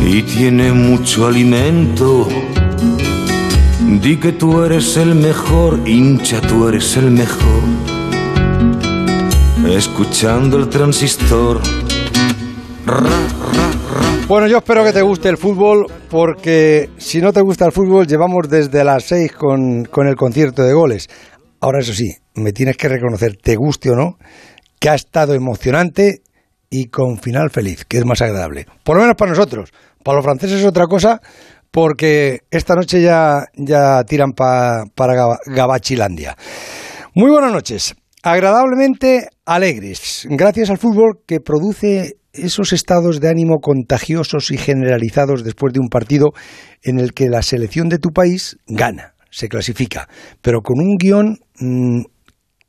y tiene mucho alimento. Di que tú eres el mejor, hincha, tú eres el mejor. Escuchando el transistor. Bueno, yo espero que te guste el fútbol, porque si no te gusta el fútbol, llevamos desde las seis con, con el concierto de goles. Ahora, eso sí, me tienes que reconocer, te guste o no, que ha estado emocionante y con final feliz, que es más agradable. Por lo menos para nosotros. Para los franceses es otra cosa, porque esta noche ya, ya tiran para Gabachilandia. Muy buenas noches. Agradablemente alegres, gracias al fútbol que produce esos estados de ánimo contagiosos y generalizados después de un partido en el que la selección de tu país gana, se clasifica, pero con un guion mm,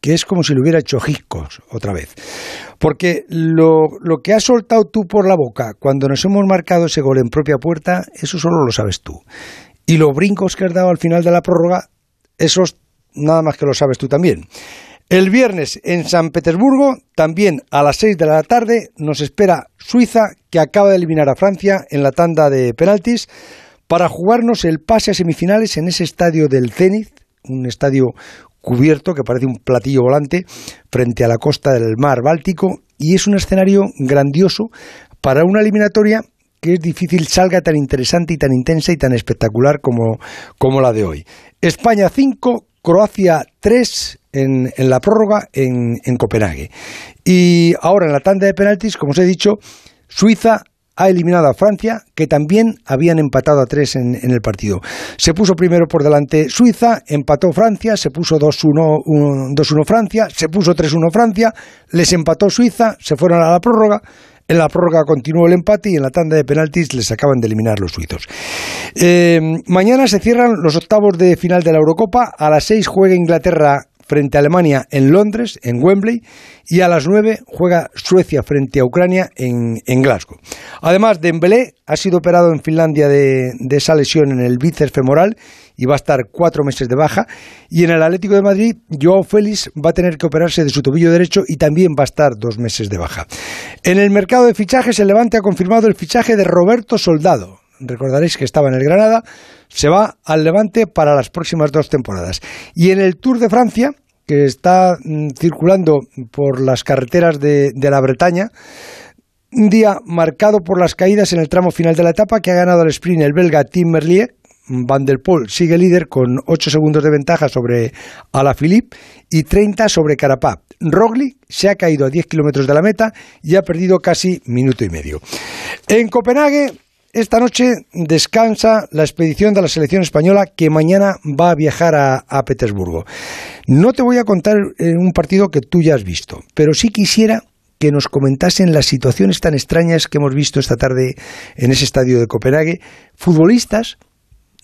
que es como si lo hubiera hecho Giscos otra vez. Porque lo, lo, que has soltado tú por la boca cuando nos hemos marcado ese gol en propia puerta, eso solo lo sabes tú. Y los brincos que has dado al final de la prórroga, esos nada más que lo sabes tú también. El viernes en San Petersburgo, también a las 6 de la tarde, nos espera Suiza, que acaba de eliminar a Francia en la tanda de penaltis, para jugarnos el pase a semifinales en ese estadio del Zenit, un estadio cubierto que parece un platillo volante frente a la costa del mar Báltico y es un escenario grandioso para una eliminatoria que es difícil salga tan interesante y tan intensa y tan espectacular como, como la de hoy. España 5, Croacia 3 en, en la prórroga en, en Copenhague. Y ahora en la tanda de penaltis, como os he dicho, Suiza ha eliminado a Francia, que también habían empatado a tres en, el partido. Se puso primero por delante Suiza, empató Francia, se puso 2-1 Francia, se puso 3-1 Francia, les empató Suiza, se fueron a la prórroga. En la prórroga continuó el empate y en la tanda de penaltis les acaban de eliminar los suizos. Eh, mañana se cierran los octavos de final de la Eurocopa. A las seis juega Inglaterra frente a Alemania en Londres, en Wembley, y a las 9 juega Suecia frente a Ucrania en, Glasgow. Además, Dembélé ha sido operado en Finlandia de, esa lesión en el bíceps femoral y va a estar cuatro meses de baja. Y en el Atlético de Madrid, Joao Félix va a tener que operarse de su tobillo derecho y también va a estar dos meses de baja. En el mercado de fichajes, el Levante ha confirmado el fichaje de Roberto Soldado. Recordaréis que estaba en el Granada, se va al Levante para las próximas dos temporadas. Y en el Tour de Francia, que está mm, circulando por las carreteras de, la Bretaña, un día marcado por las caídas en el tramo final de la etapa que ha ganado el sprint el belga Tim Merlier. Van der Poel sigue líder con 8 segundos de ventaja sobre Alaphilippe y 30 sobre Carapaz. Rogli se ha caído a 10 kilómetros de la meta y ha perdido casi minuto y medio. En Copenhague esta noche descansa la expedición de la selección española que mañana va a viajar a, Petersburgo. No te voy a contar un partido que tú ya has visto, pero sí quisiera que nos comentasen las situaciones tan extrañas que hemos visto esta tarde en ese estadio de Copenhague. Futbolistas,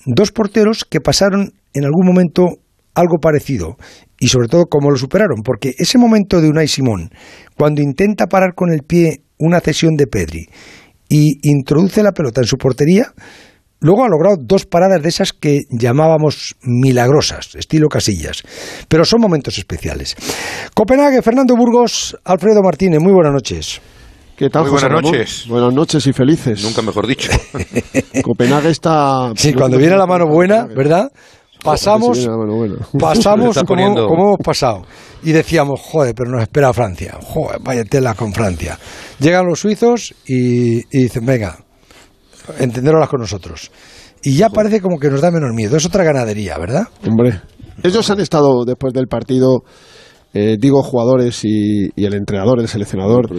dos porteros que pasaron en algún momento algo parecido y sobre todo cómo lo superaron, porque ese momento de Unai Simón, cuando intenta parar con el pie una cesión de Pedri y introduce la pelota en su portería. Luego ha logrado dos paradas de esas que llamábamos milagrosas, estilo casillas, pero son momentos especiales. Copenhague, Fernando Burgos, Alfredo Martínez, muy buenas noches. ¿Qué tal, Muy buenas noches. Buenas noches y felices. Nunca mejor dicho. Copenhague está... Sí, cuando viene la mano buena, ¿verdad? Pasamos, pasamos como, como, hemos pasado. Y decíamos, joder, pero nos espera Francia. Joder, vaya tela con Francia. Llegan los suizos y, dicen, venga, entenderlas con nosotros. Y ya parece como que nos da menos miedo. Es otra ganadería, ¿verdad? Hombre, ellos han estado después del partido eh, digo jugadores y, el entrenador, el seleccionador.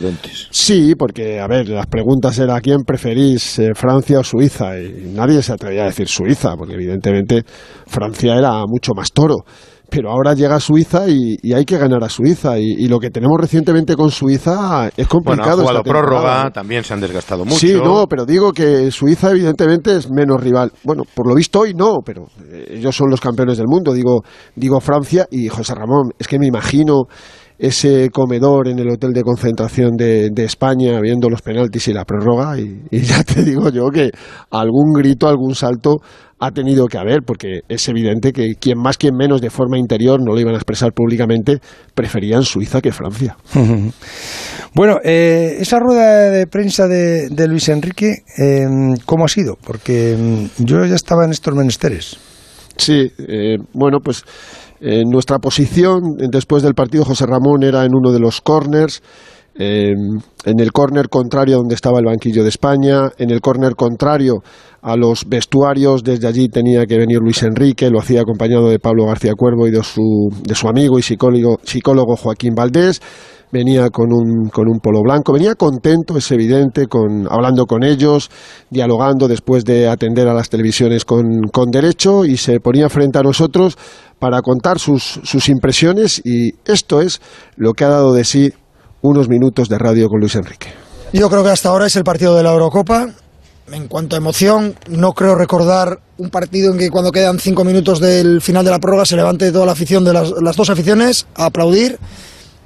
Sí, porque, a ver, las preguntas eran quién preferís, eh, Francia o Suiza? Y nadie se atrevía a decir Suiza, porque evidentemente Francia era mucho más toro pero ahora llega Suiza y, hay que ganar a Suiza. Y, lo que tenemos recientemente con Suiza es complicado. Bueno, prórroga, también se han desgastado mucho. Sí, no, pero digo que Suiza evidentemente es menos rival. Bueno, por lo visto hoy no, pero eh, ellos son los campeones del mundo. Digo, digo Francia y José Ramón, es que me imagino ese comedor en el hotel de concentración de, España viendo los penaltis y la prórroga y, ya te digo yo que algún grito, algún salto ha tenido que haber, porque es evidente que quien más, quien menos, de forma interior, no lo iban a expresar públicamente, preferían Suiza que Francia. bueno, eh, esa rueda de prensa de, Luis Enrique, em, ¿cómo ha sido? Porque em, yo ya estaba en estos menesteres. Sí, eh, bueno, pues en nuestra posición después del partido José Ramón era en uno de los corners. en el córner contrario donde estaba el banquillo de España, en el córner contrario a los vestuarios, desde allí tenía que venir Luis Enrique, lo hacía acompañado de Pablo García Cuervo y de su, de su amigo y psicólogo, psicólogo Joaquín Valdés, venía con un, con un polo blanco, venía contento, es evidente, con, hablando con ellos, dialogando después de atender a las televisiones con, con derecho y se ponía frente a nosotros para contar sus, sus impresiones y esto es lo que ha dado de sí unos minutos de radio con Luis Enrique. Yo creo que hasta ahora es el partido de la Eurocopa. En cuanto a emoción, no creo recordar un partido en que cuando quedan cinco minutos del final de la prórroga se levante toda la afición de las, las dos aficiones a aplaudir.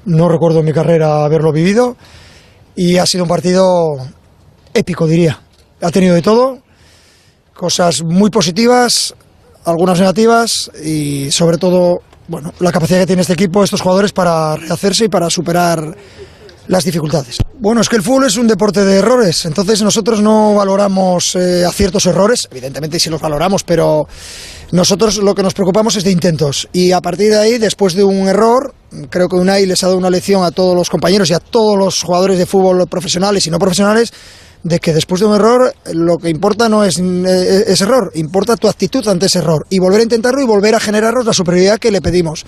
No recuerdo en mi carrera haberlo vivido. Y ha sido un partido épico, diría. Ha tenido de todo, cosas muy positivas, algunas negativas y sobre todo bueno, la capacidad que tiene este equipo, estos jugadores para rehacerse y para superar las dificultades. Bueno, es que el fútbol es un deporte de errores, entonces nosotros no valoramos eh, aciertos errores, evidentemente sí los valoramos, pero nosotros lo que nos preocupamos es de intentos y a partir de ahí, después de un error, creo que Unai les ha dado una lección a todos los compañeros y a todos los jugadores de fútbol profesionales y no profesionales de que después de un error lo que importa no es eh, ese error, importa tu actitud ante ese error y volver a intentarlo y volver a generarnos la superioridad que le pedimos.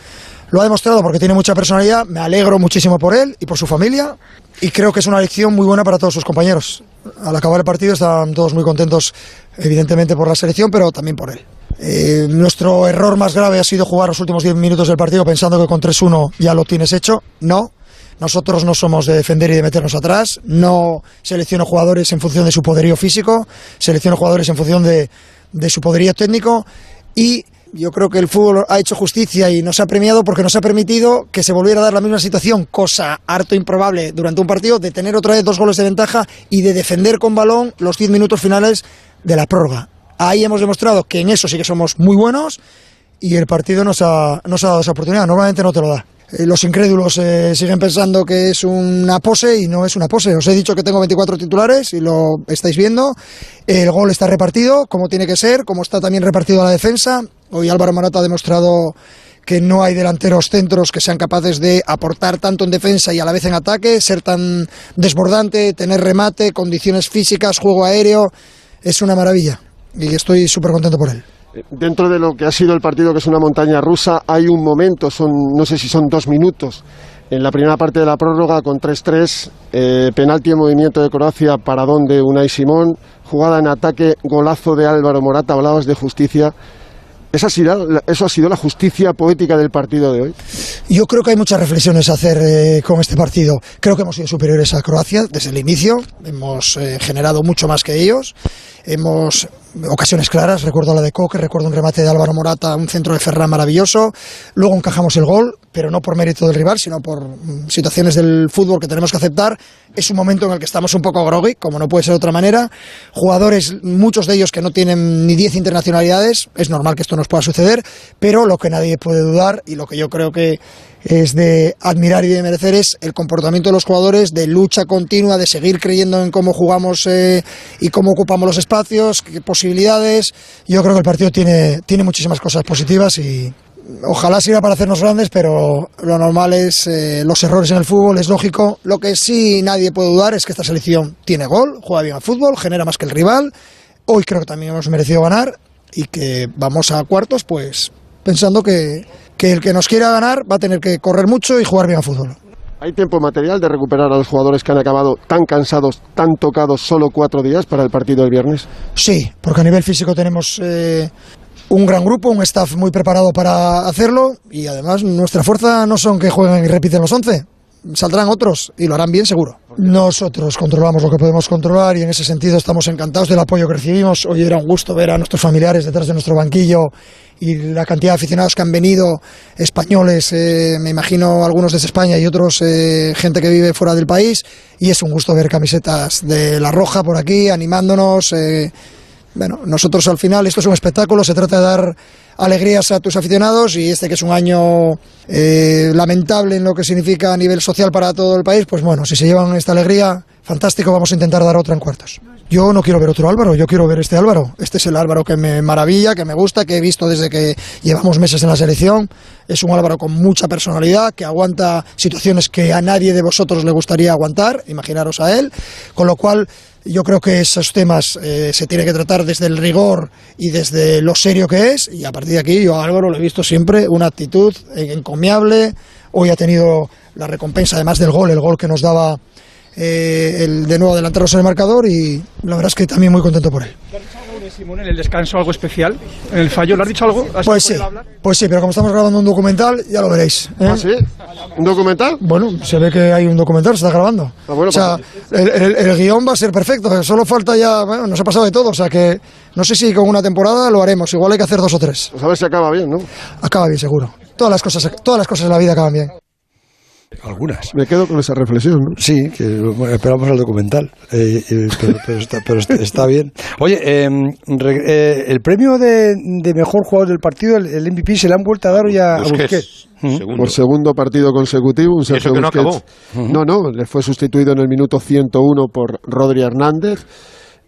Lo ha demostrado porque tiene mucha personalidad, me alegro muchísimo por él y por su familia y creo que es una lección muy buena para todos sus compañeros. Al acabar el partido están todos muy contentos, evidentemente por la selección, pero también por él. Eh, nuestro error más grave ha sido jugar los últimos 10 minutos del partido pensando que con 3-1 ya lo tienes hecho. No, nosotros no somos de defender y de meternos atrás, no selecciono jugadores en función de su poderío físico, selecciono jugadores en función de, su poderío técnico y yo creo que el fútbol ha hecho justicia y nos ha premiado porque nos ha permitido que se volviera a dar la misma situación, cosa harto improbable durante un partido, de tener otra vez dos goles de ventaja y de defender con balón los 10 minutos finales de la prórroga. Ahí hemos demostrado que en eso sí que somos muy buenos y el partido nos ha, nos ha dado esa oportunidad. Normalmente no te lo da. Eh, los incrédulos eh, siguen pensando que es una pose y no es una pose. Os he dicho que tengo 24 titulares y lo estáis viendo. El gol está repartido como tiene que ser, como está también repartido la defensa. Hoy Álvaro Morata ha demostrado que no hay delanteros centros que sean capaces de aportar tanto en defensa y a la vez en ataque, ser tan desbordante, tener remate, condiciones físicas, juego aéreo. Es una maravilla y estoy súper contento por él dentro de lo que ha sido el partido, que es una montaña rusa, hay un momento, son no sé si son dos minutos, en la primera parte de la prórroga con 3-3, eh, penalti en movimiento de Croacia, para donde Unai Simón, jugada en ataque, golazo de Álvaro Morata, hablabas de justicia. ¿Esa ha sido, ¿Eso ha sido la justicia poética del partido de hoy? Yo creo que hay muchas reflexiones a hacer eh, con este partido. Creo que hemos sido superiores a Croacia desde el inicio, hemos eh, generado mucho más que ellos, hemos ocasiones claras, recuerdo la de Coque, recuerdo un remate de Álvaro Morata, un centro de Ferran maravilloso, luego encajamos el gol, pero no por mérito del rival, sino por mm, situaciones del fútbol que tenemos que aceptar. Es un momento en el que estamos un poco groggy, como no puede ser de otra manera. Jugadores, muchos de ellos que no tienen ni 10 internacionalidades, es normal que esto nos pueda suceder, pero lo que nadie puede dudar y lo que yo creo que es de admirar y de merecer es el comportamiento de los jugadores, de lucha continua, de seguir creyendo en cómo jugamos eh, y cómo ocupamos los espacios, qué posibilidades. Yo creo que el partido tiene, tiene muchísimas cosas positivas y, ojalá sirva para hacernos grandes, pero lo normal es eh, los errores en el fútbol, es lógico. Lo que sí nadie puede dudar es que esta selección tiene gol, juega bien al fútbol, genera más que el rival. Hoy creo que también hemos merecido ganar y que vamos a cuartos, pues pensando que, que el que nos quiera ganar va a tener que correr mucho y jugar bien al fútbol. ¿Hay tiempo material de recuperar a los jugadores que han acabado tan cansados, tan tocados, solo cuatro días para el partido del viernes? Sí, porque a nivel físico tenemos eh, un gran grupo, un staff muy preparado para hacerlo y además nuestra fuerza no son que jueguen y repiten los 11, saldrán otros y lo harán bien seguro. Nosotros controlamos lo que podemos controlar y en ese sentido estamos encantados del apoyo que recibimos. Hoy era un gusto ver a nuestros familiares detrás de nuestro banquillo y la cantidad de aficionados que han venido, españoles, eh, me imagino algunos desde España y otros eh, gente que vive fuera del país, y es un gusto ver camisetas de La Roja por aquí, animándonos. Eh, bueno, nosotros al final, esto es un espectáculo, se trata de dar alegrías a tus aficionados y este que es un año eh, lamentable en lo que significa a nivel social para todo el país, pues bueno, si se llevan esta alegría, fantástico, vamos a intentar dar otra en cuartos. Yo no quiero ver otro Álvaro, yo quiero ver este Álvaro. Este es el Álvaro que me maravilla, que me gusta, que he visto desde que llevamos meses en la selección. Es un Álvaro con mucha personalidad, que aguanta situaciones que a nadie de vosotros le gustaría aguantar, imaginaros a él, con lo cual yo creo que esos temas eh, se tiene que tratar desde el rigor y desde lo serio que es. Y a partir de aquí, yo a Álvaro lo he visto siempre una actitud encomiable. Hoy ha tenido la recompensa, además del gol, el gol que nos daba eh, el de nuevo adelantarnos en el marcador. Y la verdad es que también muy contento por él. Simón, en el descanso algo especial? ¿En el fallo le has dicho algo? ¿Has Pues sí, pues sí, pero como estamos grabando un documental, ya lo veréis. ¿eh? ¿Ah, sí? ¿Un documental? Bueno, se ve que hay un documental, se está grabando. Ah, bueno, o sea, el, el- el guion va a ser perfecto, solo falta ya, bueno, nos ha pasado de todo, o sea que no sé si con una temporada lo haremos, igual hay que hacer dos o tres. Pues a ver si acaba bien, ¿no? Acaba bien, seguro. Todas las cosas, todas las cosas en la vida acaban bien. Algunas. Me quedo con esa reflexión, ¿no? Sí, que bueno, esperamos el documental, eh, eh, pero, pero está, pero está- está bien. Oye, eh, re- eh, el premio de, de mejor jugador del partido, el, el MVP, se le han vuelto a dar hoy a, a Busquets, segundo. Por segundo partido consecutivo, un Sergio que no Busquets- No, no, le fue sustituido en el minuto 101 por Rodri Hernández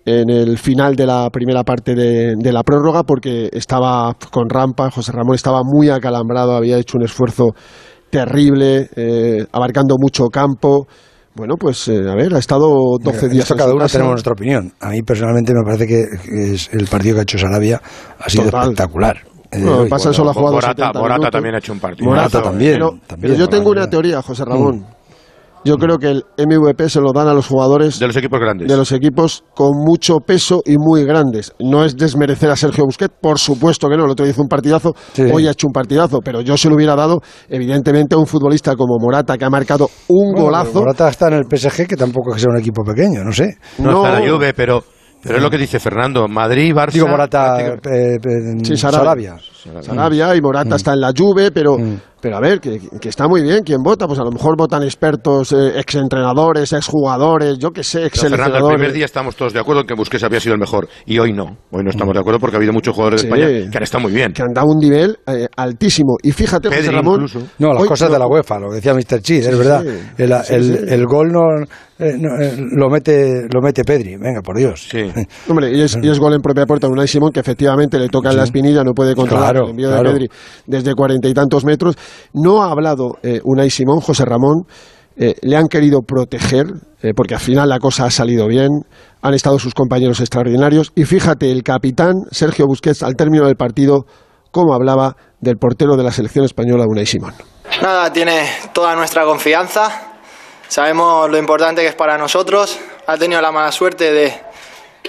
en el final de la primera parte de, de la prórroga porque estaba con rampa, José Ramón estaba muy acalambrado, había hecho un esfuerzo terrible, eh, abarcando mucho campo. Bueno, pues eh, a ver, ha estado 12 En días en cada uno tenemos nuestra opinión. A mí personalmente me parece que es el partido que ha hecho Sarabia ha sido Total. espectacular. Eh, No, hoy. pasa solo ha jugado Morata, 70 Morata también ha hecho un partido. Morata también. Pero, también, pero yo tengo Morata. una teoría, José Ramón. Yo creo que el MVP se lo dan a los jugadores De los equipos grandes. de los equipos con mucho peso y muy grandes. No es desmerecer a Sergio Busquets, por supuesto que no, el otro día hizo un partidazo, Sí. hoy ha hecho un partidazo, pero yo se lo hubiera dado evidentemente a un futbolista como Morata que ha marcado un Bueno, golazo. Morata está en el PSG, que tampoco es que sea un equipo pequeño, no sé. No, está la Juve, pero, pero es lo que dice Fernando. Madrid, Barça... Digo, Morata, eh, eh, Sí, Sarabia. Sarabia. Sarabia y Morata está en la Juve, pero, pero a ver, que, que está muy bien. ¿Quién vota? Pues a lo mejor votan expertos, eh, exentrenadores, exjugadores, yo qué sé, Fernando, el primer día estamos todos de acuerdo en que Busquets había sido el mejor. Y hoy no. Hoy no estamos de acuerdo porque ha habido muchos jugadores de. España que han estado muy bien. que han dado un nivel eh, altísimo. Y fíjate, José Pedri Ramón. incluso. No, las hoy cosas de la UEFA, lo que decía Mr. Cheese, es verdad. sí. El, Sí, el- sí. el gol no, eh, no, eh, lo mete lo mete Pedri, venga, por Dios. Sí. Hombre, y es, y es gol en propia puerta de Unai Simón, que efectivamente le toca en la espinilla, no puede controlar Claro, el envío claro. de Pedri desde cuarenta y tantos metros. No ha hablado eh, Unai Simón, José Ramón, eh, le han querido proteger, eh, porque al final la cosa ha salido bien, han estado sus compañeros extraordinarios, y fíjate, el capitán Sergio Busquets, al término del partido, cómo hablaba del portero de la selección española, Unai Simón. Nada, tiene toda nuestra confianza. Sabemos lo importante que es para nosotros. Ha tenido la mala suerte de,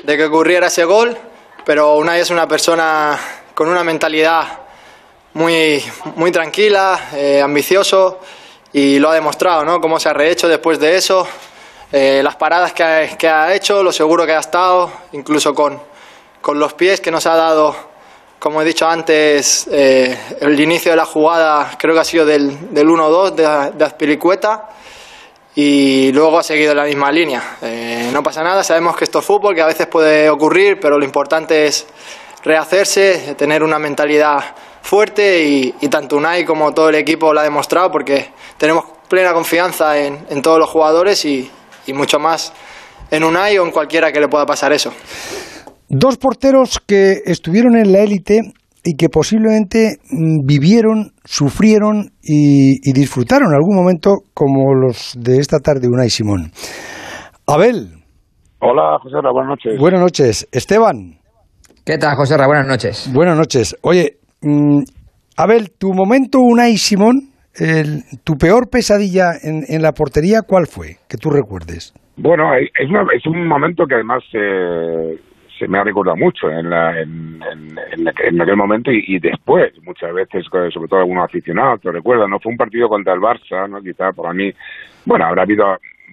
de que ocurriera ese gol, pero Unai es una persona con una mentalidad muy, muy tranquila, eh, ambicioso y lo ha demostrado, ¿no? Cómo se ha rehecho después de eso, eh, las paradas que ha, que ha hecho, lo seguro que ha estado, incluso con, con los pies que nos ha dado como he dicho antes, eh, el inicio de la jugada creo que ha sido del, del 1-2 de, de Azpilicueta y luego ha seguido la misma línea. Eh, no pasa nada, sabemos que esto es fútbol, que a veces puede ocurrir, pero lo importante es rehacerse, tener una mentalidad fuerte y, y tanto Unai como todo el equipo lo ha demostrado porque tenemos plena confianza en, en todos los jugadores y, y mucho más en Unai o en cualquiera que le pueda pasar eso. Dos porteros que estuvieron en la élite y que posiblemente mm, vivieron, sufrieron y, y disfrutaron en algún momento como los de esta tarde, Unai Simón. Abel, Hola, José Ra, buenas noches. buenas noches. Esteban, ¿Qué tal, José Ra? Buenas noches. buenas noches. Oye, mm, Abel, tu momento Unai Simón, el- tu peor pesadilla en, la portería, ¿cuál fue? Que tú recuerdes. Bueno, es, un momento que además eh, se me ha recordado mucho en, la- aquel momento y, después, muchas veces, sobre todo algunos aficionados, te recuerdan, no fue un partido contra el Barça, ¿no? Quizá para mí, bueno, habrá habido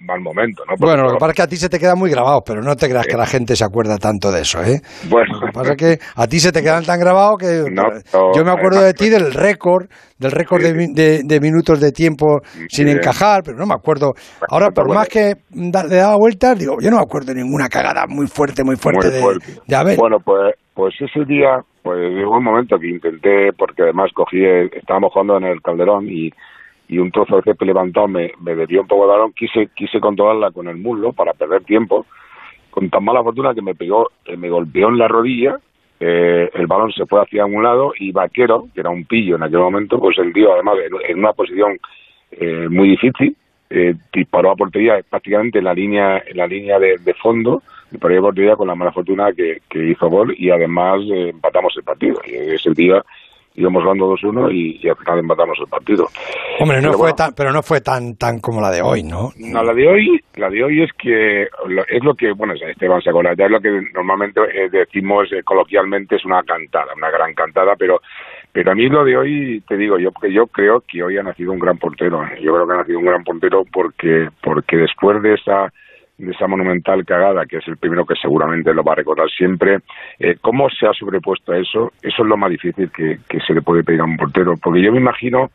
mal momento, ¿no? Porque Bueno, lo que pasa es que a ti se te queda muy grabado, pero no te creas que la gente se acuerda tanto de eso, ¿eh? Bueno, Lo que pasa es que a ti se te quedan tan grabados que No, yo me acuerdo de ti del récord, del récord de, de- de minutos de tiempo sin Sí. encajar, pero no me acuerdo. Ahora, por bueno. más que da- le daba vueltas, digo, yo no me acuerdo de ninguna cagada muy fuerte, muy fuerte muy de, fuerte. de Abel. Bueno, pues, pues ese día, pues llegó un momento que intenté, porque además cogí, estábamos jugando en el Calderón y, y un trozo de césped levantado me, me desvió un poco de balón, quise, quise controlarla con el muslo para perder tiempo, con tan mala fortuna que me pegó, eh, me golpeó en la rodilla, eh, el balón se fue hacia un lado y Vaquero, que era un pillo en aquel momento, pues el tío además en, una posición eh, muy difícil, eh, disparó a portería prácticamente en la línea en la línea de, de fondo disparó a portería con la mala fortuna que, que hizo gol y además eh, empatamos el partido. Y ese día íbamos ganando 2-1 y, y al final empatamos el partido Hombre, no pero fue bueno. tan, pero no fue tan, tan como la de hoy, ¿no? no, la de hoy, la de hoy es que es lo que, bueno, Esteban se ya es lo que normalmente eh, decimos eh, coloquialmente es una cantada, una gran cantada, pero pero a mí lo de hoy, te digo yo, porque yo creo que hoy ha nacido un gran portero. Yo creo que ha nacido un gran portero porque porque después de esa de esa monumental cagada, que es el primero que seguramente lo va a recordar siempre, eh, cómo se ha sobrepuesto a eso, eso es lo más difícil que, que se le puede pedir a un portero, porque yo me imagino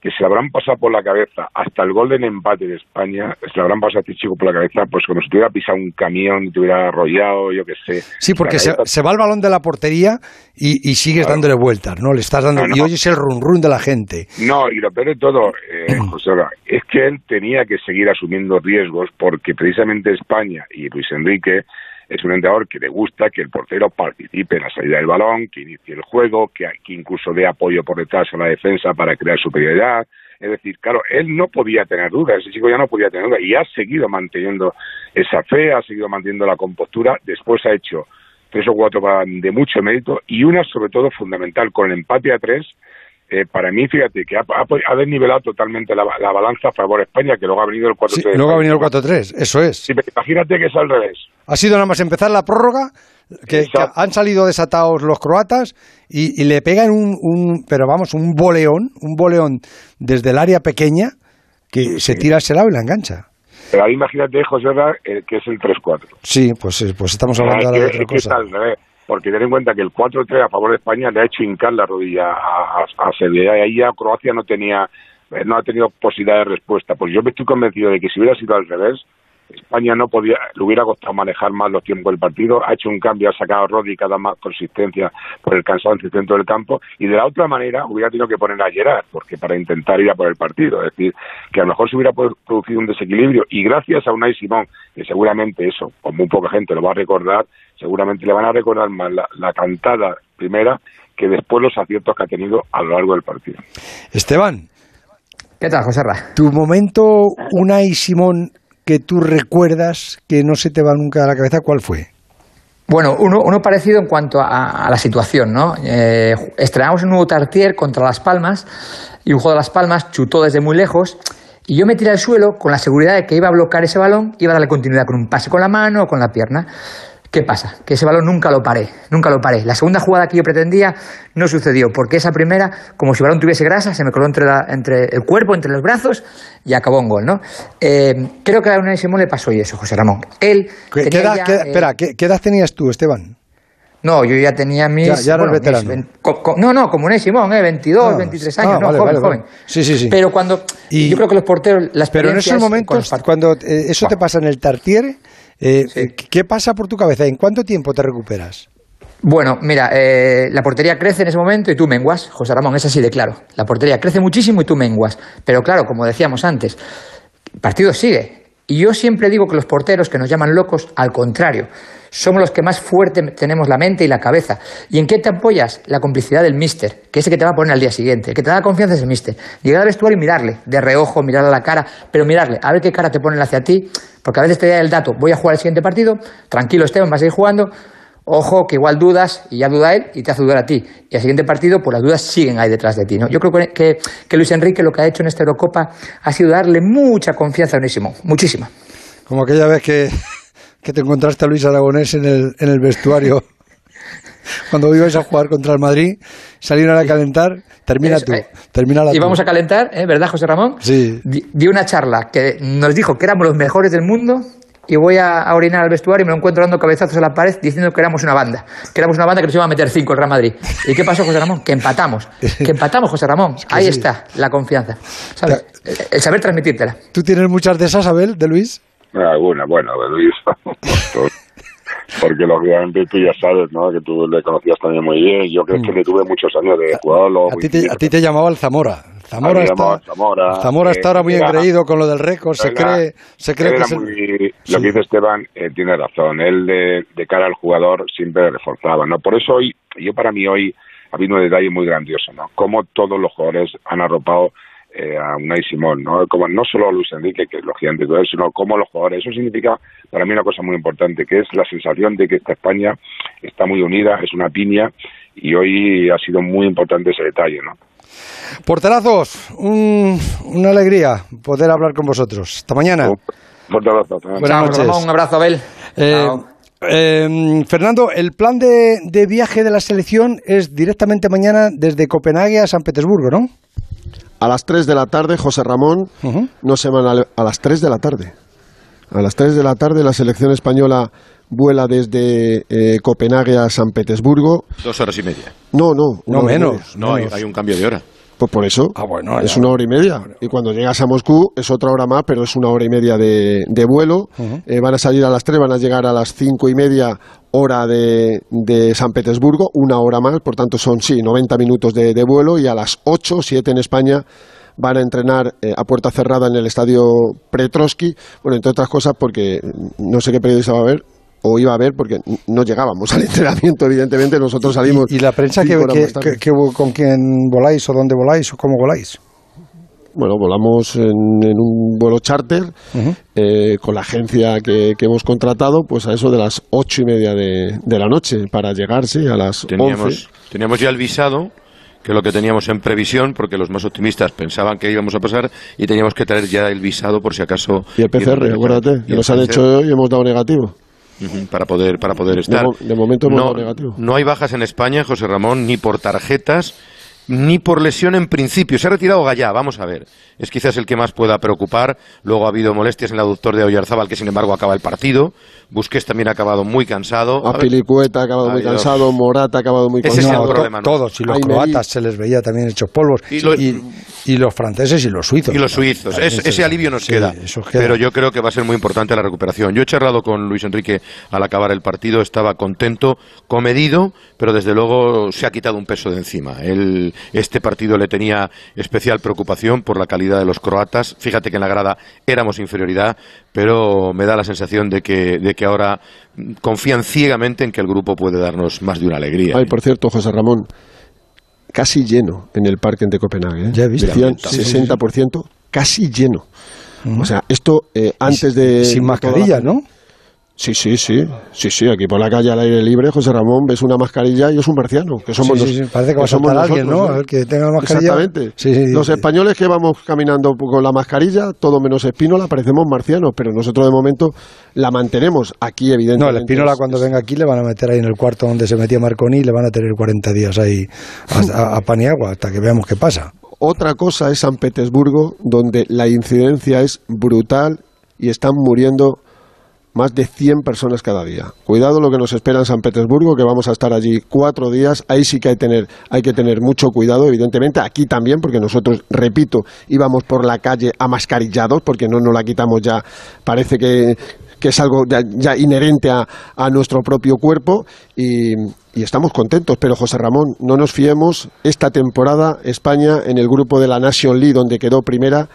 que se le habrán pasado por la cabeza hasta el gol del empate de España, se le habrán pasado a este chico por la cabeza, pues como si te hubiera pisado un camión y te hubiera arrollado, yo qué sé. Sí, porque se, se va el balón de la portería y, y sigues Claro. dándole vueltas, ¿no? Le estás dando... No, no. Y oyes el run run de la gente. No, y lo peor de todo, eh, José es que él tenía que seguir asumiendo riesgos porque precisamente España y Luis Enrique es un entrenador que le gusta que el portero participe en la salida del balón, que inicie el juego, que, incluso dé apoyo por detrás a la defensa para crear superioridad. Es decir, claro, él no podía tener dudas, ese chico ya no podía tener dudas y ha seguido manteniendo esa fe, ha seguido manteniendo la compostura, después ha hecho tres o cuatro de mucho mérito y una sobre todo fundamental con el empate a tres eh, para mí fíjate que ha, ha, desnivelado totalmente la, la balanza a favor de España que luego ha venido el 4-3 Sí, luego ha venido el 4-3, eso es. Sí, pero imagínate que es al revés Ha sido nada más empezar la prórroga, que, han salido desatados los croatas y, y le pegan un, un, pero vamos, un boleón, un boleón desde el área pequeña que se tira ese lado y la engancha. pero ahí imagínate José Ra, eh, que es el 3-4 Sí, pues, eh, pues estamos hablando Ah, ahora de otra es que está cosa. al revés porque ten en cuenta que el 4-3 a favor de España le ha hecho hincar la rodilla a, a, Serbia. Y ahí ya Croacia no tenía eh, no ha tenido posibilidad de respuesta. Pues yo me estoy convencido de que si hubiera sido al revés España no podía, le hubiera costado manejar más los tiempos del partido, ha hecho un cambio, ha sacado a Rodri que más consistencia por el cansancio centro del campo, y de la otra manera hubiera tenido que poner a Gerard, porque para intentar ir a por el partido, es decir, que a lo mejor se hubiera pro- producido un desequilibrio, y gracias a Unai Simón, que seguramente eso, con muy poca gente lo va a recordar, seguramente le van a recordar más la, la cantada primera que después los aciertos que ha tenido a lo largo del partido. Esteban, ¿Qué tal, José Ra? tu momento, Unai Simón, que tú recuerdas que no se te va nunca a la cabeza, ¿cuál fue? Bueno, uno, uno parecido en cuanto a, a la situación, ¿no? Eh, estrenamos un nuevo Tartier contra Las Palmas y un juego de Las Palmas chutó desde muy lejos y yo me tiré al suelo con la seguridad de que iba a bloquear ese balón, iba a darle continuidad con un pase con la mano o con la pierna. ¿Qué pasa? Que ese balón nunca lo paré, nunca lo paré. La segunda jugada que yo pretendía no sucedió, porque esa primera, como si el balón tuviese grasa, se me coló entre, la- entre el cuerpo, entre los brazos y acabó en gol, ¿no? Eh, creo que a Unai Simón le pasó y eso, José Ramón. Él ¿Qué, tenía edad, ya, qué- eh, espera, ¿qué, qué edad tenías tú, Esteban? no, yo ya tenía mis... Ya- ya bueno, veterano. co- co- no, no, como Unai Simón, ¿eh? 22, Ah, 23 ah, años, no, vale, joven, vale, vale. joven. Sí, sí, sí. Pero cuando... Y- yo creo que los porteros... La Pero en esos momentos, cuando eh, eso te pasa en el Tartiere, eh, Sí. ¿qué pasa por tu cabeza? ¿En cuánto tiempo te recuperas? Bueno, mira, eh, la portería crece en ese momento y tú menguas, José Ramón, es así de claro. La portería crece muchísimo y tú menguas. Pero claro, como decíamos antes, el partido sigue. Y yo siempre digo que los porteros que nos llaman locos, al contrario, somos los que más fuerte tenemos la mente y la cabeza. ¿Y en qué te apoyas? La complicidad del mister, que es el que te va a poner al día siguiente. El que te da confianza es el mister. Llegar al vestuario y mirarle, de reojo, mirarle a la cara, pero mirarle, a ver qué cara te ponen hacia ti, porque a veces te da el dato, voy a jugar el siguiente partido, tranquilo Esteban, vas a ir jugando, Ojo, que igual dudas y ya duda él y te hace dudar a ti. Y al siguiente partido, pues las dudas siguen ahí detrás de ti. ¿no? Yo creo que, que, Luis Enrique lo que ha hecho en esta Eurocopa ha sido darle mucha confianza a Simón, muchísima. Como aquella vez que, que te encontraste a Luis Aragonés en el, en el vestuario cuando ibais a jugar contra el Madrid, salieron a calentar, termina Eso, tú, eh, termina la Y tú. vamos a calentar, ¿eh? ¿verdad, José Ramón? Sí. Di- una charla que nos dijo que éramos los mejores del mundo y voy a, a orinar al vestuario y me lo encuentro dando cabezazos a la pared diciendo que éramos una banda. Que éramos una banda que nos iba a meter cinco el Real Madrid. ¿Y qué pasó, José Ramón? Que empatamos. Que empatamos, José Ramón. Ahí sí. está la confianza. ¿Sabes? El, el saber transmitírtela. ¿Tú tienes muchas de esas, Abel, de Luis? Alguna, bueno, Luis. Porque lógicamente tú ya sabes, ¿no? Que tú le conocías también muy bien. Yo creo que le tuve muchos años de jugador. A ti te, a ti te llamaba el Zamora. Zamora está, Zamora, Zamora eh, está ahora muy era- engreído con lo del récord. Se Era- cree, se cree que muy- Sí. Lo que dice Esteban eh, tiene razón. Él de, de cara al jugador siempre reforzaba, ¿no? Por eso hoy, yo para mí hoy ha habido un detalle muy grandioso, ¿no? Como todos los jugadores han arropado eh, a Unai Simón, ¿no? Como no solo a Luis Enrique, que es lo gigante todo eso, sino como los jugadores. Eso significa para mí una cosa muy importante, que es la sensación de que esta España está muy unida, es una piña, y hoy ha sido muy importante ese detalle, ¿no? Porterazos, un- una alegría poder hablar con vosotros. Hasta mañana. Fuerte abrazo. Buenas noches. Ramón, un abrazo, Abel. Eh, eh, Fernando, el plan de, de viaje de la selección es directamente mañana desde Copenhague a San Petersburgo, ¿no? A las 3 de la tarde, José Ramón, no se van a, a las 3 de la tarde. A las 3 de la tarde la selección española vuela desde eh, Copenhague a San Petersburgo. Dos horas y media. No, no. No menos. media. No, hay, hay un cambio de hora. Pues por eso. Ah, bueno, es una hora y media. Y cuando llegas a Moscú es otra hora más, pero es una hora y media de, de vuelo. Eh, van a salir a las 3, van a llegar a las cinco y media hora de, de San Petersburgo, una hora más, por tanto son, sí, 90 minutos de, de vuelo y a las 8, 7 en España van a entrenar eh, a puerta cerrada en el estadio Petrovsky, bueno, entre otras cosas porque no sé qué periodista va a haber, o iba a haber porque no llegábamos al entrenamiento, evidentemente, nosotros salimos... ¿Y, y la prensa que, que- con quién voláis o dónde voláis o cómo voláis? Bueno, volamos en, en un vuelo charter eh, con la agencia que, que hemos contratado, pues a eso de las ocho y media de, de la noche para llegar, sí, a las Teníamos, once. teníamos ya el visado, que es lo que teníamos en previsión, porque los más optimistas pensaban que íbamos a pasar y teníamos que traer ya el visado por si acaso. Y el PCR, acuérdate, Y que nos han hecho hoy y hemos dado negativo. Para poder para poder estar. de momento no, negativo. no hay bajas en España, José Ramón, ni por tarjetas ni por lesión en principio. Se ha retirado Gallá, vamos a ver. Es quizás el que más pueda preocupar. Luego ha habido molestias en el aductor de Oyarzábal, que sin embargo acaba el partido. Busquets también ha acabado muy cansado. A Apilicueta ha acabado muy cansado, Morata ha acabado muy Ese es el cansado. problema, ¿no? todos, y los croatas se les veía también hechos polvos. Y lo- y, y los franceses y los suizos. Y los suizos. Es- ese se- alivio nos sí, queda. eso queda. Pero yo creo que va a ser muy importante la recuperación. Yo he charlado con Luis Enrique al acabar el partido, estaba contento, comedido, pero desde luego se ha quitado un peso de encima. Él, este partido le tenía especial preocupación por la calidad de los croatas. Fíjate que en la grada éramos inferioridad, pero me da la sensación de que, de que ahora confían ciegamente en que el grupo puede darnos más de una alegría. Ay, por cierto, José Ramón, casi lleno en el parque de Copenhague. ¿eh? Ya he visto. Decían Sí, sí, sí. 60%, casi lleno. O sea, esto eh, antes de... Sin mascarilla, ¿no? Sí, sí, sí, sí, sí, aquí por la calle al aire libre, José Ramón, ves una mascarilla y es un marciano, que somos Sí, sí, nos- sí, parece que a somos saltar alguien, nosotros, ¿no? A ver, que tenga la mascarilla. Exactamente. Los españoles que vamos caminando con la mascarilla, todo menos espínola, parecemos marcianos, pero nosotros de momento la mantenemos aquí, evidentemente. No, el Espínola es- cuando es- venga aquí le van a meter ahí en el cuarto donde se metía Marconi y le van a tener 40 días ahí a, a, a pan y agua hasta que veamos qué pasa. Otra cosa es San Petersburgo, donde la incidencia es brutal y están muriendo más de 100 personas cada día. Cuidado lo que nos espera en San Petersburgo, que vamos a estar allí cuatro días. Ahí sí que hay, tener, hay que tener mucho cuidado, evidentemente. Aquí también, porque nosotros, repito, íbamos por la calle amascarillados, porque no nos la quitamos ya. Parece que, que es algo ya, inherente a, a nuestro propio cuerpo y, y estamos contentos. Pero José Ramón, no nos fiemos. Esta temporada España en el grupo de la Nation League, donde quedó primera,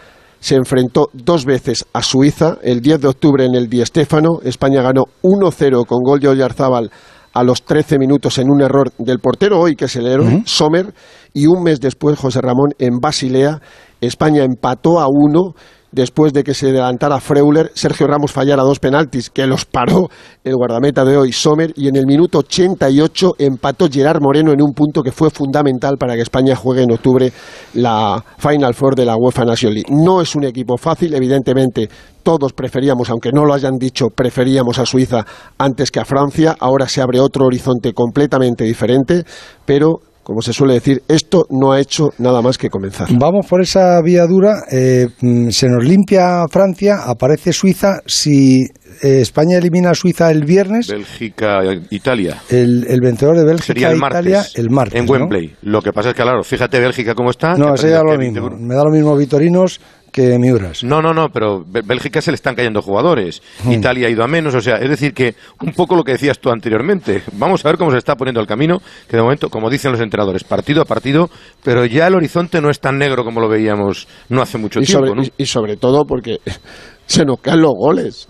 se enfrentó dos veces a Suiza. El 10 de octubre en el Di Stéfano, España ganó 1-0 con gol de Oyarzábal a los 13 minutos en un error del portero hoy, que es el héroe, Sommer, y un mes después, José Ramón, en Basilea, España empató a uno después de que se adelantara Freuler, Sergio Ramos fallara dos penaltis que los paró el guardameta de hoy, Sommer, y en el minuto 88 empató Gerard Moreno en un punto que fue fundamental para que España juegue en octubre la Final Four de la UEFA National League. No es un equipo fácil, evidentemente todos preferíamos, aunque no lo hayan dicho, preferíamos a Suiza antes que a Francia. Ahora se abre otro horizonte completamente diferente, pero como se suele decir, esto no ha hecho nada más que comenzar. Vamos por esa vía dura, eh, mm, se nos limpia Francia, aparece Suiza, si eh, España elimina a Suiza el viernes... Bélgica, Italia. El, vencedor de Bélgica Sería el Italia el martes. En Wembley. Lo que pasa es que, claro, fíjate Bélgica cómo está. No, sería lo mismo. Me da lo mismo Vitorinos que Miuras. No, no, no, pero Bélgica se le están cayendo jugadores. Hmm. Italia ha ido a menos, o sea, es decir que un poco lo que decías tú anteriormente. Vamos a ver cómo se está poniendo el camino, que de momento, como dicen los entrenadores, partido a partido, pero ya el horizonte no es tan negro como lo veíamos no hace mucho tiempo. Sobre, y, sobre todo porque se nos caen los goles.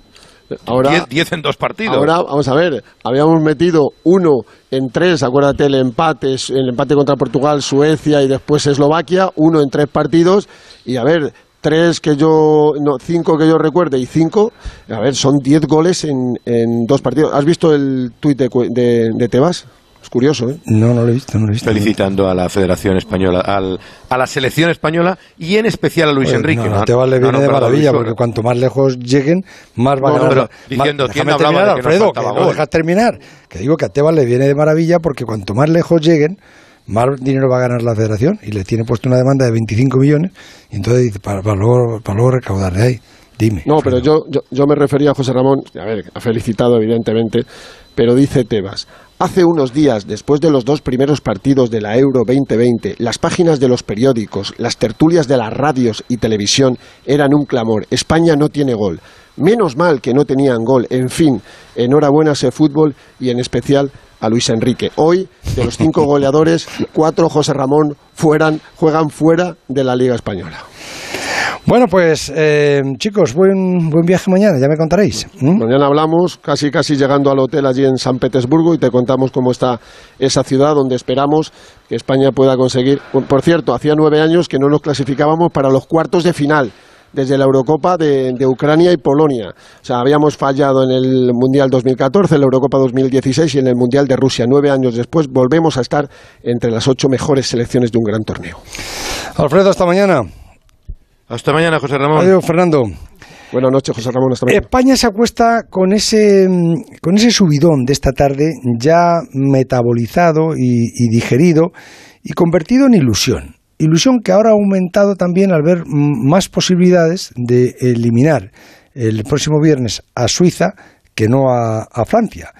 Ahora, diez, en dos partidos. Ahora, vamos a ver, habíamos metido uno en tres, acuérdate el empate, el empate contra Portugal, Suecia y después Eslovaquia, uno en tres partidos, y a ver, tres que yo, no, cinco que yo recuerde y cinco, a ver, son diez goles en, en dos partidos. ¿Has visto el tuit de, de, de Tebas? Es curioso, ¿eh? No, no lo he visto, no lo he visto. Felicitando a la Federación Española, al, a la selección española y en especial a Luis Enrique. No, Tebas le viene de maravilla, porque cuanto más lejos lleguen, más va a ganar. Pero, diciendo, ¿quién hablaba terminar, de que Alfredo, que no dejas terminar. Que digo que a Tebas le viene de maravilla porque cuanto más lejos lleguen, más dinero va a ganar la federación y le tiene puesto una demanda de 25 millones y entonces dice, para, luego, para luego recaudar de ahí. Dime. No, pero yo, yo, me refería a José Ramón, a ver, ha felicitado evidentemente, pero dice Tebas, hace unos días, después de los dos primeros partidos de la Euro 2020, las páginas de los periódicos, las tertulias de las radios y televisión eran un clamor, España no tiene gol. Menos mal que no tenían gol. En fin, enhorabuena a ese fútbol y en especial a Luis Enrique. Hoy, de los cinco goleadores, cuatro José Ramón fueran, juegan fuera de la Liga Española. Bueno, pues eh, chicos, buen, buen viaje mañana, ya me contaréis. Mañana hablamos, casi casi llegando al hotel allí en San Petersburgo y te contamos cómo está esa ciudad donde esperamos que España pueda conseguir. Por cierto, hacía nueve años que no nos clasificábamos para los cuartos de final desde la Eurocopa de, Ucrania y Polonia. O sea, habíamos fallado en el Mundial 2014, en la Eurocopa 2016 y en el Mundial de Rusia. Nueve años después volvemos a estar entre las ocho mejores selecciones de un gran torneo. Alfredo, hasta mañana. Hasta mañana, José Ramón. Adiós, Fernando. Buenas noches, José Ramón. Hasta mañana. España se acuesta con ese, con ese subidón de esta tarde ya metabolizado y digerido y convertido en ilusión. Ilusión que ahora ha aumentado también al ver más posibilidades de eliminar el próximo viernes a Suiza que no a, Francia.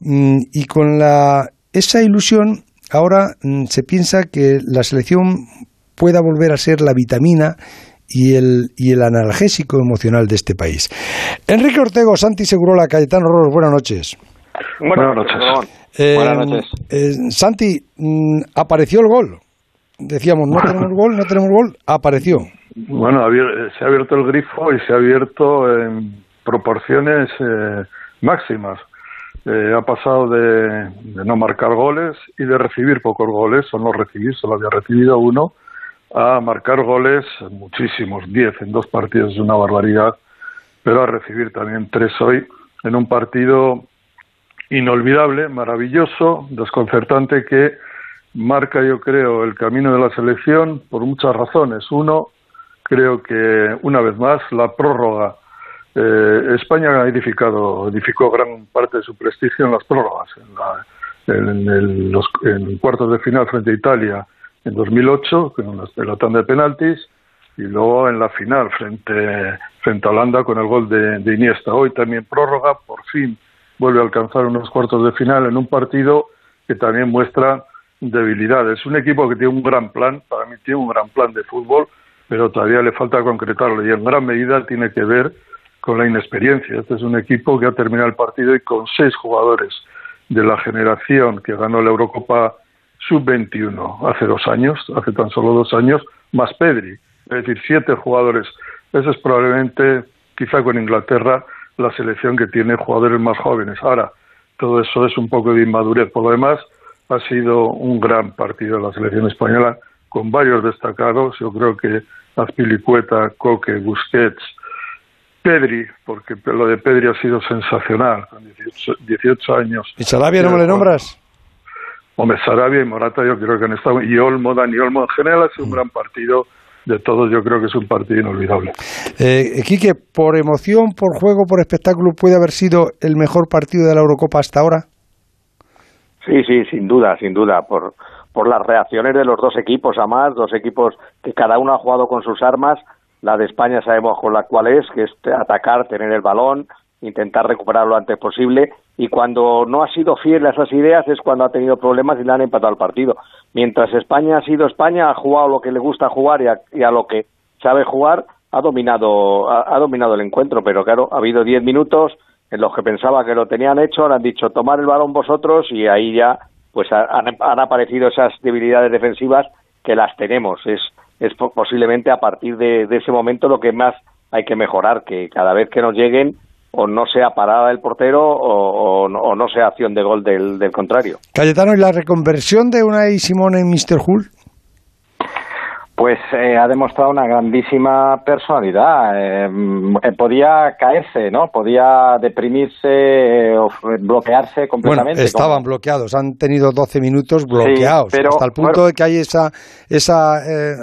Mm, y con la, esa ilusión ahora mm, se piensa que la selección pueda volver a ser la vitamina y el, y el analgésico emocional de este país. Enrique Ortego, Santi Segurola, Cayetano Roros, buenas noches. Buenas noches. Eh, buenas noches. Eh, Santi, mm, apareció el gol decíamos, no tenemos gol, no tenemos gol, apareció. Bueno, se ha abierto el grifo y se ha abierto en proporciones eh, máximas. Eh, ha pasado de, no marcar goles y de recibir pocos goles, o no recibir, solo había recibido uno, a marcar goles muchísimos, diez en dos partidos es una barbaridad, pero a recibir también tres hoy en un partido inolvidable, maravilloso, desconcertante que marca, yo creo, el camino de la selección por muchas razones. Uno, creo que una vez más la prórroga. Eh, España ha edificado, edificó gran parte de su prestigio en las prórrogas, en, los en cuartos de final frente a Italia en 2008, con la tanda de penaltis, y luego en la final frente, frente a Holanda con el gol de Iniesta. Hoy también prórroga, por fin vuelve a alcanzar unos cuartos de final en un partido que también muestra debilidades. Es un equipo que tiene un gran plan, para mí tiene un gran plan de fútbol, pero todavía le falta concretarlo y en gran medida tiene que ver con la inexperiencia. Este es un equipo que ha terminado el partido y con seis jugadores de la generación que ganó la Eurocopa sub-21 hace dos años, hace tan solo dos años, más Pedri, es decir, siete jugadores. Esa es probablemente, quizá con Inglaterra, la selección que tiene jugadores más jóvenes. Ahora, todo eso es un poco de inmadurez. Por lo demás, ha sido un gran partido de la selección española con varios destacados. Yo creo que Azpilicueta, Coque, Busquets, Pedri, porque lo de Pedri ha sido sensacional, con 18, años. ¿Y Sarabia no me le nombras? Hombre, Sarabia y Morata yo creo que han estado, y Olmo, Dani Olmo, en general ha sido un mm. gran partido, de todos yo creo que es un partido inolvidable. Eh, Quique, por emoción, por juego, por espectáculo, ¿puede haber sido el mejor partido de la Eurocopa hasta ahora? Sí, sí, sin duda, sin duda, por, por las reacciones de los dos equipos, además, dos equipos que cada uno ha jugado con sus armas. La de España sabemos con la cual es, que es atacar, tener el balón, intentar recuperarlo lo antes posible. Y cuando no ha sido fiel a esas ideas es cuando ha tenido problemas y le han empatado el partido. Mientras España ha sido España, ha jugado lo que le gusta jugar y a, lo que sabe jugar, ha dominado, ha, dominado el encuentro. Pero claro, ha habido diez minutos en los que pensaba que lo tenían hecho, ahora han dicho tomar el balón vosotros y ahí ya pues han, aparecido esas debilidades defensivas que las tenemos. Es, es posiblemente a partir de, ese momento lo que más hay que mejorar, que cada vez que nos lleguen o no sea parada el portero o, no sea acción de gol del, del contrario. Cayetano, ¿y la reconversión de Unai Simón en Mr. Hull? Pues eh, ha demostrado una grandísima personalidad. Eh, podía caerse, ¿no? Podía deprimirse eh, o bloquearse completamente. Bueno, estaban bloqueados. Han tenido 12 minutos bloqueados. hasta el punto de que hay esa, esa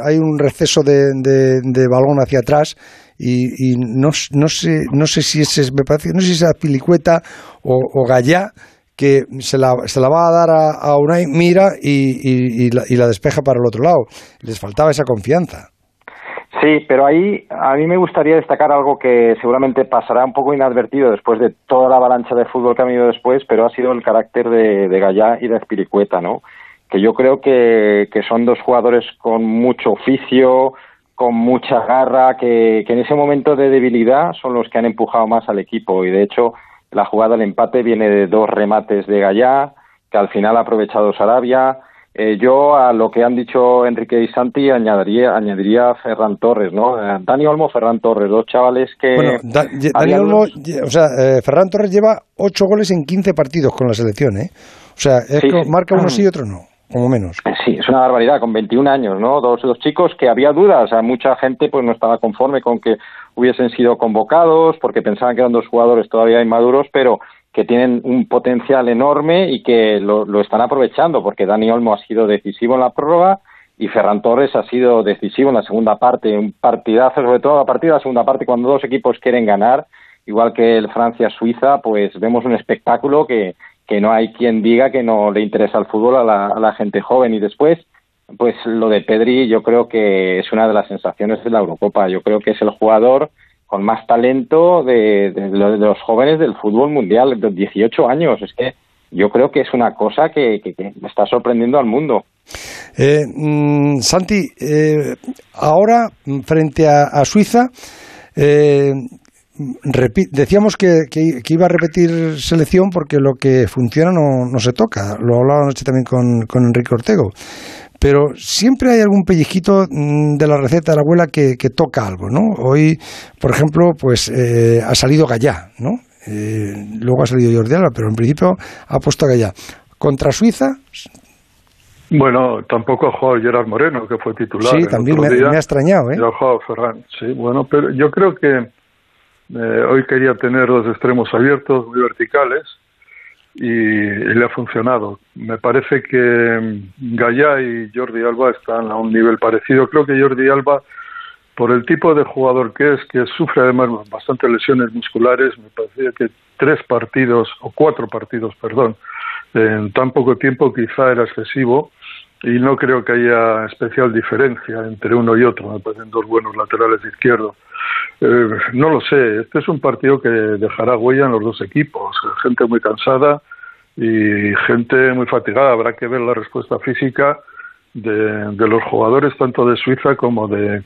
hay un receso de, de, balón hacia atrás y, y, no, no sé, no sé si ese, me parece, no sé si esa pilicueta o, o Gallá que se la, se la va a dar a, Unai, mira y, y, la, despeja para el otro lado. Les faltaba esa confianza. Sí, pero ahí a mí me gustaría destacar algo que seguramente pasará un poco inadvertido después de toda la avalancha de fútbol que ha venido después, pero ha sido el carácter de, de Gallá y de Espiricueta, ¿no? Que yo creo que, que son dos jugadores con mucho oficio, con mucha garra, que, que en ese momento de debilidad son los que han empujado más al equipo y de hecho la jugada del empate viene de dos remates de Gallá, que al final ha aprovechado Sarabia. Eh, yo a lo que han dicho Enrique y Santi añadiría, añadiría Ferran Torres, ¿no? Eh, Dani Olmo, Ferran Torres, dos chavales que... Bueno, Dani Olmo, o sea, eh, Ferran Torres lleva ocho goles en quince partidos con la selección, ¿eh? O sea, es que marca uno sí y otro no como menos. Sí, es una barbaridad, con 21 años, ¿no? Dos, dos chicos que había dudas, o sea, mucha gente pues no estaba conforme con que hubiesen sido convocados porque pensaban que eran dos jugadores todavía inmaduros, pero que tienen un potencial enorme y que lo, lo están aprovechando, porque Dani Olmo ha sido decisivo en la prórroga y Ferran Torres ha sido decisivo en la segunda parte, un partidazo, sobre todo a partir de la segunda parte, cuando dos equipos quieren ganar, igual que el Francia-Suiza, pues vemos un espectáculo que, que no hay quien diga que no le interesa el fútbol a la, gente joven. Y después, pues lo de Pedri yo creo que es una de las sensaciones de la Eurocopa. Yo creo que es el jugador con más talento de, los jóvenes del fútbol mundial, de 18 años. Es que yo creo que es una cosa que, está sorprendiendo al mundo. Eh, mm, Santi, eh, ahora frente a, Suiza, eh, decíamos que, iba a repetir selección porque lo que funciona no, se toca. Lo hablaba anoche también con, con, Enrique Ortego. Pero siempre hay algún pellizquito mm, de la receta de la abuela que, toca algo, ¿no? Hoy, por ejemplo, pues eh, ha salido Gallá, ¿no? Eh, luego ha salido Jordi Alba, pero en principio ha puesto Gallá. Contra Suiza, bueno, tampoco ha jugado Gerard Moreno, que fue titular. Sí, también me, ha extrañado, ¿eh? ha jugado Ferran, sí. Bueno, pero yo creo que eh, hoy quería tener los extremos abiertos, muy verticales, y, le ha funcionado. Me parece que Gallá y Jordi Alba están a un nivel parecido. Creo que Jordi Alba, por el tipo de jugador que es, que sufre además bastantes lesiones musculares, me parecía que tres partidos, o cuatro partidos, perdón, en tan poco tiempo quizá era excesivo y no creo que haya especial diferencia entre uno y otro. Me dos buenos laterales izquierdos. Eh, no lo sé, este es un partido que dejará huella en los dos equipos, gente muy cansada y gente muy fatigada. Habrá que ver la respuesta física de, los jugadores tanto de Suiza como de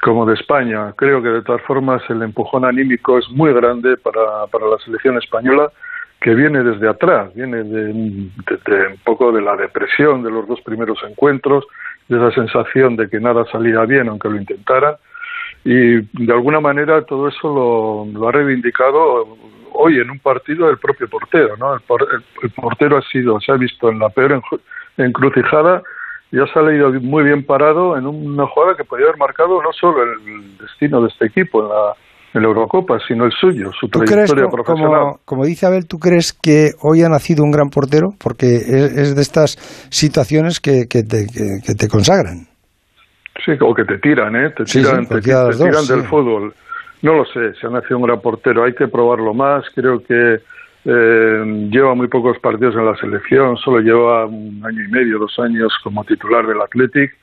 como de España. Creo que de todas formas el empujón anímico es muy grande para, para la selección española que viene desde atrás, viene de, un poco de la depresión de los dos primeros encuentros, de esa sensación de que nada salía bien aunque lo intentaran y de alguna manera todo eso lo, ha reivindicado hoy en un partido del propio portero, ¿no? El, portero ha sido, se ha visto en la peor encrucijada y ha salido muy bien parado en una jugada que podía haber marcado no solo el destino de este equipo en la, en la Eurocopa, sino el suyo, su trayectoria profesional. Como, como, dice Abel, ¿tú crees que hoy ha nacido un gran portero? Porque es, de estas situaciones que, que, te, que, te consagran. Sí, o que te tiran, ¿eh? Te tiran, te, tiran del fútbol. No lo sé, si ha nacido un gran portero, hay que probarlo más. Creo que eh, lleva muy pocos partidos en la selección, solo lleva un año y medio, dos años como titular del Athletic,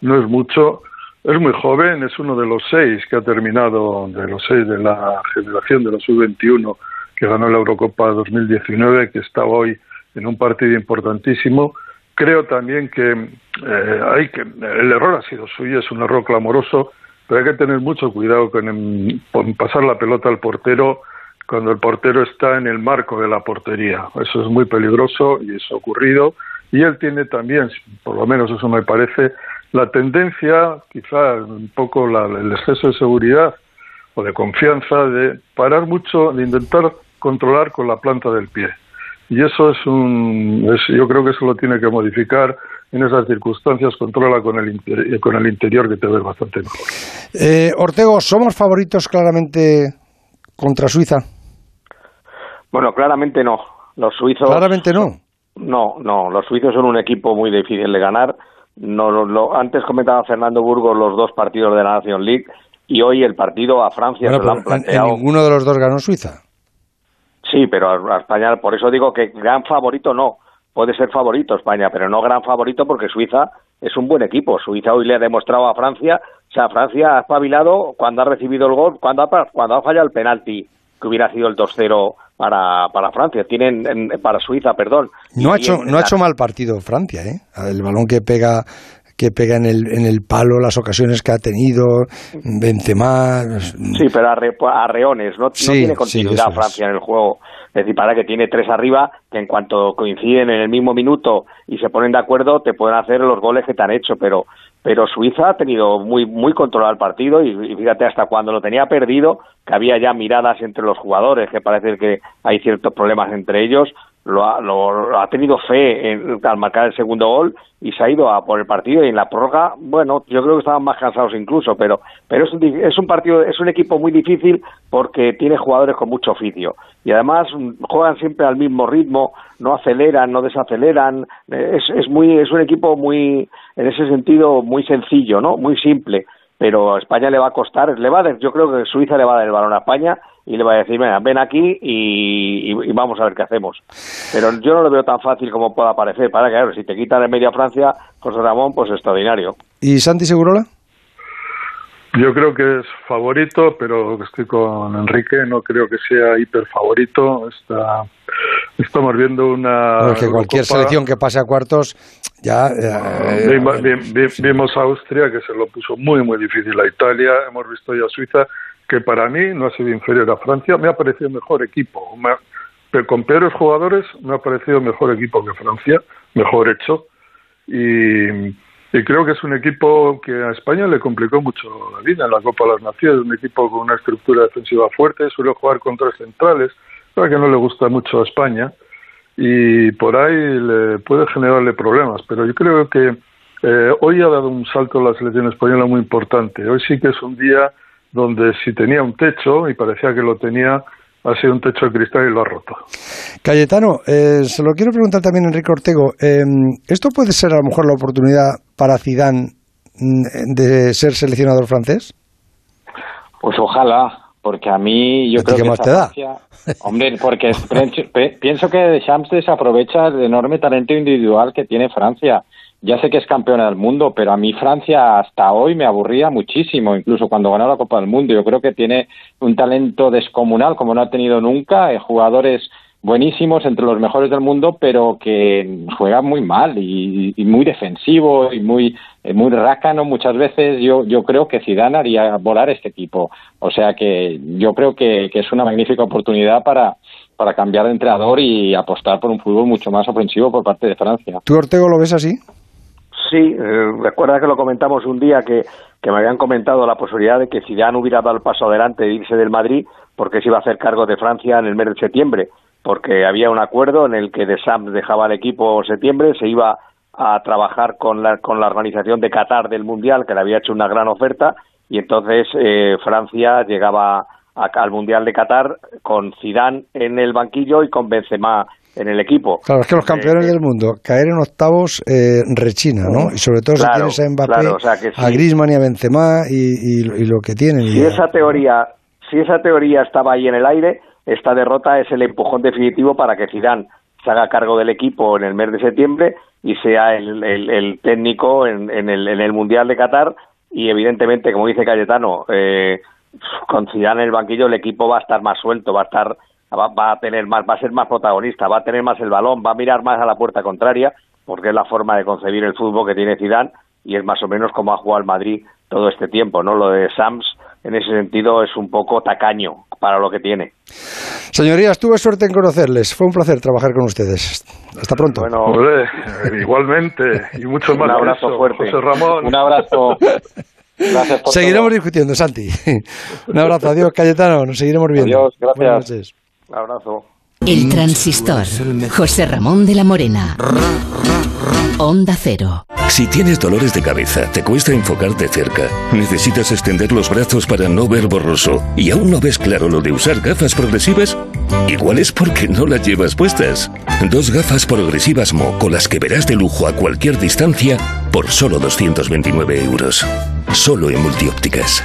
no es mucho. Es muy joven, es uno de los seis que ha terminado, de los seis de la generación de los sub-21 que ganó la Eurocopa 2019, que está hoy en un partido importantísimo. Creo también que eh, hay que el error ha sido suyo, es un error clamoroso, pero hay que tener mucho cuidado con, con pasar la pelota al portero cuando el portero está en el marco de la portería. Eso es muy peligroso y es ocurrido. Y él tiene también, por lo menos eso me parece, la tendencia, quizá un poco el exceso de seguridad o de confianza de parar mucho, de intentar controlar con la planta del pie. Y eso es un, yo creo que eso lo tiene que modificar en esas circunstancias, controla con el, con el interior que te ves bastante mejor. Eh, Ortego, ¿somos favoritos claramente contra Suiza? Bueno, claramente no. Los suizos. Claramente no. No, no. Los suizos son un equipo muy difícil de ganar. No, lo, antes comentaba Fernando Burgos los dos partidos de la Nation League y hoy el partido a Francia se lo han planteado. En, ninguno de los dos ganó Suiza. Sí, pero a, España, por eso digo que gran favorito no. Puede ser favorito España, pero no gran favorito porque Suiza es un buen equipo. Suiza hoy le ha demostrado a Francia, o sea, Francia ha espabilado cuando ha recibido el gol, cuando ha, cuando ha fallado el penalti, que hubiera sido el 2-0 para, para Francia, tienen para Suiza, perdón. No ha hecho no ha hecho mal partido Francia, ¿eh? El balón que pega que pega en el, en el palo, las ocasiones que ha tenido, Benzema... Sí, pero a, reones, no, tiene continuidad Francia en el juego. Es decir, para que tiene tres arriba, que en cuanto coinciden en el mismo minuto y se ponen de acuerdo, te pueden hacer los goles que te han hecho, pero pero Suiza ha tenido muy muy controlado el partido y, fíjate hasta cuando lo tenía perdido que había ya miradas entre los jugadores que parece que hay ciertos problemas entre ellos lo ha, lo, ha tenido fe en, al marcar el segundo gol y se ha ido a por el partido y en la prórroga, bueno, yo creo que estaban más cansados incluso, pero pero es un, es un partido, es un equipo muy difícil porque tiene jugadores con mucho oficio y además juegan siempre al mismo ritmo, no aceleran, no desaceleran, es, es muy es un equipo muy en ese sentido muy sencillo, ¿no? Muy simple pero a España le va a costar, le va yo creo que Suiza le va a dar el balón a España y le va a decir, venga, ven aquí y, vamos a ver qué hacemos. Pero yo no lo veo tan fácil como pueda parecer, para que, si te quitan en medio a Francia, José Ramón, pues extraordinario. ¿Y Santi Segurola? Yo creo que es favorito, pero estoy con Enrique, no creo que sea hiper favorito. Está, estamos viendo una. que cualquier selección que pase a cuartos, ya. Eh, vimos a Austria, que se lo puso muy, muy difícil a Italia. Hemos visto ya a Suiza, que para mí no ha sido inferior a Francia. Me ha parecido mejor equipo. pero con peores jugadores, me ha parecido mejor equipo que Francia, mejor hecho. Y y creo que es un equipo que a España le complicó mucho la vida en la Copa de las Naciones, un equipo con una estructura defensiva fuerte, suele jugar con tres centrales, que no le gusta mucho a España y por ahí le puede generarle problemas, pero yo creo que eh, hoy ha dado un salto la selección española muy importante. Hoy sí que es un día donde si tenía un techo y parecía que lo tenía, ha sido un techo de cristal y lo ha roto. Cayetano, eh, se lo quiero preguntar también a Enrique Ortego. Em, ¿Esto puede ser a lo mejor la oportunidad para Zidane mm, de ser seleccionador francés? Pues ojalá, porque a mí yo creo que más te da? hombre, porque pienso que Deschamps desaprovecha el enorme talento individual que tiene Francia ya sé que es campeona del mundo, pero a mí Francia hasta hoy me aburría muchísimo, incluso cuando ganó la Copa del Mundo. Yo creo que tiene un talento descomunal como no ha tenido nunca, eh, jugadores buenísimos entre los mejores del mundo, pero que juegan muy mal y, muy defensivo y muy eh, muy rácano muchas veces. Yo yo creo que Zidane haría volar este equipo. O sea que yo creo que, que es una magnífica oportunidad para para cambiar de entrenador y apostar por un fútbol mucho más ofensivo por parte de Francia. ¿Tú Ortego lo ves así? Sí, eh, recuerda que lo comentamos un día que, que me habían comentado la posibilidad de que Zidane hubiera dado el paso adelante de irse del Madrid porque se iba a hacer cargo de Francia en el mes de septiembre, porque había un acuerdo en el que De Sam dejaba el equipo en septiembre, se iba a trabajar con la, con la organización de Qatar del Mundial, que le había hecho una gran oferta, y entonces eh, Francia llegaba al Mundial de Qatar con Zidane en el banquillo y con Benzema en el equipo. Claro, es que los campeones del mundo, caer en octavos eh, rechina, ¿no? Y sobre todo si tienes a Mbappé, a Griezmann y a Benzema y, lo que tienen. Si esa teoría, si esa teoría estaba ahí en el aire, esta derrota es el empujón definitivo para que Zidane se haga cargo del equipo en el mes de septiembre y sea el, técnico en, el, en el Mundial de Qatar y evidentemente, como dice Cayetano, eh, con Zidane en el banquillo el equipo va a estar más suelto, va a estar va, a tener más, va a ser más protagonista, va a tener más el balón, va a mirar más a la puerta contraria, porque es la forma de concebir el fútbol que tiene Zidane y es más o menos como ha jugado el Madrid todo este tiempo, ¿no? Lo de Sams en ese sentido es un poco tacaño para lo que tiene. Señorías, tuve suerte en conocerles. Fue un placer trabajar con ustedes. Hasta pronto. Bueno, igualmente y mucho más. Un abrazo fuerte. José Ramón. Un abrazo. Gracias por seguiremos discutiendo, Santi. Un abrazo. Adiós, Cayetano. Nos seguiremos viendo. Adiós, gracias. Buenas noches. Un abrazo. El transistor. José Ramón de la Morena. Onda Cero. Si tienes dolores de cabeza, te cuesta enfocarte cerca, necesitas extender los brazos para no ver borroso y aún no ves claro lo de usar gafas progresivas, igual es porque no las llevas puestas. Dos gafas progresivas Mo con las que verás de lujo a cualquier distancia por solo 229 euros. Solo en multiópticas.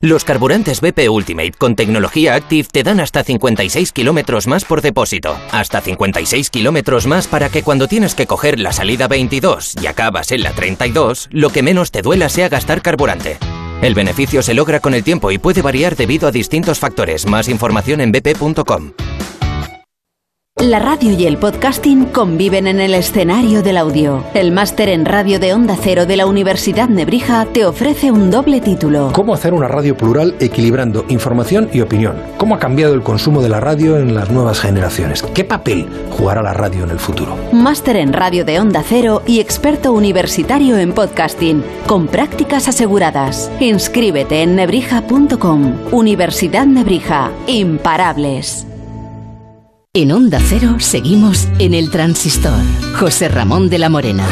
Los carburantes BP Ultimate con tecnología Active te dan hasta 56 kilómetros más por depósito. Hasta 56 kilómetros más para que cuando tienes que coger la salida 22 y acabas en la 32, lo que menos te duela sea gastar carburante. El beneficio se logra con el tiempo y puede variar debido a distintos factores. Más información en bp.com. La radio y el podcasting conviven en el escenario del audio. El máster en radio de Onda Cero de la Universidad Nebrija te ofrece un doble título. ¿Cómo hacer una radio plural equilibrando información y opinión? ¿Cómo ha cambiado el consumo de la radio en las nuevas generaciones? ¿Qué papel jugará la radio en el futuro? Máster en radio de Onda Cero y experto universitario en podcasting, con prácticas aseguradas. Inscríbete en nebrija.com. Universidad Nebrija. Imparables. En Onda Cero seguimos en el transistor. José Ramón de la Morena.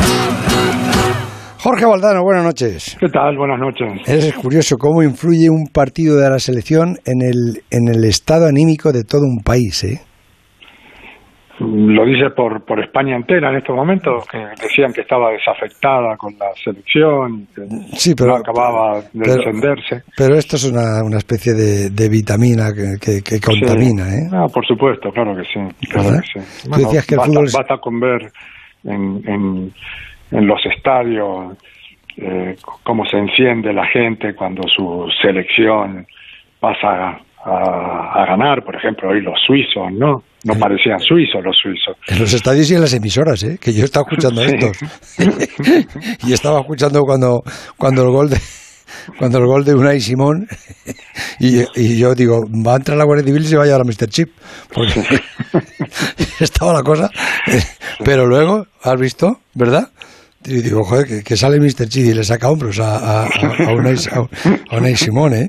Jorge Valdano, buenas noches. ¿Qué tal? Buenas noches. Es curioso cómo influye un partido de la selección en el, en el estado anímico de todo un país, ¿eh? Lo dice por, por España entera en estos momentos, que decían que estaba desafectada con la selección, que sí, pero, no acababa de descenderse. Pero esto es una, una especie de, de vitamina que, que, contamina, ¿eh? Ah, por supuesto, claro que sí. Claro que sí. decías que basta, el basta con ver en, en, en los estadios eh, cómo se enciende la gente cuando su selección pasa a, ganar, por ejemplo, hoy los suizos, ¿no? No parecían suizos los suizos. En los estadios y en las emisoras, ¿eh? Que yo estaba escuchando esto. y estaba escuchando cuando, cuando el gol de cuando el gol de Unai Simón y, y, yo digo, va a entrar la Guardia Civil y se va a llevar a Mr. Chip porque estaba la cosa pero luego, ¿has visto? ¿verdad? Y digo, joder, que, sale Mr. Chidi y le saca hombros a, a, a, Unai, Simón, ¿eh?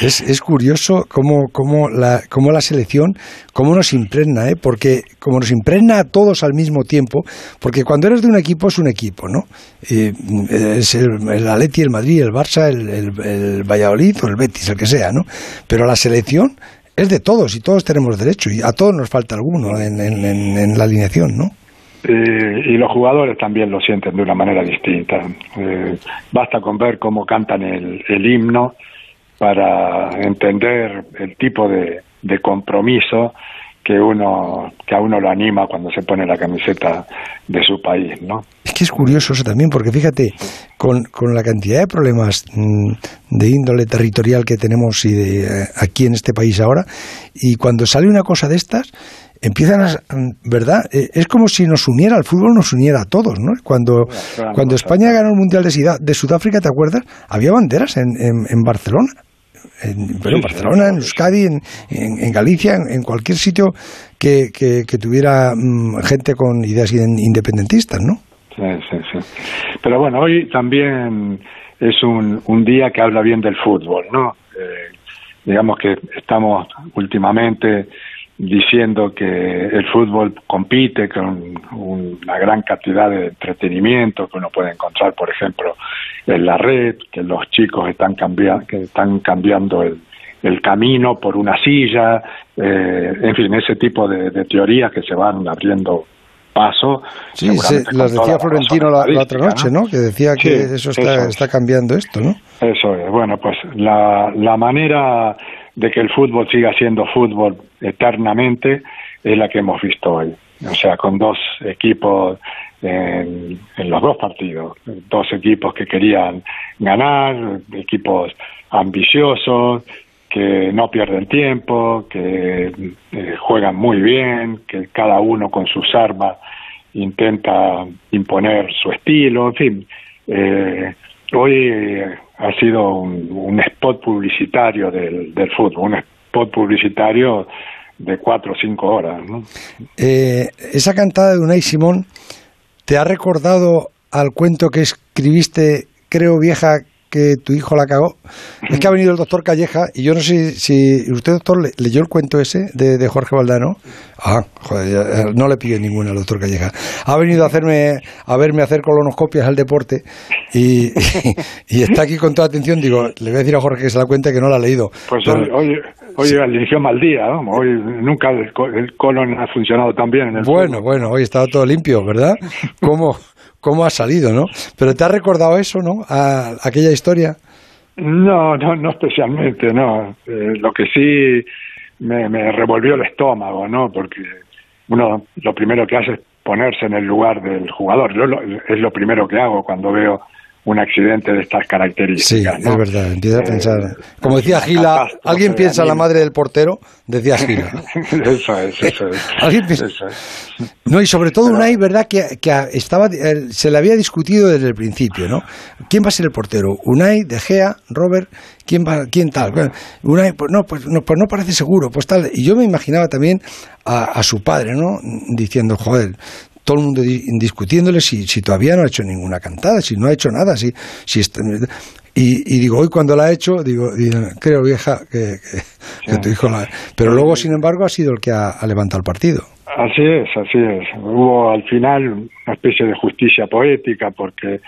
Es, es curioso cómo, cómo, la, cómo la selección, cómo nos impregna, ¿eh? Porque como nos impregna a todos al mismo tiempo, porque cuando eres de un equipo es un equipo, ¿no? es el, el Atleti, el Madrid, el Barça, el, el, Valladolid o el Betis, el que sea, ¿no? Pero la selección es de todos y todos tenemos derecho y a todos nos falta alguno en, en, en la alineación, ¿no? Eh, y los jugadores también lo sienten de una manera distinta. Eh, basta con ver cómo cantan el, el, himno para entender el tipo de, de, compromiso que uno que a uno lo anima cuando se pone la camiseta de su país, ¿no? Es que es curioso eso también, porque fíjate, con, con la cantidad de problemas mm, de índole territorial que tenemos y de, eh, aquí en este país ahora, y cuando sale una cosa de estas, empiezan a, ¿verdad? Eh, es como si nos uniera, el fútbol nos uniera a todos, ¿no? Cuando, cuando España ganó el Mundial de, Sudáfrica, ¿te acuerdas? Había banderas en, en, Barcelona. En, pero en Barcelona, en Euskadi, en, en Galicia, en, cualquier sitio que, que, tuviera mm, gente con ideas independentistas, ¿no? Sí, sí, sí. Pero bueno, hoy también es un, un día que habla bien del fútbol, ¿no? Eh, digamos que estamos últimamente diciendo que el fútbol compite con una gran cantidad de entretenimiento que uno puede encontrar, por ejemplo, en la red, que los chicos están, cambiando que están cambiando el, el camino por una silla, eh, en fin, ese tipo de, de teorías que se van abriendo paso. Sí, las decía Florentino la, otra noche, ¿no? Que decía que eso, está, está cambiando esto, ¿no? Eso es. Bueno, pues la, la manera de que el fútbol siga siendo fútbol eternamente es la que hemos visto hoy. O sea, con dos equipos en, los dos partidos, dos equipos que querían ganar, equipos ambiciosos, que no pierden tiempo, que eh, juegan muy bien, que cada uno con sus armas intenta imponer su estilo, en fin. Eh, hoy ha sido un, spot publicitario del, fútbol, un spot publicitario de cuatro o cinco horas. ¿no? Eh, esa cantada de Unai Simón, ¿te ha recordado al cuento que escribiste, creo vieja, que tu hijo la cagó. Es que ha venido el doctor Calleja y yo no sé si usted, doctor, leyó el cuento ese de, Jorge Valdano. Ah, joder, no le pide ninguna al doctor Calleja. Ha venido a hacerme, a verme hacer colonoscopias al deporte y, y, está aquí con toda atención. Digo, le voy a decir a Jorge que se la cuenta que no la ha leído. Pues hoy, hoy, eligió mal día, hoy nunca el, colon ha funcionado tan bien. En el bueno, bueno, hoy estaba todo limpio, ¿verdad? ¿Cómo? Cómo ha salido, ¿no? Pero te ha recordado eso, ¿no? A, aquella historia. No, no, no especialmente, no. Eh, lo que sí me, me revolvió el estómago, ¿no? Porque uno lo primero que hace es ponerse en el lugar del jugador. Yo es lo primero que hago cuando veo un accidente de estas características. Sí, es verdad, empieza a pensar. Como decía Gila, ¿alguien piensa en la madre del portero? Decía Gila. eso es, eso es. ¿Alguien piensa? No, y sobre todo Unai, ¿verdad? Que, que estaba, eh, se le había discutido desde el principio, ¿no? ¿Quién va a ser el portero? ¿Unai, De Gea, Robert? ¿Quién, va, quién tal? Unai, pues no, pues no, pues no parece seguro, pues tal. Y yo me imaginaba también a, a su padre, ¿no? Diciendo, joder, todo el mundo discutiéndole si, si todavía no ha hecho ninguna cantada, si no ha hecho nada, si, si y, digo, hoy cuando la ha hecho, digo, creo vieja que, que, tu hijo la... Pero luego, sin embargo, ha sido el que ha, levantado el partido. Así es, así es. Hubo al final una especie de justicia poética porque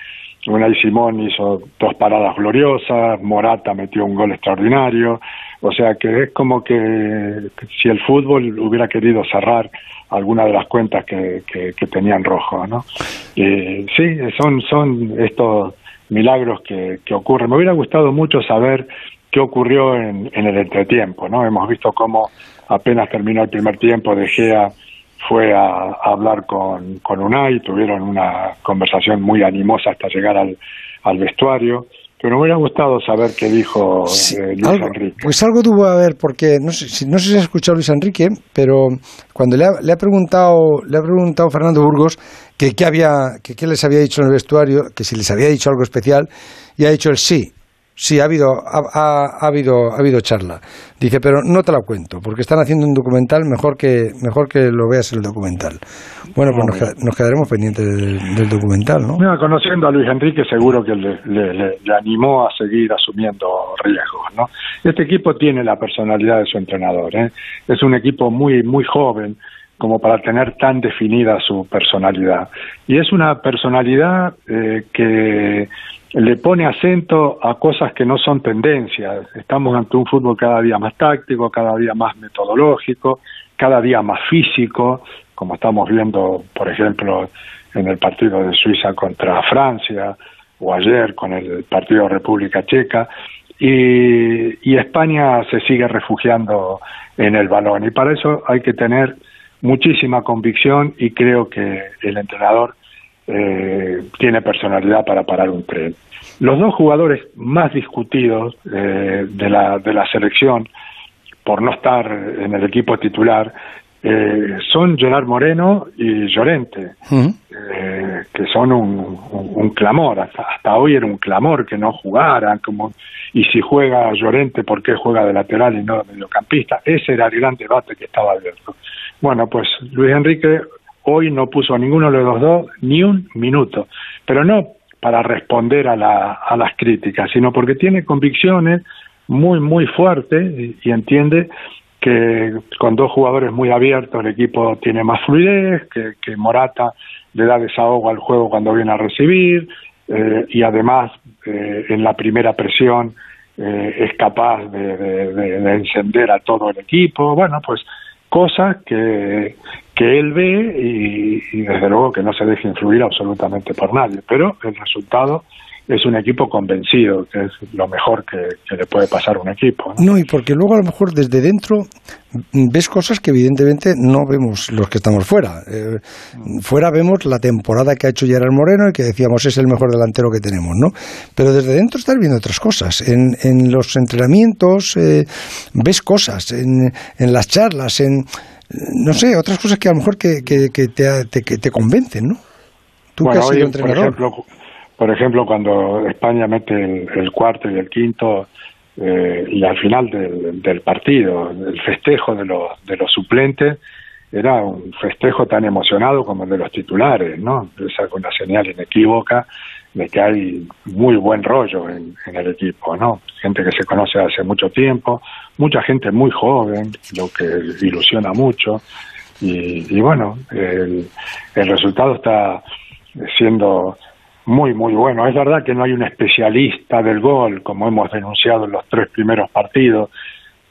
Unai Simón hizo dos paradas gloriosas, Morata metió un gol extraordinario, o sea que es como que si el fútbol hubiera querido cerrar alguna de las cuentas que, que, tenían rojo, ¿no? sí, son, son estos milagros que, que ocurren. Me hubiera gustado mucho saber qué ocurrió en, en el entretiempo, ¿no? Hemos visto cómo apenas terminó el primer tiempo, De Gea fue a, hablar con, con Unai, tuvieron una conversación muy animosa hasta llegar al, al vestuario. Pero me hubiera gustado saber qué dijo eh, Luis Enrique. Pues algo tuvo a ver, porque no sé, no sé si ha escuchado Luis Enrique, pero cuando le ha, le ha preguntado le ha preguntado Fernando Burgos que qué había que qué les había dicho en el vestuario, que si les había dicho algo especial, y ha dicho el sí. Sí, ha habido, ha, habido, ha habido charla. Dice, pero no te la cuento, porque están haciendo un documental, mejor que, mejor que lo veas en el documental. Bueno, pues nos, quedaremos pendientes del, documental, ¿no? conociendo a Luis Enrique, seguro que le, le, animó a seguir asumiendo riesgos, ¿no? Este equipo tiene la personalidad de su entrenador, ¿eh? Es un equipo muy, muy joven, como para tener tan definida su personalidad. Y es una personalidad eh, que le pone acento a cosas que no son tendencias. Estamos ante un fútbol cada día más táctico, cada día más metodológico, cada día más físico, como estamos viendo, por ejemplo, en el partido de Suiza contra Francia o ayer con el partido República Checa. Y, y España se sigue refugiando en el balón. Y para eso hay que tener muchísima convicción y creo que el entrenador eh, tiene personalidad para parar un tren. Los dos jugadores más discutidos eh, de, la, de la selección por no estar en el equipo titular eh, son Gerard Moreno y Llorente, eh, que son un, un, clamor. Hasta, hasta, hoy era un clamor que no jugaran, como y si juega Llorente, ¿por qué juega de lateral y no de mediocampista? Ese era el gran debate que estaba abierto. Bueno, pues Luis Enrique hoy no puso a ninguno de los dos ni un minuto, pero no para responder a, la, a las críticas, sino porque tiene convicciones muy, muy fuertes y, entiende que con dos jugadores muy abiertos el equipo tiene más fluidez, que, Morata le da desahogo al juego cuando viene a recibir eh, y además eh, en la primera presión eh, es capaz de, de, encender a todo el equipo. Bueno, pues cosas que, que él ve y, y desde luego que no se deje influir absolutamente por nadie, pero el resultado es un equipo convencido, que es lo mejor que, le puede pasar a un equipo. ¿no? y porque luego a lo mejor desde dentro ves cosas que evidentemente no vemos los que estamos fuera. Eh, fuera vemos la temporada que ha hecho Gerard Moreno y que decíamos es el mejor delantero que tenemos, ¿no? Pero desde dentro estás viendo otras cosas. En, en los entrenamientos eh, ves cosas, en, en las charlas, en no sé, otras cosas que a lo mejor que, que, que te, te, que te convencen, ¿no? Tú que has sido entrenador. Por ejemplo, por ejemplo, cuando España mete el, cuarto y el quinto eh, y al final del, partido, el festejo de los, de los suplentes era un festejo tan emocionado como el de los titulares, ¿no? Esa con una señal inequívoca de que hay muy buen rollo en, el equipo, ¿no? Gente que se conoce hace mucho tiempo, mucha gente muy joven, lo que ilusiona mucho. Y, y bueno, el, el resultado está siendo muy, muy bueno. Es verdad que no hay un especialista del gol, como hemos denunciado en los tres primeros partidos,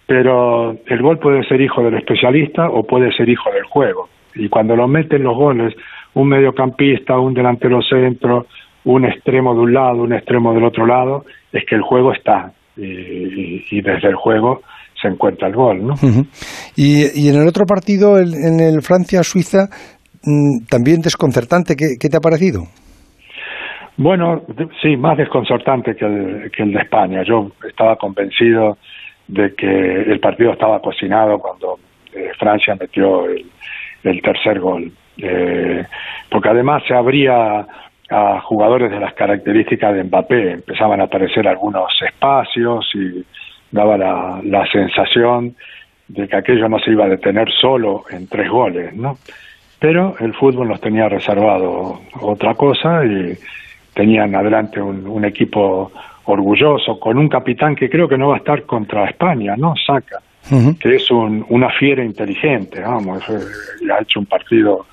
pero el gol puede ser hijo del especialista o puede ser hijo del juego. Y cuando lo meten los goles, un mediocampista, un delantero centro, un extremo de un lado, un extremo del otro lado, es que el juego está. Y, desde el juego se encuentra el gol, ¿no? y, y, en el otro partido, en el Francia-Suiza, mm, también desconcertante, ¿qué, ¿qué te ha parecido? Bueno, sí, más desconcertante que el, que el de España. Yo estaba convencido de que el partido estaba cocinado cuando eh, Francia metió el, tercer gol. Eh, porque además se abría a jugadores de las características de Mbappé. Empezaban a aparecer algunos espacios y daba la, la sensación de que aquello no se iba a detener solo en tres goles, ¿no? Pero el fútbol nos tenía reservado otra cosa y tenían adelante un, equipo orgulloso, con un capitán que creo que no va a estar contra España, ¿no? Saca, que es un, una fiera inteligente, vamos, y ha hecho un partido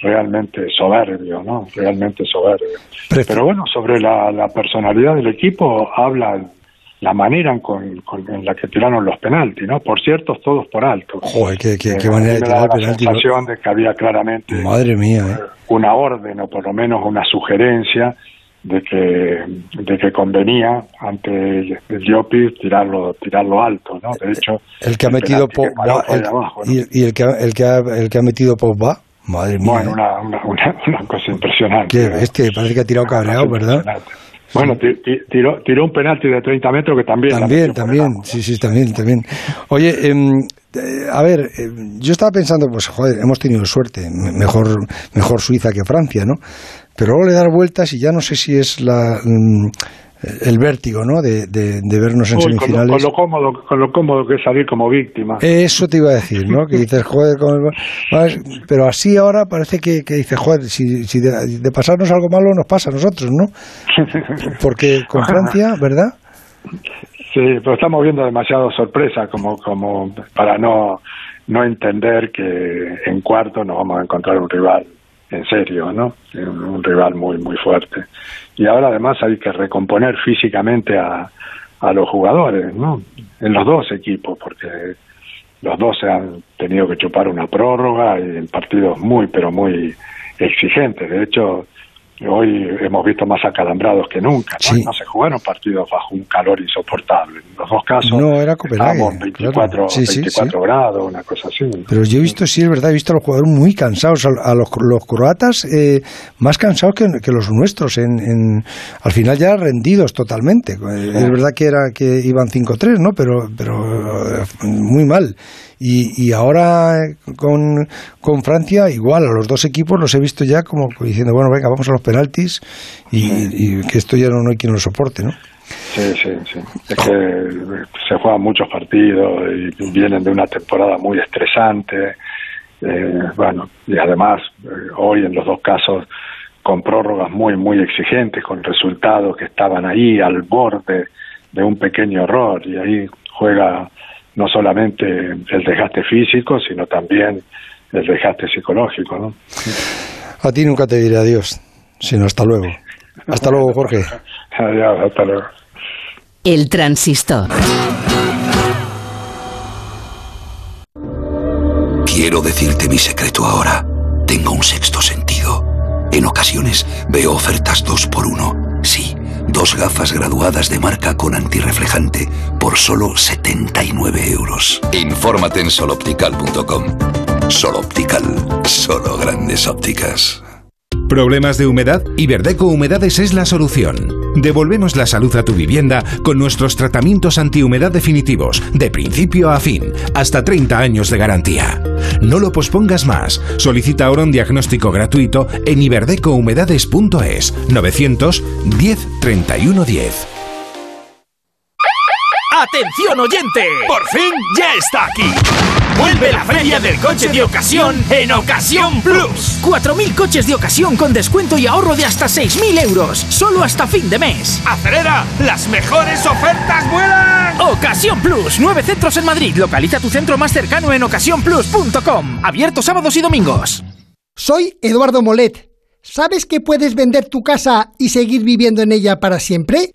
realmente soberbio, ¿no? Realmente soberbio. Pero bueno, sobre la, la personalidad del equipo habla la manera en la que tiraron los penaltis, ¿no? Por cierto, todos por alto. Joder, qué, qué, qué manera de tirar la sensación de que había claramente Madre mía, ¿eh? una orden o por lo menos una sugerencia de que, de que convenía ante el, el tirarlo, tirarlo alto, ¿no? De hecho, el que ha metido Pogba, y, el que, el que ha, el que ha metido Pogba, madre mía. Bueno, una, una, una, cosa impresionante. Qué bestia, parece que ha tirado cabreado, ¿verdad? Bueno, tiró, tiró un penalti de 30 metros que también... También, también, sí, sí, también, también. Oye, eh, a ver, eh, yo estaba pensando, pues, joder, hemos tenido suerte, mejor, mejor Suiza que Francia, ¿no? Pero luego le dar vueltas y ya no sé si es la, mm, el vértigo, ¿no? De, de, vernos en semifinales. Con lo, cómodo, con lo cómodo que es salir como víctima. Eso te iba a decir, ¿no? que dices, joder, pero así ahora parece que, que dices, joder, si, si de, pasarnos algo malo nos pasa a nosotros, ¿no? Porque con Francia, ¿verdad? Sí, pero estamos viendo demasiado sorpresa como, como para no, no entender que en cuarto nos vamos a encontrar un rival en serio, ¿no? Un, rival muy, muy fuerte. Y ahora además hay que recomponer físicamente a, a los jugadores, ¿no? En los dos equipos, porque los dos se han tenido que chupar una prórroga y en partidos muy, pero muy exigentes. De hecho, hoy hemos visto más acalambrados que nunca. ¿no? no se jugaron partidos bajo un calor insoportable. los dos casos. No, era. Estábamos 24, Sí, sí, 24 grados, una cosa así. Pero yo he visto, sí, es verdad, he visto a los jugadores muy cansados, a, a los, los croatas eh, más cansados que, que los nuestros, en, en- al final ya rendidos totalmente. Eh, Es verdad que era que iban 5-3, ¿no? Pero, pero eh, muy mal. Y, y ahora con, con Francia, igual, a los dos equipos los he visto ya como diciendo, bueno, venga, vamos a los penaltis y, y que esto ya no, no hay quien lo soporte, ¿no? Sí, sí, sí. Es que se juegan muchos partidos y vienen de una temporada muy estresante. Eh, bueno, y además, eh, hoy en los dos casos, con prórrogas muy, muy exigentes, con resultados que estaban ahí al borde de un pequeño error. Y ahí juega no solamente el desgaste físico, sino también el desgaste psicológico, ¿no? A ti nunca te diré adiós, sino hasta luego. Hasta luego, Jorge. Adiós, hasta luego. El transistor. Quiero decirte mi secreto ahora. Tengo un sexto sentido. En ocasiones veo ofertas dos por uno. Sí, dos gafas graduadas de marca con antirreflejante por solo 79 euros. Infórmate en soloptical.com. Soloptical, solo grandes ópticas. ¿Problemas de humedad? Iberdeco Humedades es la solución. Devolvemos la salud a tu vivienda con nuestros tratamientos antihumedad definitivos, de principio a fin, hasta 30 años de garantía. No lo pospongas más. Solicita ahora un diagnóstico gratuito en iberdecohumedades.es 910 31 10. ¡Atención oyente! ¡Por fin ya está aquí! Vuelve la feria del coche de ocasión en Ocasión Plus. 4.000 coches de ocasión con descuento y ahorro de hasta 6.000 euros. Solo hasta fin de mes. ¡Acelera! ¡Las mejores ofertas vuelan! Ocasión Plus. Nueve centros en Madrid. Localiza tu centro más cercano en ocasiónplus.com. Abierto sábados y domingos. Soy Eduardo Molet. ¿Sabes que puedes vender tu casa y seguir viviendo en ella para siempre?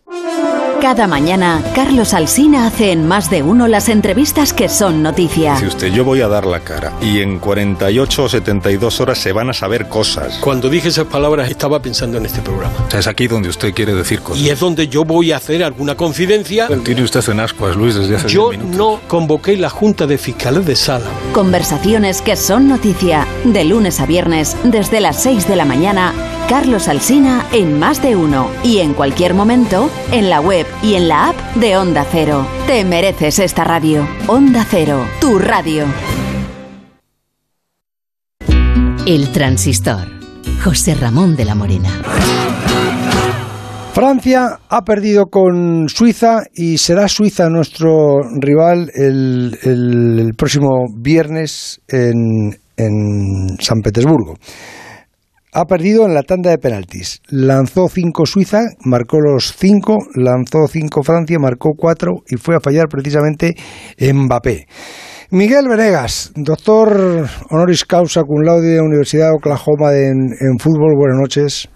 Cada mañana, Carlos Alsina hace en más de uno las entrevistas que son noticia. Si usted, yo voy a dar la cara y en 48 o 72 horas se van a saber cosas. Cuando dije esas palabras estaba pensando en este programa. O sea, es aquí donde usted quiere decir cosas. Y es donde yo voy a hacer alguna confidencia. Tiene usted en ascuas, Luis, desde hace Yo 10 minutos. no convoqué la Junta de Fiscales de Sala. Conversaciones que son noticia. De lunes a viernes, desde las 6 de la mañana, Carlos Alsina en más de uno. Y en cualquier momento, en la web y en la app de Onda Cero. Te mereces esta radio. Onda Cero, tu radio. El transistor. José Ramón de la Morena. Francia ha perdido con Suiza y será Suiza nuestro rival el, el- el próximo viernes en, en San Petersburgo. Ha perdido en la tanda de penaltis. Lanzó cinco Suiza, marcó los cinco, lanzó cinco Francia, marcó cuatro y fue a fallar precisamente Mbappé. Miguel Venegas, doctor honoris causa cum laude de la Universidad de Oklahoma en, en fútbol. Buenas noches.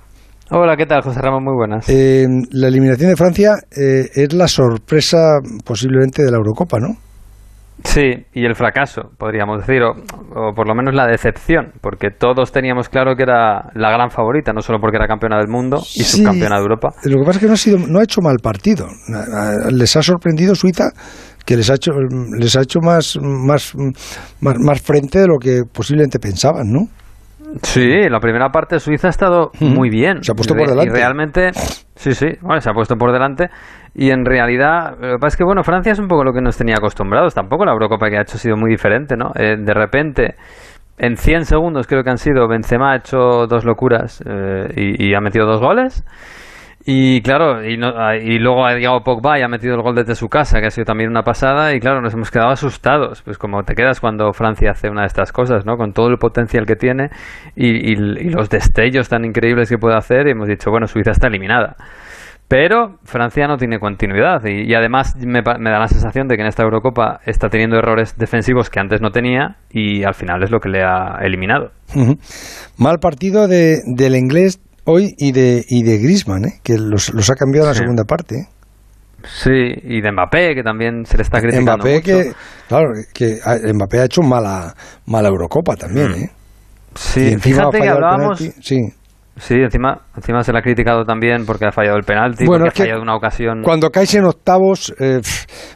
Hola, ¿qué tal, José Ramón? Muy buenas. Eh, la eliminación de Francia eh, es la sorpresa posiblemente de la Eurocopa, ¿no? Sí, y el fracaso, podríamos decir, o, o por lo menos la decepción, porque todos teníamos claro que era la gran favorita, no solo porque era campeona del mundo y Sí. subcampeona de Europa. Lo que pasa es que no ha, sido, no ha hecho mal partido. Les ha sorprendido Suiza que les ha hecho, les ha hecho más, más, más, más frente de lo que posiblemente pensaban, ¿no? Sí, la primera parte Suiza ha estado muy bien. Se ha puesto por delante. Y realmente, sí, sí, bueno, se ha puesto por delante. Y en realidad, lo que pasa es que, bueno, Francia es un poco lo que nos tenía acostumbrados. Tampoco la Eurocopa que ha hecho ha sido muy diferente, ¿no? Eh, de repente, en 100 segundos creo que han sido, Benzema ha hecho dos locuras eh, y, ha metido dos goles. Y claro, y, no- ah, y luego ha llegado Pogba y ha metido el gol desde su casa, que ha sido también una pasada, y claro, nos hemos quedado asustados, pues como te quedas cuando Francia hace una de estas cosas, ¿no? Con todo el potencial que tiene y los destellos tan increíbles que puede hacer, y hemos dicho, bueno, Suiza está eliminada. Pero Francia no tiene continuidad y, y además me, me da la sensación de que en esta Eurocopa está teniendo errores defensivos que antes no tenía y al final es lo que le ha eliminado. Mal partido de, del inglés hoy y de, y de Griezmann, ¿eh? que los, los ha cambiado en la Sí. segunda parte. ¿eh? Sí, y de Mbappé, que también se le está criticando Mbappé mucho. que, claro, que Mbappé ha hecho mala, mala Eurocopa también, ¿eh? Mm. Sí, encima ha fíjate que hablábamos... sí. Sí, encima, encima se le ha criticado también porque ha fallado el penalti, Bueno, porque es ha fallado una ocasión... Cuando caes en octavos, eh,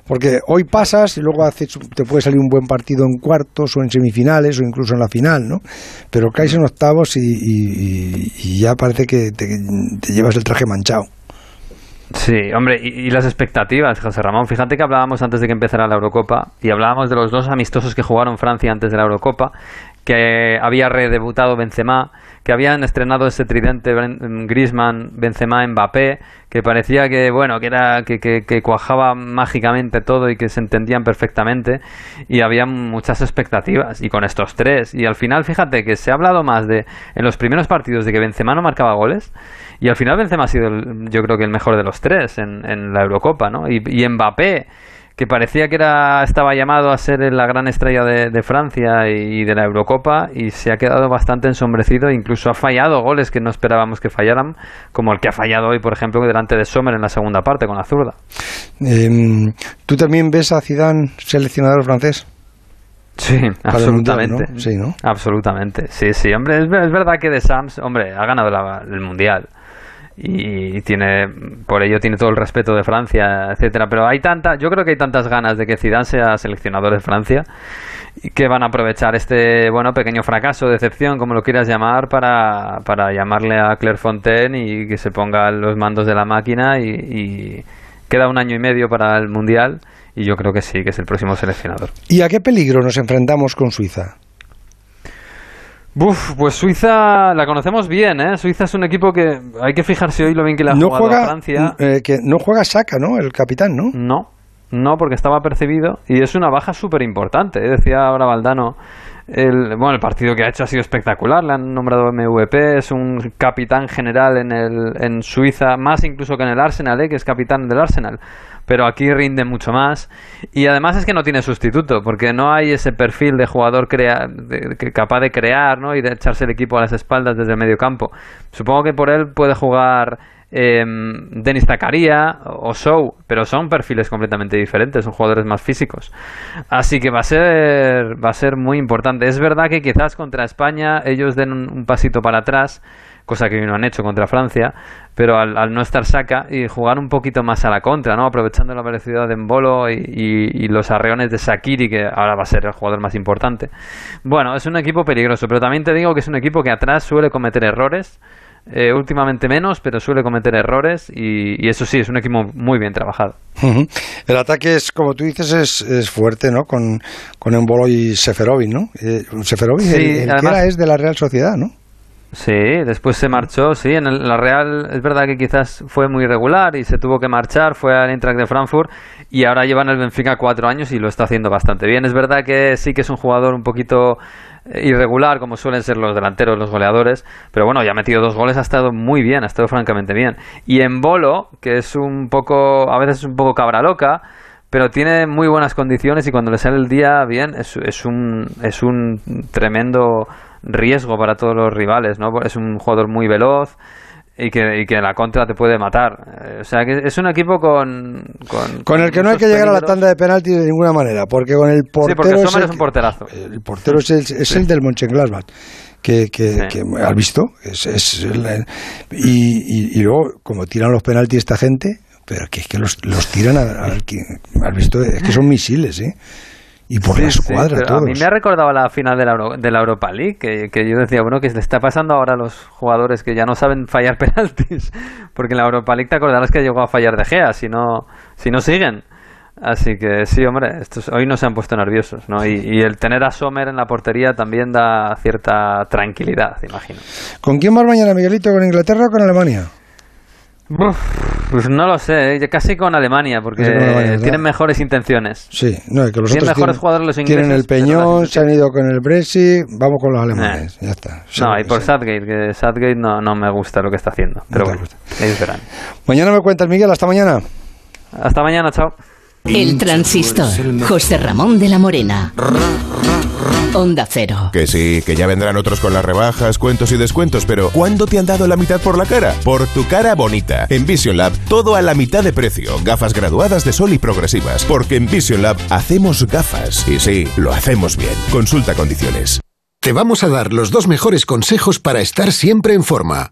porque hoy pasas y luego haces, te puede salir un buen partido en cuartos o en semifinales o incluso en la final, ¿no? Pero caes en octavos y- y ya parece que te, te llevas el traje manchado. Sí, hombre, y, y las expectativas, José Ramón. Fíjate que hablábamos antes de que empezara la Eurocopa y hablábamos de los dos amistosos que jugaron Francia antes de la Eurocopa, que había redebutado Benzema, que habían estrenado ese tridente Griezmann, Benzema, Mbappé, que parecía que bueno, que era que, que, que cuajaba mágicamente todo y que se entendían perfectamente y había muchas expectativas y con estos tres y al final fíjate que se ha hablado más de en los primeros partidos de que Benzema no marcaba goles y al final Benzema ha sido el- yo creo que el mejor de los tres en, en la Eurocopa, ¿no? Y Mbappé que parecía que era estaba llamado a ser la gran estrella de, de Francia y de la Eurocopa y se ha quedado bastante ensombrecido, incluso ha fallado goles que no esperábamos que fallaran, como el que ha fallado hoy, por ejemplo, delante de Sommer en la segunda parte con la zurda. Eh, ¿Tú también ves a Zidane seleccionador francés? Sí, Para el Mundial, absolutamente. ¿no? Sí, ¿no? Absolutamente. Sí, sí, hombre, es verdad que de Sams, hombre, ha ganado la- el Mundial y tiene por ello tiene todo el respeto de Francia, etcétera, pero hay tanta, yo creo que hay tantas ganas de que Zidane sea seleccionador de Francia que van a aprovechar este bueno pequeño fracaso, decepción, como lo quieras llamar, para, para llamarle a Clairefontaine y que se ponga los mandos de la máquina y queda un año y medio para el Mundial y yo creo que sí, que es el próximo seleccionador. ¿Y a qué peligro nos enfrentamos con Suiza? Buf, pues Suiza la conocemos bien, ¿eh? Suiza es un equipo que hay que fijarse hoy lo bien que le ha No jugado juega, a Francia. eh, que no juega Saka, ¿no? El capitán, ¿no? No, no, porque estaba percibido y es una baja súper importante. Decía ahora Valdano, el, bueno, el partido que ha hecho ha sido espectacular, le han nombrado MVP, es un capitán general en, el, en Suiza, más incluso que en el Arsenal, ¿eh? que es capitán del Arsenal. Pero aquí rinde mucho más. Y además es que no tiene sustituto, porque no hay ese perfil de jugador crea, de- capaz de crear ¿no? y de echarse el equipo a las espaldas desde el medio campo. Supongo que por él puede jugar eh, Denis Zakaria o Show, pero son perfiles completamente diferentes, son jugadores más físicos. Así que va a ser va a ser muy importante. Es verdad que quizás contra España ellos den un, un pasito para atrás, cosa que no han hecho contra Francia, pero al, al no estar saca y jugar un poquito más a la contra, ¿no? aprovechando la velocidad de Embolo y, y- y los arreones de Sakiri, que ahora va a ser el jugador más importante. Bueno, es un equipo peligroso, pero también te digo que es un equipo que atrás suele cometer errores. eh, últimamente menos, pero suele cometer errores y, y eso sí, es un equipo muy bien trabajado. El ataque es, como tú dices, es, es fuerte, ¿no? Con, con Embolo y Seferovic, ¿no? Eh, Seferovic, Sí, el, el que era es de la Real Sociedad, ¿no? Sí, después se marchó, sí, en el- la Real es verdad que quizás fue muy regular y se tuvo que marchar, fue al Eintracht de Frankfurt y ahora lleva en el Benfica cuatro años y lo está haciendo bastante bien. Es verdad que sí que es un jugador un poquito eh, irregular como suelen ser los delanteros, los goleadores, pero bueno, ya ha metido dos goles, ha estado muy bien, ha estado francamente bien. Y en Bolo, que es un poco, a veces es un poco cabra loca, pero tiene muy buenas condiciones y cuando le sale el día bien es, es un es un tremendo riesgo para todos los rivales, ¿no? Es un jugador muy veloz y que, y que en la contra te puede matar. Eh, O sea que es un equipo con... Con, Con el que no hay que llegar a la tanda de penaltis de ninguna manera, porque con el Sí, portero porque es el es un porterazo. El portero es el, es el del Mönchengladbach, que, que, que has visto, es, es el- y, y, y luego como tiran los penaltis esta gente, pero que es que los, los tiran al has visto, es que son misiles, ¿eh? Y por Sí, la sí, escuadra pero todos. A mí me ha recordado la final de la, Euro- de la Europa League, que, que yo decía, bueno, que le está pasando ahora a los jugadores que ya no saben fallar penaltis, porque en la Europa League te acordarás que llegó a fallar De Gea, si no, si no siguen. Así que sí, hombre, estos hoy no se han puesto nerviosos, ¿no? Y, y el tener a Sommer en la portería también da cierta tranquilidad, imagino. ¿Con quién vas mañana, Miguelito? ¿Con Inglaterra o con Alemania? Uf, pues no lo sé, ¿eh? casi con Alemania, porque con tienen mejores intenciones. Sí, no, es que los Tienen otros mejores tienen, jugadores los ingleses. tienen el Peñón, se han ido con el Brexit, vamos con los alemanes, Eh. ya está. No, y por Southgate, que Southgate no, no me gusta lo que está haciendo. Pero bueno, ellos verán. Mañana me cuentas, Miguel, hasta mañana. Hasta mañana, chao. El transistor. José Ramón de la Morena. Onda Cero. Que sí, que ya vendrán otros con las rebajas, cuentos y descuentos, pero ¿cuándo te han dado la mitad por la cara? Por tu cara bonita. En Vision Lab, todo a la mitad de precio. Gafas graduadas de sol y progresivas. Porque en Vision Lab hacemos gafas. Y sí, lo hacemos bien. Consulta condiciones. Te vamos a dar los dos mejores consejos para estar siempre en forma.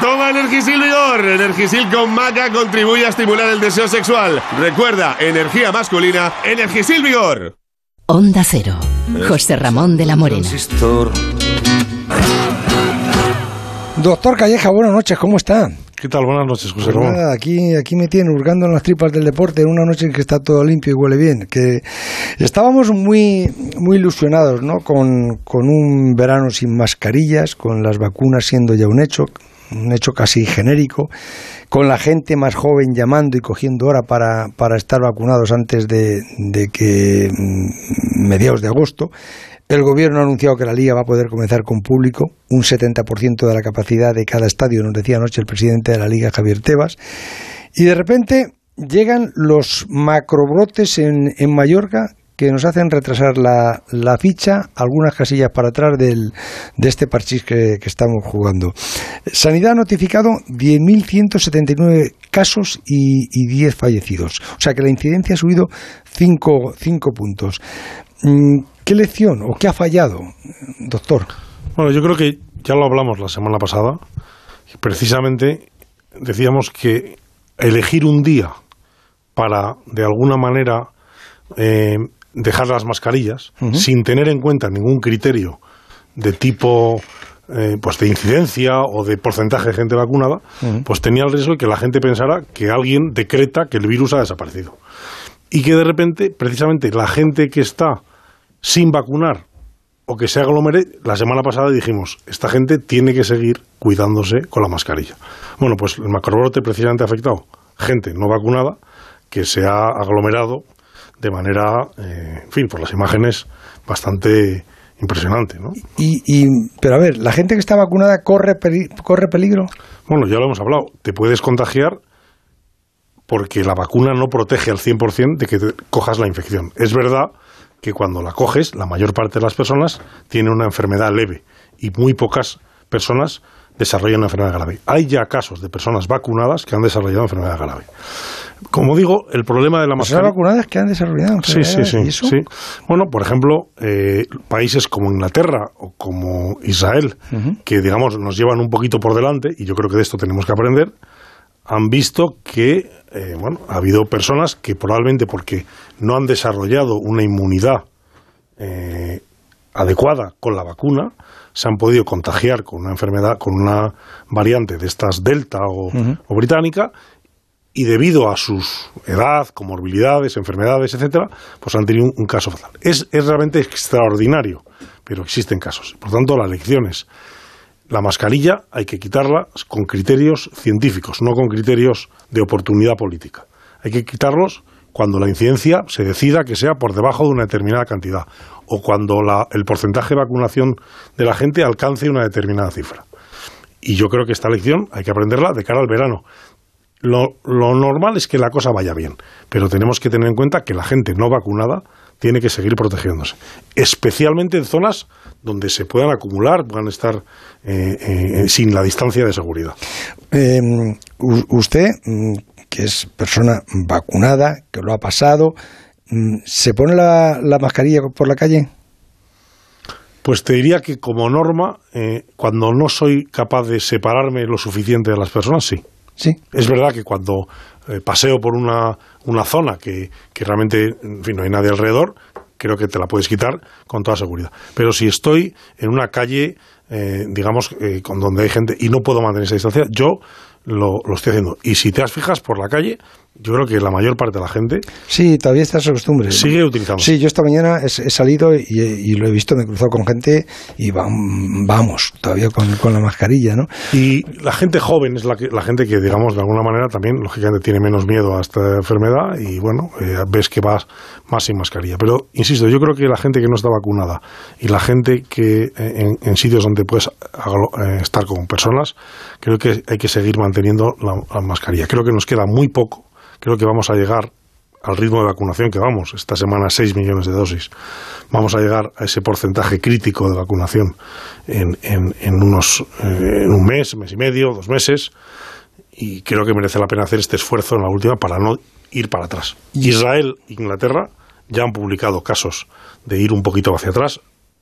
Toma Energisil Vigor. Energisil con maca contribuye a estimular el deseo sexual. Recuerda, energía masculina, Energisil Vigor. Onda Cero. José Ramón de la Morena. Doctor Calleja, buenas noches, ¿cómo está? ¿Qué tal? Buenas noches, José Pues Ramón. nada, aquí, aquí me tiene hurgando en las tripas del deporte en una noche en que está todo limpio y huele bien. Que estábamos muy, muy ilusionados, ¿no? Con, con un verano sin mascarillas, con las vacunas siendo ya un hecho, un hecho casi genérico, con la gente más joven llamando y cogiendo hora para, para estar vacunados antes de, de que mm, mediados de agosto. El gobierno ha anunciado que la liga va a poder comenzar con público, un 70% de la capacidad de cada estadio, nos decía anoche el presidente de la liga, Javier Tebas. Y de repente llegan los macrobrotes en, en Mallorca que nos hacen retrasar la, la ficha algunas casillas para atrás del, de este parchís que, que estamos jugando. Sanidad ha notificado 10.179 casos y, y 10 fallecidos. O sea que la incidencia ha subido 5 puntos. Mm, ¿Qué lección o qué ha fallado, doctor? Bueno, yo creo que ya lo hablamos la semana pasada. Precisamente decíamos que elegir un día para, de alguna manera, eh, dejar las mascarillas, sin tener en cuenta ningún criterio de tipo eh, pues de incidencia o de porcentaje de gente vacunada, pues tenía el riesgo de que la gente pensara que alguien decreta que el virus ha desaparecido. Y que de repente, precisamente, la gente que está sin vacunar o que se aglomere, la semana pasada dijimos, esta gente tiene que seguir cuidándose con la mascarilla. Bueno, pues el macrobrote precisamente ha afectado gente no vacunada que se ha aglomerado de manera, eh, en fin, por las imágenes bastante impresionante, ¿no? Y, y, pero a ver, ¿la gente que está vacunada corre, peri- corre peligro? Bueno, ya lo hemos hablado, te puedes contagiar porque la vacuna no protege al 100% de que te cojas la infección. Es verdad que cuando la coges, la mayor parte de las personas tiene una enfermedad leve y muy pocas personas desarrollan una enfermedad grave. Hay ya casos de personas vacunadas que han desarrollado enfermedad grave. Como digo, el problema de la Personas mascarilla... vacunadas que han desarrollado Sí, sí, sí, enfermedades, ¿y eso? sí. Bueno, por ejemplo, eh, países como Inglaterra o como Israel, que digamos nos llevan un poquito por delante, y yo creo que de esto tenemos que aprender, han visto que eh, bueno, ha habido personas que probablemente porque no han desarrollado una inmunidad eh, adecuada con la vacuna, se han podido contagiar con una enfermedad, con una variante de estas delta o, o británica, y debido a su edad, comorbilidades, enfermedades, etcétera, pues han tenido un, un caso fatal. Es, es realmente extraordinario, pero existen casos. Por tanto, la lección es la mascarilla hay que quitarla con criterios científicos, no con criterios de oportunidad política. Hay que quitarlos cuando la incidencia se decida que sea por debajo de una determinada cantidad o cuando la- el porcentaje de vacunación de la gente alcance una determinada cifra. Y yo creo que esta lección hay que aprenderla de cara al verano. Lo, normal es que la cosa vaya bien, pero tenemos que tener en cuenta que la gente no vacunada tiene que seguir protegiéndose, especialmente en zonas donde se puedan acumular, puedan estar eh, eh, sin la distancia de seguridad. Eh, usted, mm, que es persona vacunada, que lo ha pasado, ¿se pone la, la mascarilla por la calle? Pues te diría que como norma, eh, cuando no soy capaz de separarme lo suficiente de las personas, sí. Sí. Es verdad que cuando eh, paseo por una, una zona que, que realmente en fin, no hay nadie alrededor, creo que te la puedes quitar con toda seguridad. Pero si estoy en una calle, eh, digamos, con donde hay gente y no puedo mantener esa distancia, yo lo, lo estoy haciendo. Y si te has fijas por la calle, yo creo que la mayor parte de la gente Sí, todavía está esa costumbre. sigue utilizando. Sí, yo esta mañana he, he salido y, y lo he visto, me he cruzado con gente y vam- vamos, todavía con, con la mascarilla, ¿no? Y la gente joven es la, que, la gente que, digamos, de alguna manera también, lógicamente, tiene menos miedo a esta enfermedad y, bueno, eh, ves que vas más sin mascarilla. Pero, insisto, yo creo que la gente que no está vacunada y la gente que eh, en, en sitios donde puedes eh, estar con personas, creo que hay que seguir manteniendo la, la mascarilla. Creo que nos queda muy poco. Creo que vamos a llegar al ritmo de vacunación que vamos, esta semana 6 millones de dosis, vamos a llegar a ese porcentaje crítico de vacunación en, en, en unos, eh, en un mes, mes y medio, dos meses, y creo que merece la pena hacer este esfuerzo en la última para no ir para atrás. Israel e Inglaterra ya han publicado casos de ir un poquito hacia atrás.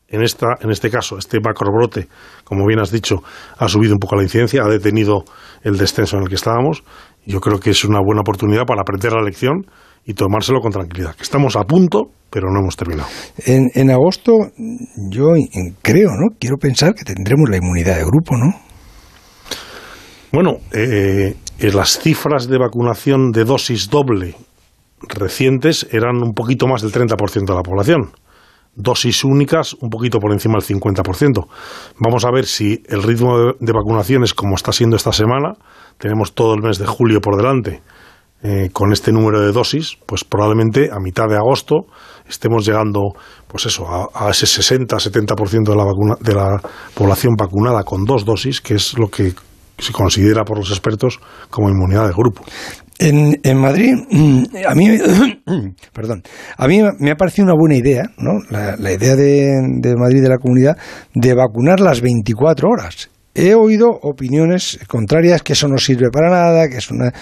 En, esta, en este caso, este macrobrote, como bien has dicho, ha subido un poco la incidencia, ha detenido el descenso en el que estábamos. Yo creo que es una buena oportunidad para aprender la lección y tomárselo con tranquilidad. Que estamos a punto, pero no hemos terminado. En, en agosto, yo en- creo, ¿no? Quiero pensar que tendremos la inmunidad de grupo, ¿no? Bueno, eh, eh, las cifras de vacunación de dosis doble recientes eran un poquito más del 30% de la población. Dosis únicas un poquito por encima del 50%. Vamos a ver si el ritmo de, de vacunación es como está siendo esta semana. Tenemos todo el mes de julio por delante. eh, con este número de dosis, pues probablemente a mitad de agosto estemos llegando, pues eso, a, a ese 60-70% de la vacuna, de la población vacunada con dos dosis, que es lo que se considera por los expertos como inmunidad de grupo. En, en Madrid, mm, a mí, perdón, a mí me ha parecido una buena idea, ¿no? La, idea de, de Madrid, de la comunidad, de vacunar las 24 horas. He oído opiniones contrarias que eso no sirve para nada, que es una...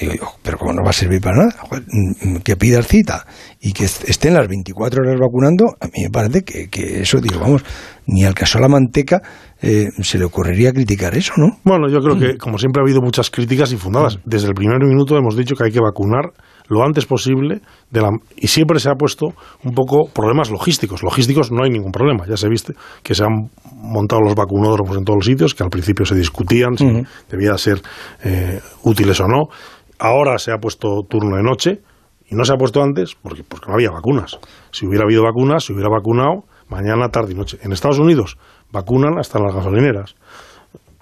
Digo yo, pero ¿cómo no va a servir para nada? Mm, Que pidas cita y que est- estén las 24 horas vacunando, a mí me parece que, que eso, digo, vamos, ni al caso de la manteca eh, se le ocurriría criticar eso, ¿no? Bueno, yo creo que, como siempre, ha habido muchas críticas infundadas. Desde el primer minuto hemos dicho que hay que vacunar lo antes posible de la, y siempre se ha puesto un poco problemas logísticos. Logísticos no hay ningún problema. Ya se viste que se han montado los vacunódromos en todos los sitios, que al principio se discutían si debía ser eh, útiles o no. Ahora se ha puesto turno de noche y no se ha puesto antes porque, porque no había vacunas. Si hubiera habido vacunas, se hubiera vacunado mañana, tarde y noche. En Estados Unidos vacunan hasta las gasolineras.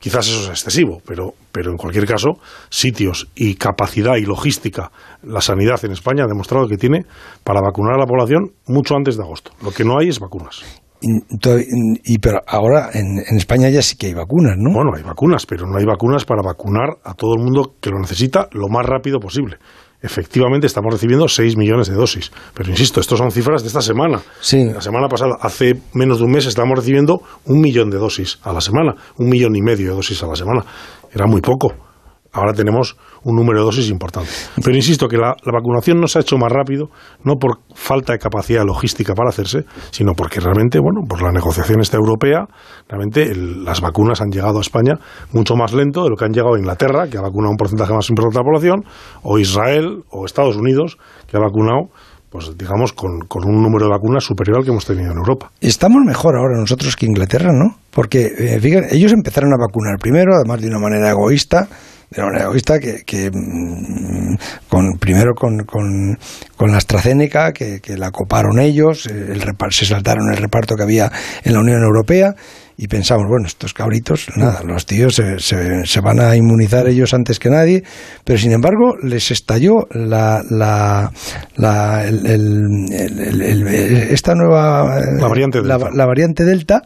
Quizás eso es excesivo, pero, pero en cualquier caso, sitios y capacidad y logística, la sanidad en España ha demostrado que tiene para vacunar a la población mucho antes de agosto. Lo que no hay es vacunas. Y, pero ahora en, en España ya sí que hay vacunas, ¿no? Bueno, hay vacunas, pero no hay vacunas para vacunar a todo el mundo que lo necesita lo más rápido posible. Efectivamente, estamos recibiendo 6 millones de dosis. Pero insisto, estos son cifras de esta semana. Sí. La semana pasada, hace menos de un mes, estábamos recibiendo un millón de dosis a la semana. Un millón y medio de dosis a la semana. Era muy poco. Ahora tenemos un número de dosis importante. Pero insisto que la, vacunación no se ha hecho más rápido, no por falta de capacidad logística para hacerse, sino porque realmente, bueno, por la negociación esta europea, realmente el- las vacunas han llegado a España mucho más lento de lo que han llegado a Inglaterra, que ha vacunado un porcentaje más importante de la población, o Israel, o Estados Unidos, que ha vacunado, pues digamos, con, con un número de vacunas superior al que hemos tenido en Europa. Estamos mejor ahora nosotros que Inglaterra, ¿no? Porque, eh, fíjate, ellos empezaron a vacunar primero, además de una manera egoísta, de una manera egoísta que, que, mm, con, primero con, con, con la AstraZeneca, que, que la coparon ellos, eh, el repar- se saltaron el reparto que había en la Unión Europea y pensamos, bueno, estos cabritos, nada, los tíos se, se, se van a inmunizar ellos antes que nadie, pero sin embargo les estalló la, la, la el- el- esta nueva La variante la, Delta. la variante Delta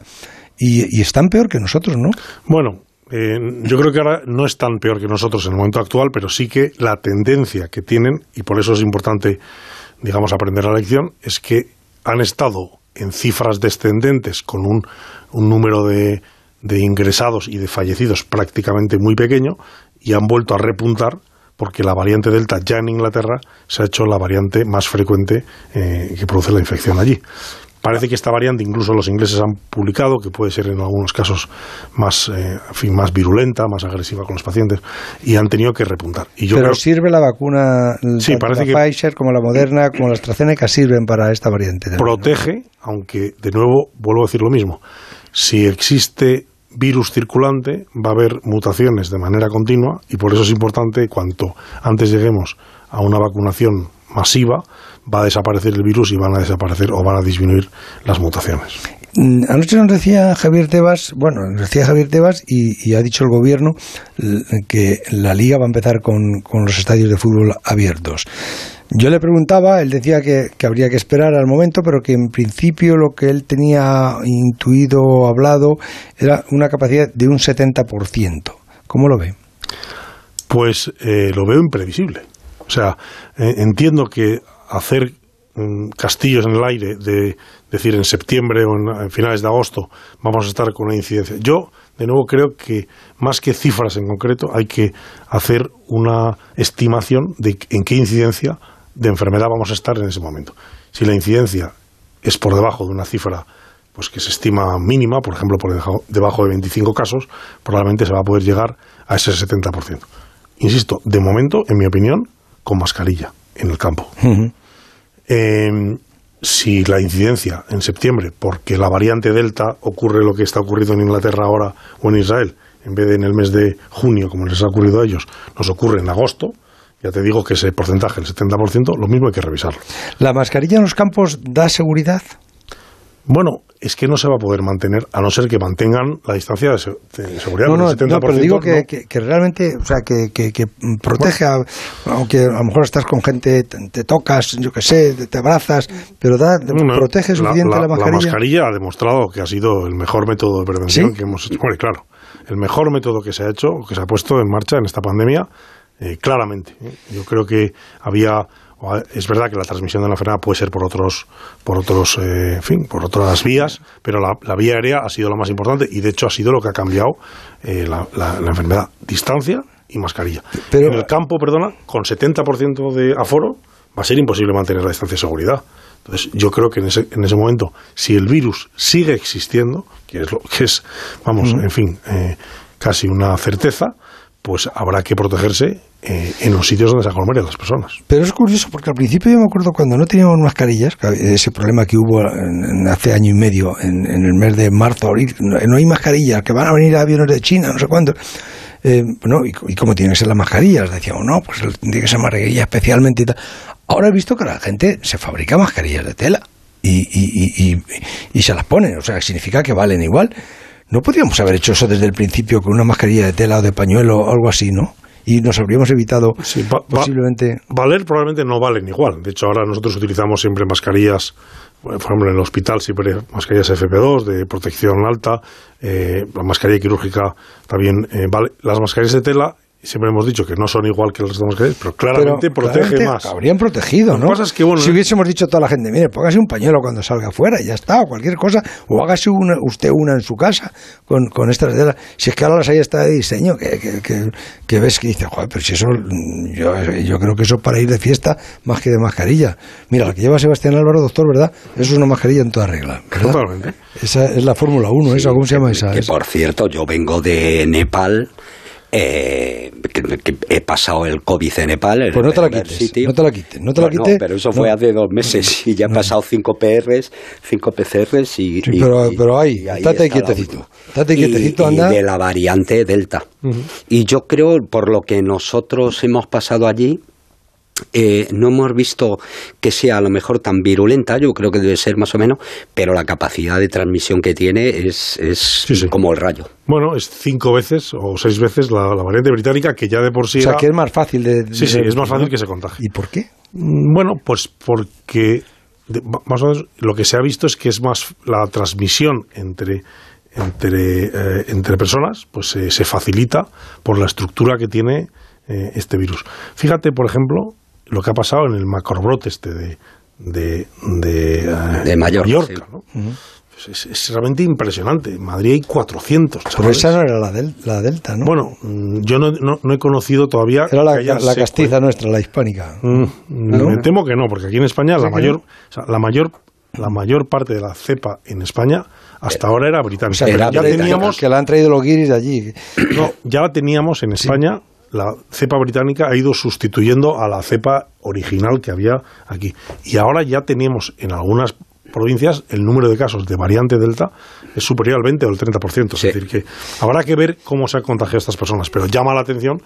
y, y están peor que nosotros, ¿no? Bueno, eh, yo creo que ahora no es tan peor que nosotros en el momento actual, pero sí que la tendencia que tienen, y por eso es importante, digamos, aprender la lección, es que han estado en cifras descendentes con un, un número de, de ingresados y de fallecidos prácticamente muy pequeño y han vuelto a repuntar porque la variante Delta ya en Inglaterra se ha hecho la variante más frecuente eh, que produce la infección allí. Parece que esta variante, incluso los ingleses han publicado, que puede ser en algunos casos más, eh, en fin, más virulenta, más agresiva con los pacientes, y han tenido que repuntar. Y yo Pero creo sirve la vacuna, Sí, tanto parece la que- Pfizer como la Moderna, como la AstraZeneca, sirven para esta variante. Protege, aunque de nuevo vuelvo a decir lo mismo. Si existe virus circulante, va a haber mutaciones de manera continua y por eso es importante cuanto antes lleguemos a una vacunación masiva, va a desaparecer el virus y van a desaparecer o van a disminuir las mutaciones. Mm, Anoche nos decía Javier Tebas, bueno, nos decía Javier Tebas y, y ha dicho el gobierno l- que la liga va a empezar con, con los estadios de fútbol abiertos. Yo le preguntaba, él decía que, que habría que esperar al momento, pero que en principio lo que él tenía intuido o hablado era una capacidad de un 70%. ¿Cómo lo ve? Pues eh, lo veo imprevisible. O sea, eh, entiendo que hacer mm, castillos en el aire, de decir en septiembre o en, finales de agosto vamos a estar con una incidencia. Yo, de nuevo, creo que más que cifras en concreto, hay que hacer una estimación de en qué incidencia de enfermedad vamos a estar en ese momento. Si la incidencia es por debajo de una cifra pues que se estima mínima, por ejemplo, por debajo de 25 casos, probablemente se va a poder llegar a ese 70%. Insisto, de momento, en mi opinión, con mascarilla en el campo. Eh, si la incidencia en septiembre, porque la variante Delta ocurre lo que está ocurriendo en Inglaterra ahora o en Israel, en vez de en el mes de junio, como les ha ocurrido a ellos, nos ocurre en agosto, ya te digo que ese porcentaje, el 70%, lo mismo hay que revisarlo. ¿La mascarilla en los campos da seguridad? Bueno, es que no se va a poder mantener, a no ser que mantengan la distancia de, se- de seguridad. No, no, del no, 70%, pero digo que, ¿no? que- que realmente, o sea, que, que- que protege, a- aunque a lo mejor estás con gente, te, te tocas, yo qué sé, te, te abrazas, pero da, No, protege la- suficiente la, mascarilla. mascarilla ha demostrado que ha sido el mejor método de prevención ¿Sí? que hemos hecho. Claro, el mejor método que se ha hecho, que se ha puesto en marcha en esta pandemia, eh, claramente. ¿eh? Yo creo que había. Es verdad que la transmisión de la enfermedad puede ser por otros, por otros, eh, en fin, por otras vías, pero la, la vía aérea ha sido lo más importante y de hecho ha sido lo que ha cambiado eh, la, la- la enfermedad. Distancia y mascarilla. en el campo, perdona, con 70% de aforo va a ser imposible mantener la distancia de seguridad. Entonces, yo creo que en ese, en ese momento, si el virus sigue existiendo, que es lo que es, vamos, en fin, eh, casi una certeza, pues habrá que protegerse eh, en los sitios donde se aglomeran las personas. Pero es curioso porque al principio yo me acuerdo cuando no teníamos mascarillas, ese problema que hubo en- hace año y medio, en, en el mes de marzo, abril, no, hay mascarillas, que van a venir aviones de China, no sé cuándo. Eh, y, cómo tienen que ser las mascarillas, decíamos, no, pues tiene que ser mascarilla especialmente y tal. Ahora he visto que la gente se fabrica mascarillas de tela y, y- y se las pone, o sea, significa que valen igual. No podríamos haber hecho eso desde el principio con una mascarilla de tela o de pañuelo o algo así, ¿no? Y nos habríamos evitado Va- posiblemente... Valer probablemente no valen igual. De hecho, ahora nosotros utilizamos siempre mascarillas, por ejemplo, en el hospital siempre mascarillas FP2 de protección alta, eh, la mascarilla quirúrgica también eh, vale. Las mascarillas de tela siempre hemos dicho que no son igual que las de mascarillas, pero claramente Pero protege claramente más. Habrían protegido, ¿no? pasa es que, bueno, si hubiésemos dicho a toda la gente, mire, póngase un pañuelo cuando salga afuera y ya está, o cualquier cosa, o hágase una, usted una en su casa con, con estas de Si es que ahora las hay hasta de diseño, que, que, que, que ves que dice, joder, pero si eso, mm, yo, yo creo que eso para ir de fiesta más que de mascarilla. Mira, la que lleva Sebastián Álvaro, doctor, ¿verdad? Eso es una mascarilla en toda regla. ¿verdad? Totalmente. Esa es la Fórmula 1, esa, ¿cómo se llama esa? Que Esa. por cierto, yo vengo de Nepal. Eh, que, que he pasado el COVID en Nepal. Pues no te la quites, sitio. no te la quites, no te la No, no, quites. pero eso no. fue hace dos meses y ya he pasado cinco PRs, cinco PCRs y. Sí, y- pero, pero ahí, estate quietecito. Estate quietecito, y anda. de la variante Delta. Y yo creo, por lo que nosotros hemos pasado allí, eh, no hemos visto que sea a lo mejor tan virulenta, yo creo que debe ser más o menos, pero la capacidad de transmisión que tiene es, es como el rayo. Bueno, es cinco veces o seis veces la, la variante británica, que ya de por sí O sea, era- que es más fácil de... Sí, sí, de- es más fácil que se contagie. ¿Y por qué? Mm, Bueno, pues porque de- más o menos lo que se ha visto es que es más la transmisión entre entre, eh, entre personas, pues eh, se facilita por la estructura que tiene eh, este virus. Fíjate, por ejemplo, lo que ha pasado en el macrobrote este de de, de, eh, De Mallorca, ¿no? Pues es, es realmente impresionante. En Madrid hay 400. Pero esa no era la, del- la Delta, ¿no? Bueno, mm, yo no, no- no he conocido todavía. Era la, castiza nuestra, la hispánica. Mm, ¿No? Me temo que no, porque aquí en España ¿Sí la mayor, o sea, la mayor, la mayor parte de la cepa en España hasta ahora era O británica. sea, que, Pero ya que- teníamos, que la han traído los guiris de allí. no, ya la teníamos en España. La cepa británica ha ido sustituyendo a la cepa original que había aquí. Y ahora ya teníamos en algunas provincias el número de casos de variante Delta es superior al 20 o al 30%. Es decir, que habrá que ver cómo se han contagiado estas personas. Pero llama la atención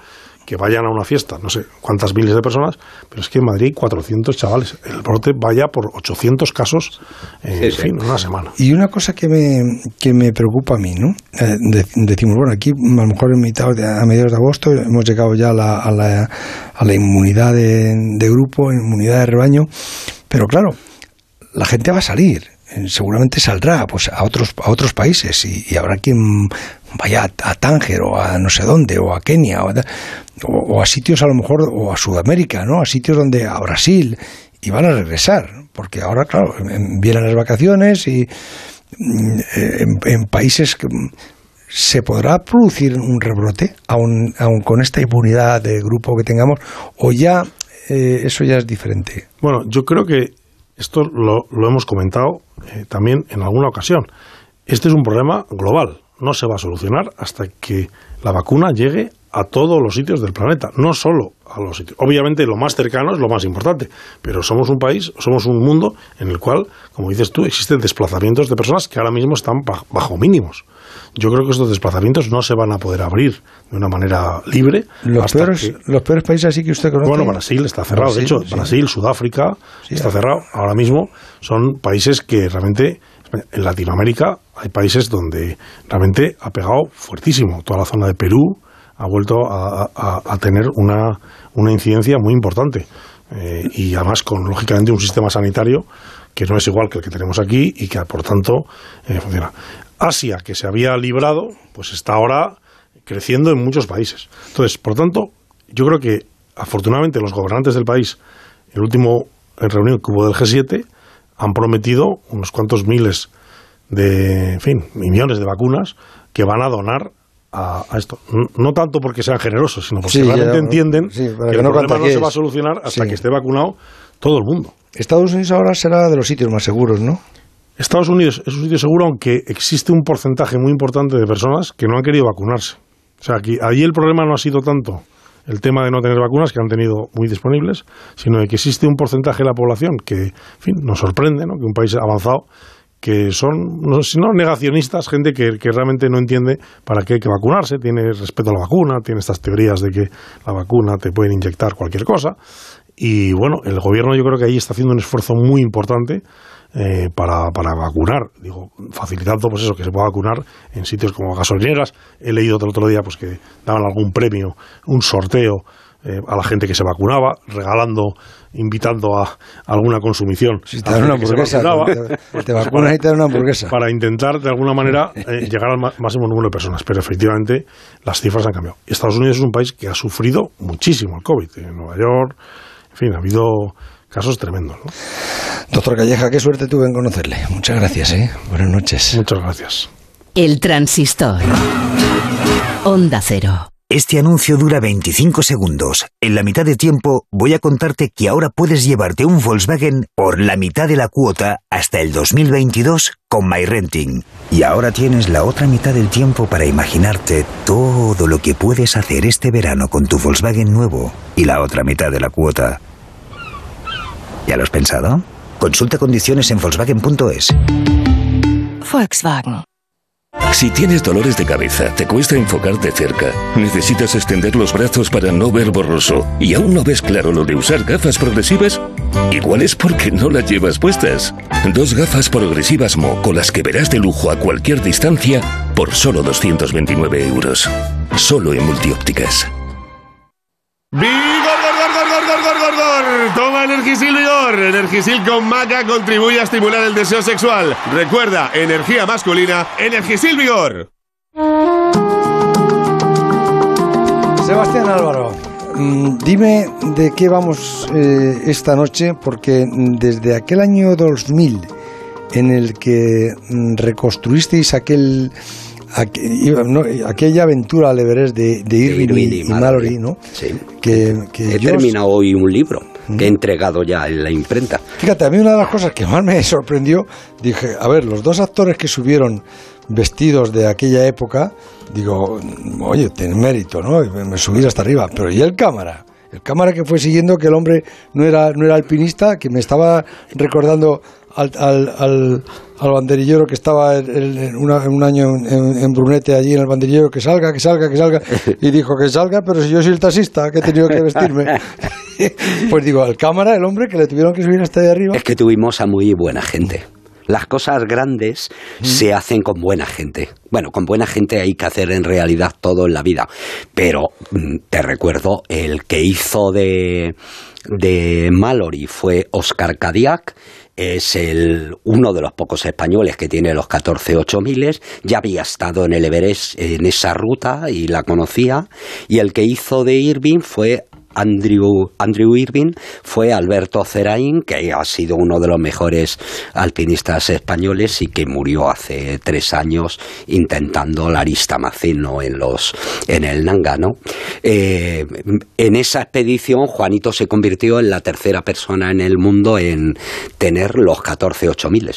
que vayan a una fiesta, no sé cuántas miles de personas, pero es que en Madrid hay 400 chavales. El brote vaya por 800 casos en, Sí, sí. fin, en una semana. Y una cosa que me, que me preocupa a mí, ¿no? Eh, de- decimos, bueno, aquí a lo mejor en mitad de- a mediados de agosto hemos llegado ya a la, a la, a la inmunidad de, de grupo, inmunidad de rebaño, pero claro, la gente va a salir, eh, seguramente saldrá pues a otros a otros países y, y habrá quien vaya a, Tánger o a no sé dónde o a Kenia o, a- sitios a lo mejor o a Sudamérica, ¿no? A sitios donde a Brasil y van a regresar, porque ahora claro, em- vienen las vacaciones y mm, en, en países que mm, se podrá producir un rebrote aun, aun con esta inmunidad de grupo que tengamos o ya eh, eso ya es diferente. Bueno, yo creo que esto lo, lo hemos comentado eh, también en alguna ocasión. Este es un problema global. No se va a solucionar hasta que la vacuna llegue a todos los sitios del planeta, no solo a los sitios. Obviamente lo más cercano es lo más importante, pero somos un país, somos un mundo en el cual, como dices tú, existen desplazamientos de personas que ahora mismo están ba- bajo mínimos. Yo creo que estos desplazamientos no se van a poder abrir de una manera libre. Los peores, que- los peores países así que usted conoce. bueno, Brasil está cerrado. de hecho, sí. Brasil, Sudáfrica Sí, está cerrado. Ahora mismo son países que realmente, en Latinoamérica, hay países donde realmente ha pegado fuertísimo. Toda la zona de Perú ha vuelto a, tener una, una incidencia muy importante. Eh, y además con, lógicamente, un sistema sanitario que no es igual que el que tenemos aquí y que, por tanto, eh, funciona. Asia, que se había librado, pues está ahora creciendo en muchos países. Entonces, por tanto, yo creo que afortunadamente los gobernantes del país, el último en reunión que hubo del G7, han prometido unos cuantos miles de, en fin, millones de vacunas que van a donar a, a esto. No, tanto porque sean generosos, sino porque Sí, realmente ya, entienden sí, que, que el no problema no se va a solucionar hasta Sí. que esté vacunado todo el mundo. Estados Unidos ahora será de los sitios más seguros, ¿no? Estados Unidos es un sitio seguro, aunque existe un porcentaje muy importante de personas que no han querido vacunarse. O sea, aquí, allí el problema no ha sido tanto el tema de no tener vacunas, que han tenido muy disponibles, sino de que existe un porcentaje de la población que, en fin, nos sorprende, ¿no? que un país avanzado, que son, no no negacionistas, gente que, que realmente no entiende para qué hay que vacunarse, tiene respeto a la vacuna, tiene estas teorías de que la vacuna te pueden inyectar cualquier cosa. Y bueno, el gobierno yo creo que ahí está haciendo un esfuerzo muy importante eh, para, para vacunar, digo, facilitando pues eso, que se pueda vacunar en sitios como gasolineras. He leído el otro día pues que daban algún premio, un sorteo eh, a la gente que se vacunaba, regalando, invitando a, alguna consumición. Si te dan una hamburguesa, te, pues, te pues, vacunas para- y te dan una hamburguesa. para intentar de alguna manera eh, llegar al máximo número de personas. Pero efectivamente las cifras han cambiado. Estados Unidos es un país que ha sufrido muchísimo el COVID. En Nueva York, fin, ha habido casos tremendos. ¿no? Doctor Calleja, qué suerte tuve en conocerle. Muchas gracias, ¿eh? Buenas noches. Muchas gracias. El transistor. Onda cero. Este anuncio dura 25 segundos. En la mitad de tiempo voy a contarte que ahora puedes llevarte un Volkswagen por la mitad de la cuota hasta el 2022 con MyRenting. Y ahora tienes la otra mitad del tiempo para imaginarte todo lo que puedes hacer este verano con tu Volkswagen nuevo y la otra mitad de la cuota. ¿Ya lo has pensado? Consulta condiciones en Volkswagen.es. Volkswagen. Si tienes dolores de cabeza, te cuesta enfocarte cerca, necesitas extender los brazos para no ver borroso y aún no ves claro lo de usar gafas progresivas, igual es porque no las llevas puestas. Dos gafas progresivas Mo con las que verás de lujo a cualquier distancia por solo 229 euros. Solo en multiópticas. ¡Vigor, Toma Energisil Vigor. Energisil con maca contribuye a estimular el deseo sexual. Recuerda, energía masculina, Energisil Vigor. Sebastián Álvaro, mm, dime de qué vamos eh, esta noche, porque desde aquel año 2000 en el que mm, reconstruisteis aquel, aqu- no, aquella aventura al Everest de, de Irving, y, y y Mallory, ¿no? Sí. Que, que He yo- terminado hoy un libro que entregado ya en la imprenta. Fíjate, a mí una de las cosas que más me sorprendió, dije, a ver, los dos actores que subieron vestidos de aquella época, digo, oye, tienen mérito, ¿no? Me subí hasta arriba, pero ¿y el cámara? El cámara que fue siguiendo que el hombre no era, no era alpinista, que me estaba recordando al, al, al, al banderillero que estaba en, en una- en un año en, en Brunete allí en el banderillero que salga, que salga, que salga. Y dijo que salga, pero si yo soy el taxista que he tenido que vestirme. pues digo, al cámara, el hombre que le tuvieron que subir hasta ahí arriba. Es que tuvimos a muy buena gente. Las cosas grandes se hacen con buena gente. Bueno, con buena gente hay que hacer en realidad todo en la vida. Pero mm, te recuerdo, el que hizo de, de Mallory fue Oscar Cadillac. Es el, uno de los pocos españoles que tiene los 14 8000. Ya había estado en el Everest en esa ruta y la conocía. Y el que hizo de Irving fue Andrew, Andrew Irving fue Alberto Ceraín, que ha sido uno de los mejores alpinistas españoles y que murió hace tres años intentando la aristamacino en, los, en el Nangano. Eh, en esa expedición, Juanito se convirtió en la tercera persona en el mundo en tener los 14 8000.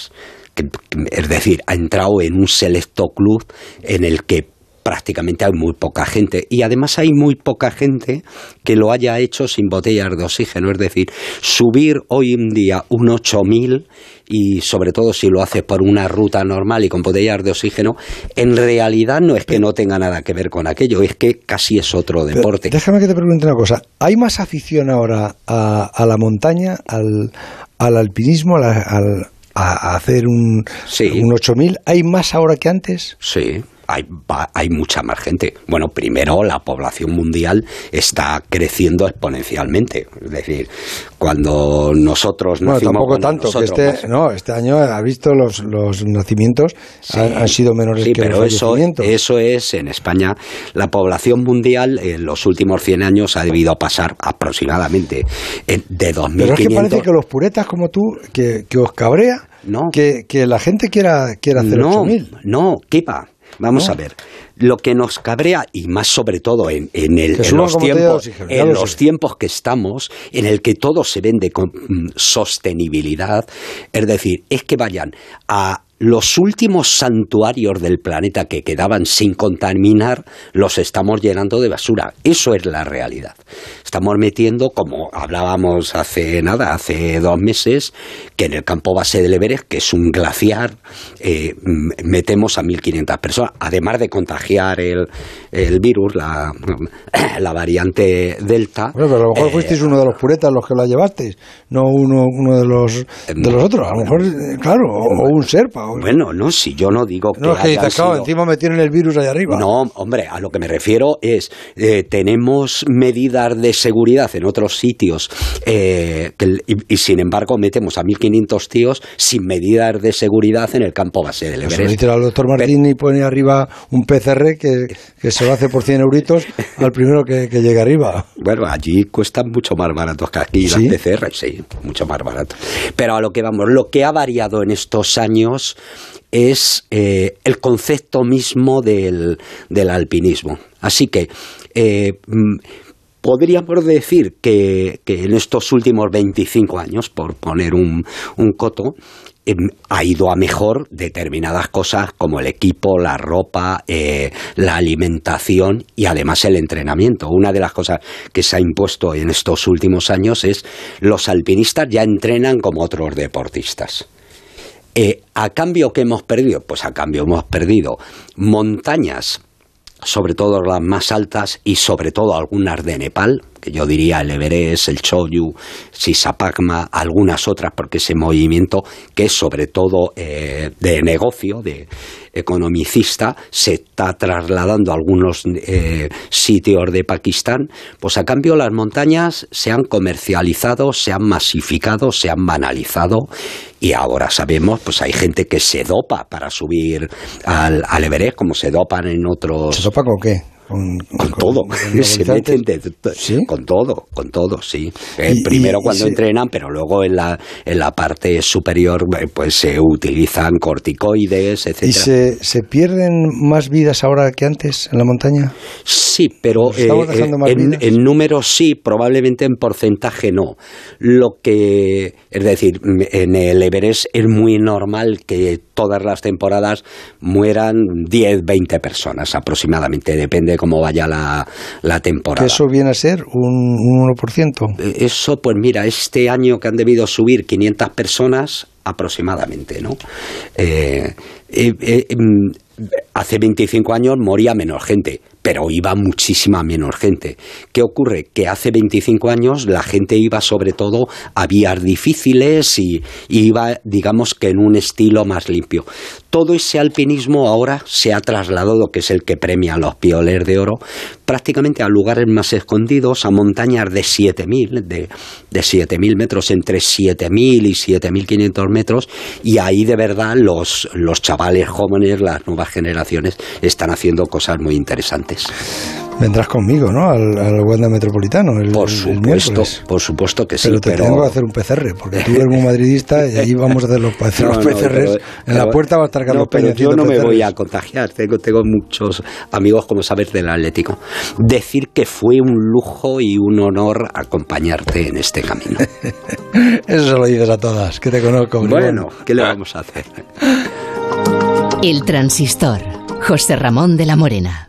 Que- Es decir, ha entrado en un selecto club en el que prácticamente hay muy poca gente y además hay muy poca gente que lo haya hecho sin botellas de oxígeno, es decir, subir hoy en día un 8000 y sobre todo si lo haces por una ruta normal y con botellas de oxígeno, en realidad no es que no tenga nada que ver con aquello, es que casi es otro Pero deporte. Déjame que te pregunte una cosa. ¿Hay más afición ahora a, a la montaña, al, al alpinismo, a, la- al- a- hacer un, un 8000? ¿Hay más ahora que antes? Sí, hay, va- hay mucha más gente. Bueno, primero la población mundial está creciendo exponencialmente. Es decir, cuando nosotros Bueno, nacimos... tampoco bueno, tanto, que nosotros este, no, este año ha visto los, los nacimientos han, han sido menores Sí, que pero los eso, eso es en España. La población mundial en los últimos 100 años ha debido pasar aproximadamente en- de 2.500... Pero es que parece que los puretas como tú, que, que os cabrea, que, que la gente quiera, quiera hacer no, 8000. no, ¿qué va? Vamos No. a ver. Lo que nos cabrea, y más sobre todo en, en el, en los, tiempos, oxígeno, en lo los tiempos que estamos, en el que todo se vende con mm, sostenibilidad, es decir, es que vayan a los últimos santuarios del planeta que quedaban sin contaminar, los estamos llenando de basura. Eso es la realidad. Estamos metiendo, como hablábamos hace nada, hace dos meses, que en el campo base del Everest, que es un glaciar, eh, metemos a 1.500 personas, además de contagiar el, el virus, la, la variante Delta. Bueno, pero a lo mejor eh, fuisteis uno de los puretas los que la llevasteis, no uno, uno de los de los otros. A lo mejor, eh, claro, o, o un serpa. o- Bueno, no, si yo no digo que no, que claro, sido- encima me tienen el virus allá arriba. No, hombre, a lo que me refiero es, eh, tenemos medidas de seguridad en otros sitios eh, que el- y, y sin embargo metemos a 1.500 tíos sin medidas de seguridad en el campo base del Everest. dice al doctor Martín y pone arriba un PCR que, que se lo hace por 100 euritos al primero que, que llegue arriba. Bueno, allí cuestan mucho más baratos que aquí ¿Sí? las PCR, sí, mucho más barato. Pero a lo que vamos, lo que ha variado en estos años es eh, el concepto mismo del, del alpinismo. Así que eh, mm, podríamos decir que, en estos últimos 25 años, por poner un, un coto, em, ha ido a mejor determinadas cosas como el equipo, la ropa, eh, la alimentación y además el entrenamiento. Una de las cosas que se ha impuesto en estos últimos años es los alpinistas ya entrenan como otros deportistas. Eh, ¿A cambio que hemos perdido? Pues a cambio hemos perdido montañas, sobre todo las más altas y sobre todo algunas de Nepal, que yo diría el Everest, el Choyu, Sisapagma, algunas otras, porque ese movimiento que es sobre todo eh, de negocio, de economicista, se está trasladando a algunos eh, sitios de Pakistán, pues a cambio las montañas se han comercializado, se han masificado, se han banalizado y ahora sabemos, pues hay gente que se dopa para subir al, Everest, como se dopan en otros... ¿Se sopa con qué? Con, con todo, se anabolizantes? meten de- con todo, con todo, sí. Eh, Y- primero y- cuando entrenan, pero luego en la, en la parte superior eh, pues se utilizan corticoides, etcétera. ¿Y se, se pierden más vidas ahora que antes en la montaña? Sí, pero ¿Nos estamos eh, en, en números sí, probablemente en porcentaje no. Lo que, es decir, en el Everest es muy normal que todas las temporadas mueran 10, 20 personas aproximadamente, depende de cómo vaya la, la Que temporada. eso viene a ser un, un 1%. Eh, Eso, pues mira, este año que han debido subir 500 personas, aproximadamente, ¿no? Eh, eh, eh, mm, hace 25 años moría menos gente, pero iba muchísima menos gente. ¿Qué ocurre? Que hace 25 años la gente iba sobre todo a vías difíciles y, iba, digamos que en un estilo más limpio. Todo ese alpinismo ahora se ha trasladado, que es el que premia a los pioleros de oro, prácticamente a lugares más escondidos, a montañas de 7.000, de, de 7.000 metros, entre 7.000 y 7.500 metros, y ahí de verdad los, los chavales jóvenes, las nuevas generaciones, están haciendo cosas muy interesantes. Vendrás conmigo, ¿no? Al, al Wanda Metropolitano el, Por supuesto, por supuesto que sí, Pero te pero... tengo que hacer un PCR, porque tú eres muy madridista y allí vamos a hacer los, hacer los No, no, PCRs. pero- en la puerta va a estar Carlos no, pero Peña yo no me PCRs. voy a contagiar. Tengo, tengo muchos amigos, como sabes, del Atlético. Decir que fue un lujo y un honor acompañarte en este camino. Eso se lo dices a todas, que te conozco. bueno, ¿qué le vamos a hacer? El transistor. José Ramón de la Morena.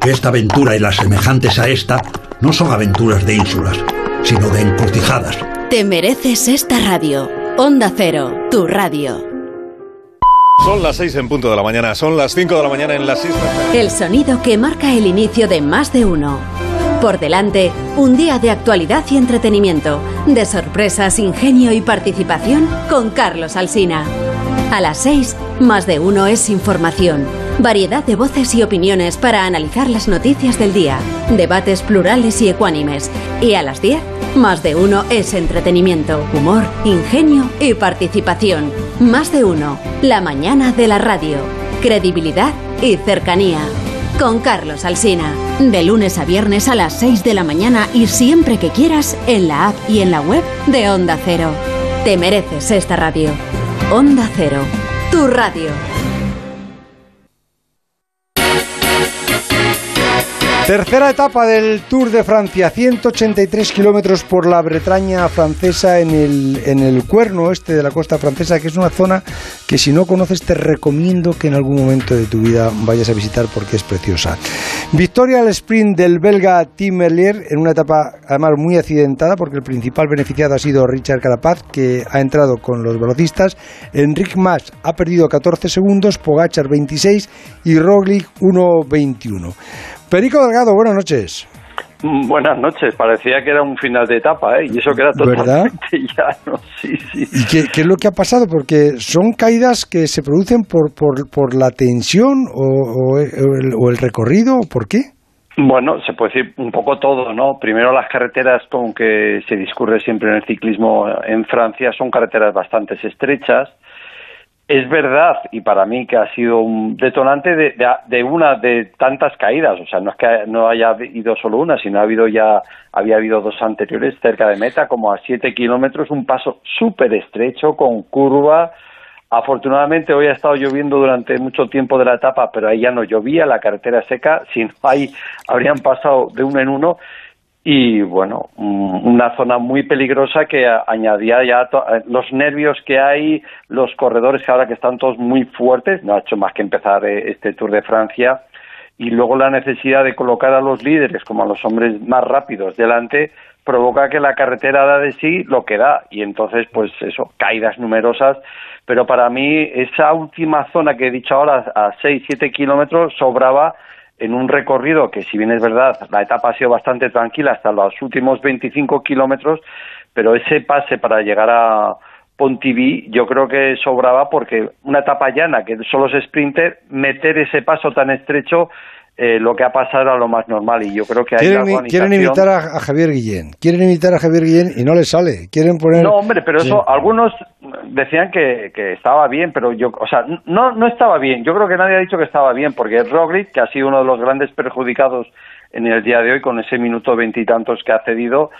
que esta aventura y las semejantes a esta no son aventuras de ínsulas, sino de encrucijadas. Te mereces esta radio. Onda Cero, tu radio. Son las 6 en punto de la mañana, son las 5 de la mañana en las islas. El sonido que marca el inicio de más de uno. Por delante, un día de actualidad y entretenimiento, de sorpresas, ingenio y participación con Carlos Alsina. A las 6, más de uno es información. Variedad de voces y opiniones para analizar las noticias del día. Debates plurales y ecuánimes. Y a las 10, más de uno es entretenimiento, humor, ingenio y participación. Más de uno, la mañana de la radio. Credibilidad y cercanía. Con Carlos Alsina. De lunes a viernes a las 6 de la mañana y siempre que quieras en la app y en la web de Onda Cero. Te mereces esta radio. Onda Cero. Tu radio. Tercera etapa del Tour de Francia, 183 kilómetros por la Bretaña francesa en el, cuerno este de la costa francesa, que es una zona que si no conoces te recomiendo que en algún momento de tu vida vayas a visitar porque es preciosa. Victoria al sprint del belga Tim Merlier en una etapa además muy accidentada porque el principal beneficiado ha sido Richard Carapaz que ha entrado con los velocistas. Enric Mas ha perdido 14 segundos, Pogachar 26 y Roglic 1.21. Perico Delgado, buenas noches. Mm, Buenas noches, parecía que era un final de etapa, ¿eh? Y eso que era ¿Verdad? totalmente llano, sí, sí. ¿Y qué, qué es lo que ha pasado? Porque son caídas que se producen por, por, por la tensión o, o el, o el recorrido, ¿o ¿por qué? Bueno, se puede decir un poco todo, ¿no? Primero las carreteras con que se discurre siempre en el ciclismo en Francia son carreteras bastante estrechas. Es verdad, y para mí que ha sido un detonante de, de, una de tantas caídas, o sea, no es que no haya habido solo una, sino ha habido ya, había habido dos anteriores cerca de meta, como a siete kilómetros, un paso súper estrecho, con curva. Afortunadamente hoy ha estado lloviendo durante mucho tiempo de la etapa, pero ahí ya no llovía, la carretera seca, si no ahí habrían pasado de uno en uno y bueno, mm, una zona muy peligrosa que añadía ya los nervios que hay, los corredores que ahora que están todos muy fuertes, no ha hecho más que empezar eh, este Tour de Francia, y luego la necesidad de colocar a los líderes como a los hombres más rápidos delante provoca que la carretera da de sí lo que da. Y entonces pues eso, caídas numerosas, pero para mí esa última zona que he dicho ahora a 6, 7 kilómetros sobraba en un recorrido que si bien es verdad la etapa ha sido bastante tranquila hasta los últimos 25 kilómetros pero ese pase para llegar a Pontiví yo creo que sobraba porque una etapa llana que solo es sprinter, meter ese paso tan estrecho eh, lo que ha pasado era lo más normal y yo creo que hay quieren, quieren imitar a, Javier Guillén. Quieren imitar a Javier Guillén y no les sale. Quieren poner no hombre pero eso algunos decían que, que, estaba bien pero yo o sea no no estaba bien. Yo creo que nadie ha dicho que estaba bien porque Roglic que ha sido uno de los grandes perjudicados en el día de hoy con ese minuto veintitantos que ha cedido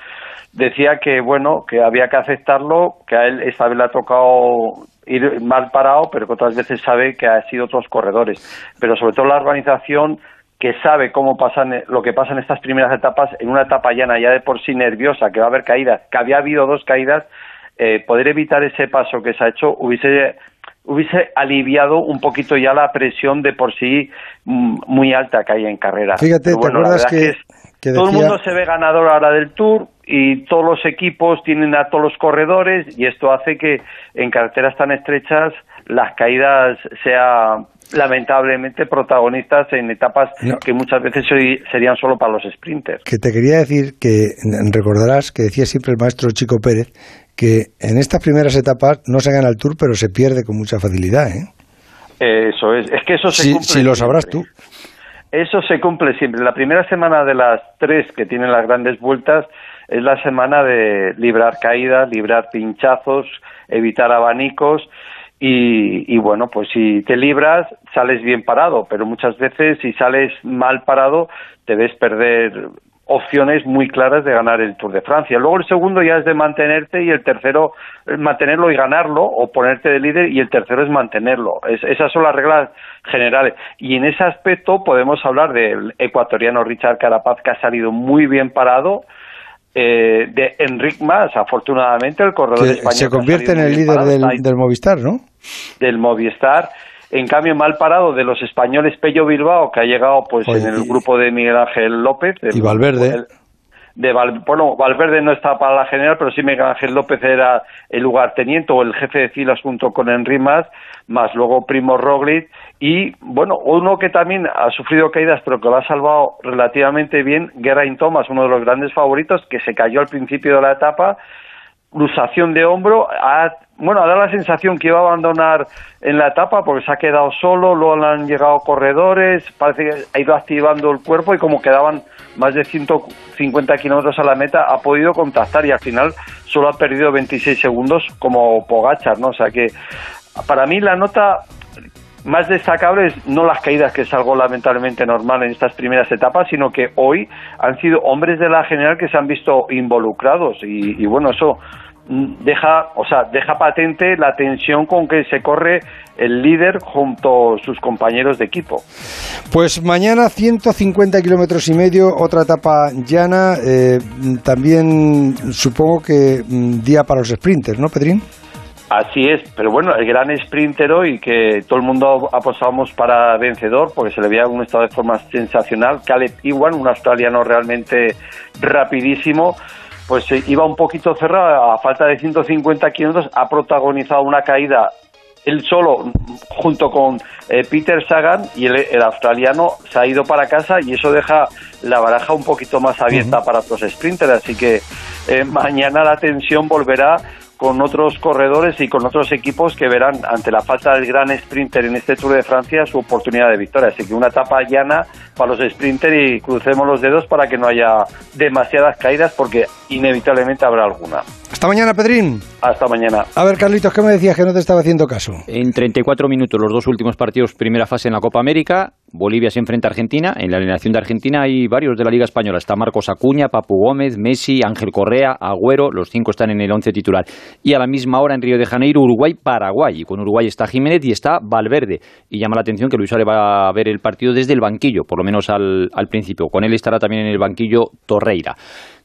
decía que bueno que había que aceptarlo que a él esta vez le ha tocado ir mal parado pero que otras veces sabe que ha sido otros corredores. Pero sobre todo la organización que sabe cómo pasan lo que pasa en estas primeras etapas en una etapa llana ya de por sí nerviosa que va a haber caídas que había habido dos caídas eh, poder evitar ese paso que se ha hecho hubiese hubiese aliviado un poquito ya la presión de por sí mm, muy alta que hay en carrera. Fíjate, ¿te acuerdas que, todo el mundo se ve ganador ahora del Tour y todos los equipos tienen a todos los corredores y esto hace que en carreteras tan estrechas las caídas sean lamentablemente protagonistas en etapas que muchas veces serían solo para los sprinters. Que te quería decir que recordarás que decía siempre el maestro Chico Pérez que en estas primeras etapas no se gana el Tour, pero se pierde con mucha facilidad. ¿eh? Eso es, es que eso se cumple. Si lo sabrás tú. Eso se cumple siempre. La primera semana de las tres que tienen las grandes vueltas es la semana de librar caídas, librar pinchazos, evitar abanicos y, y, bueno, pues si te libras sales bien parado, pero muchas veces si sales mal parado te ves perder opciones muy claras de ganar el Tour de Francia. Luego el segundo ya es de mantenerte y el tercero es mantenerlo y ganarlo o ponerte de líder y el tercero es mantenerlo. esas son las reglas generales. Y en ese aspecto podemos hablar del ecuatoriano Richard Carapaz que ha salido muy bien parado. Eh, de Enric Mas, afortunadamente, el corredor español. Se convierte en el líder del Movistar, ¿no? Del Movistar en cambio, mal parado de los españoles Pello Bilbao, que ha llegado pues en el grupo de Miguel Ángel López. y Valverde. de bueno, Valverde no estaba para la general, pero sí Miguel Ángel López era el lugarteniente o el jefe de filas junto con Henry Mas, más luego Primo Roglic y, bueno, uno que también ha sufrido caídas, pero que lo ha salvado relativamente bien, Geraint Thomas, uno de los grandes favoritos, que se cayó al principio de la etapa, cruzación de hombro, ha bueno, da la sensación que iba a abandonar en la etapa porque se ha quedado solo, luego le han llegado corredores, parece que ha ido activando el cuerpo y como quedaban más de 150 kilómetros a la meta, ha podido contactar y al final solo ha perdido 26 segundos como Pogachar, ¿no? O sea que para mí la nota más destacable es no las caídas, que es algo lamentablemente normal en estas primeras etapas, sino que hoy han sido hombres de la general que se han visto involucrados y, y bueno, eso deja, o sea, deja patente la tensión con que se corre el líder junto a sus compañeros de equipo. Pues mañana 150 kilómetros y medio, otra etapa llana, eh, también supongo que mm, día para los sprinters, ¿no, Pedrín? Así es, pero bueno, el gran sprinter hoy que todo el mundo apostábamos para vencedor porque se le veía un estado de forma sensacional, Caleb Iwan, un australiano realmente rapidísimo, pues eh, iba un poquito cerrado, a falta de 150 kilómetros, ha protagonizado una caída él solo, junto con eh, Peter Sagan, y el, australiano se ha ido para casa y eso deja la baraja un poquito más abierta para los sprinters. Así que eh, mañana la tensión volverá con otros corredores y con otros equipos que verán ante la falta del gran sprinter en este Tour de Francia su oportunidad de victoria. Así que una etapa llana para los sprinters y crucemos los dedos para que no haya demasiadas caídas porque inevitablemente habrá alguna. Hasta mañana, Pedrín. Hasta mañana. A ver, Carlitos, ¿qué me decías que no te estaba haciendo caso? En 34 minutos los dos últimos partidos, primera fase en la Copa América. Bolivia se enfrenta a Argentina. En la alineación de Argentina hay varios de la Liga Española. Está Marcos Acuña, Papu Gómez, Messi, Ángel Correa, Agüero. Los cinco están en el once titular. Y a la misma hora en Río de Janeiro, Uruguay-Paraguay. Y con Uruguay está Jiménez y está Valverde. Y llama la atención que Luis Suárez va a ver el partido desde el banquillo, por lo menos al, al principio. Con él estará también en el banquillo Torreira.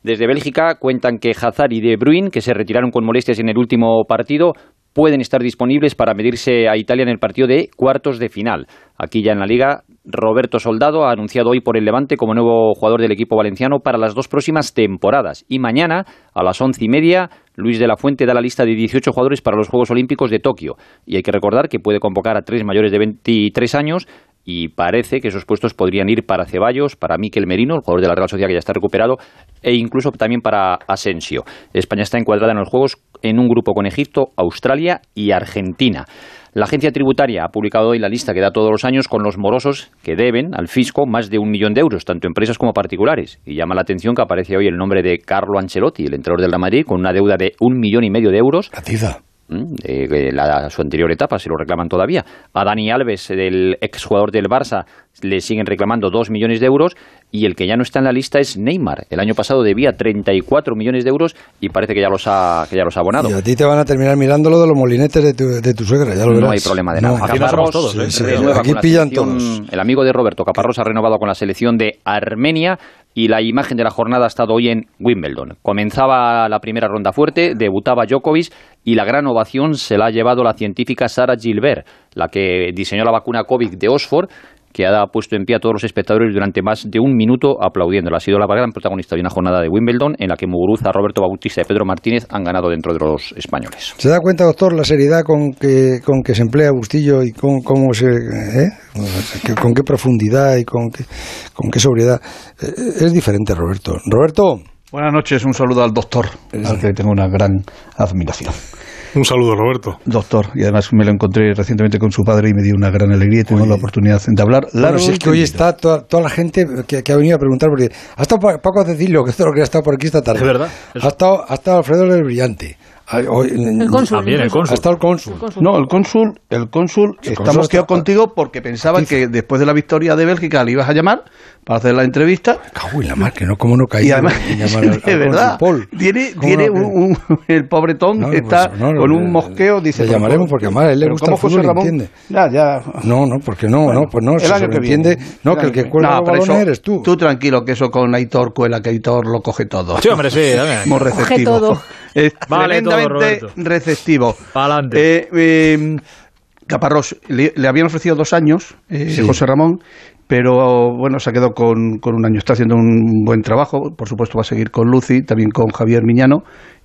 Desde Bélgica cuentan que Hazard y De Bruyne, que se retiraron con molestias en el último partido, pueden estar disponibles para medirse a Italia en el partido de cuartos de final. Aquí ya en la liga, Roberto Soldado ha anunciado hoy por el Levante como nuevo jugador del equipo valenciano para las dos próximas temporadas. Y mañana, a las once y media, Luis de la Fuente da la lista de 18 jugadores para los Juegos Olímpicos de Tokio. Y hay que recordar que puede convocar a tres mayores de 23 años y parece que esos puestos podrían ir para Ceballos, para Miquel Merino, el jugador de la Real Sociedad que ya está recuperado, e incluso también para Asensio. España está encuadrada en los Juegos en un grupo con Egipto, Australia y Argentina. La agencia tributaria ha publicado hoy la lista que da todos los años con los morosos que deben al fisco más de un millón de euros, tanto empresas como particulares. Y llama la atención que aparece hoy el nombre de Carlo Ancelotti, el entrenador del Real Madrid, con una deuda de un millón y medio de euros. De la, su anterior etapa, se lo reclaman todavía. A Dani Alves, el exjugador del Barça, le siguen reclamando dos millones de euros y el que ya no está en la lista es Neymar. El año pasado debía 34 millones de euros y parece que ya los ha, que ya los ha abonado. Y a ti te van a terminar mirando lo de los molinetes de tu, de tu suegra, ya lo verás. No hay problema de nada. No, Caparrós todos, ¿eh? Sí, aquí pillan todos. El amigo de Roberto Caparrós ha renovado con la selección de Armenia y la imagen de la jornada ha estado hoy en Wimbledon. Comenzaba la primera ronda fuerte, debutaba Djokovic y la gran ovación se la ha llevado la científica Sara Gilbert, la que diseñó la vacuna COVID de Oxford que ha puesto en pie a todos los espectadores durante más de un minuto aplaudiéndola. Ha sido la gran protagonista de una jornada de Wimbledon en la que Muguruza, Roberto Bautista y Pedro Martínez han ganado dentro de los españoles. ¿Se da cuenta, doctor, la seriedad con que, con que se emplea Bustillo y con cómo se, ¿eh? Con qué profundidad y con qué, con qué sobriedad? Eh, Es diferente, Roberto. Roberto. Buenas noches, un saludo al doctor, al que tengo una gran admiración. Un saludo, Roberto. Doctor, y además me lo encontré recientemente con su padre y me dio una gran alegría y tengo la oportunidad de hablar Bueno, largo si es y que hoy está toda, toda la gente que, que ha venido a preguntar, porque ha estado Pa- Paco Cecilio, que es lo que ha estado por aquí esta tarde. Es verdad. Ha estado, ha estado Alfredo del Brillante. El cónsul, También el cónsul. Ha estado el cónsul. No, el cónsul, el cónsul El está cónsul mosqueado está- contigo porque pensaba que después de la victoria de Bélgica le ibas a llamar para hacer la entrevista. Uy, la mar, que no, cómo no caí. Y además, en de verdad, Paul. tiene, ¿Cómo tiene no? un, un- el pobre Tom No, está pues, no, con le- un mosqueo, dice. le llamaremos porque además a él le gusta ¿cómo el fútbol y Ramón? entiende. Ya, ya. No, no, porque no, Bueno, no, pues no, el se viene. No, El que el que cuelga los balones eres tú. Tú tranquilo, que eso con Aitor cuela, que Aitor lo coge todo. Sí, hombre, sí. Muy receptivo. todo. Es Vale todo, tremendamente receptivo. Pa'lante. Eh, eh, Caparrós, le, le habían ofrecido dos años, eh, Sí. José Ramón, pero bueno, se ha quedado con, con un año. Está haciendo un buen trabajo. Por supuesto, va a seguir con Lucy, también con Javier Miñano.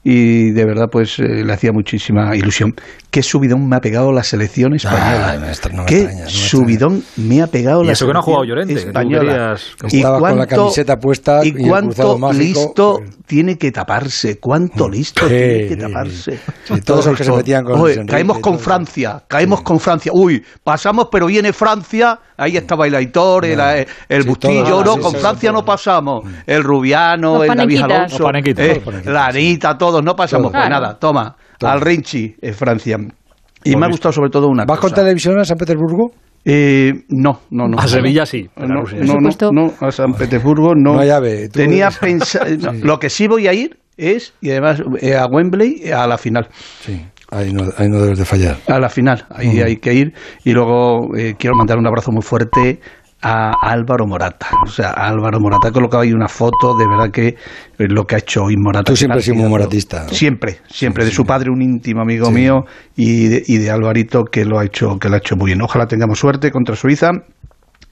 Y de verdad, pues eh, le hacía muchísima ilusión. Qué subidón me ha pegado la selección española. Ah, no me extra- no me Qué extraña, no me subidón me ha pegado Y la eso que no ha jugado selección Llorente, española. Que estaba con la camiseta puesta y y cuánto mágico. listo tiene que taparse. Cuánto listo Sí, tiene que sí, taparse. Sí, todos los que se metían con Oye, caemos y con. Francia, caemos con Francia. Uy, pasamos, pero viene Francia. Ahí estaba el Aitor, el, el, el Sí, Bustillo, todo, ¿no? sí, con sí, Francia no pasamos. El Rubiano, Los el David. Alonso, eh, la Anita, todos no pasamos. Pues Claro. nada, toma, al Rinchi, eh, Francia. Y me ha gustado sobre todo una ¿Vas con televisión a San Petersburgo? Eh, no, no, no. A Sevilla sí, No, no, no, no, a San Petersburgo no. No hay ave, tú Tenía pensado. Lo que sí voy a ir es, y además eh, a Wembley, a la final. Sí, ahí no, ahí no debes de fallar. A la final, ahí hay que ir. Y luego eh, quiero mandar un abrazo muy fuerte a Álvaro Morata. O sea, Álvaro Morata he colocado ahí una foto, de verdad que eh, lo que ha hecho hoy Morata. Tú siempre ha has sido muy moratista. Siempre, siempre. De su padre, un íntimo amigo mío, y de, y de Alvarito, que lo, ha hecho, que lo ha hecho muy bien. Ojalá tengamos suerte contra Suiza.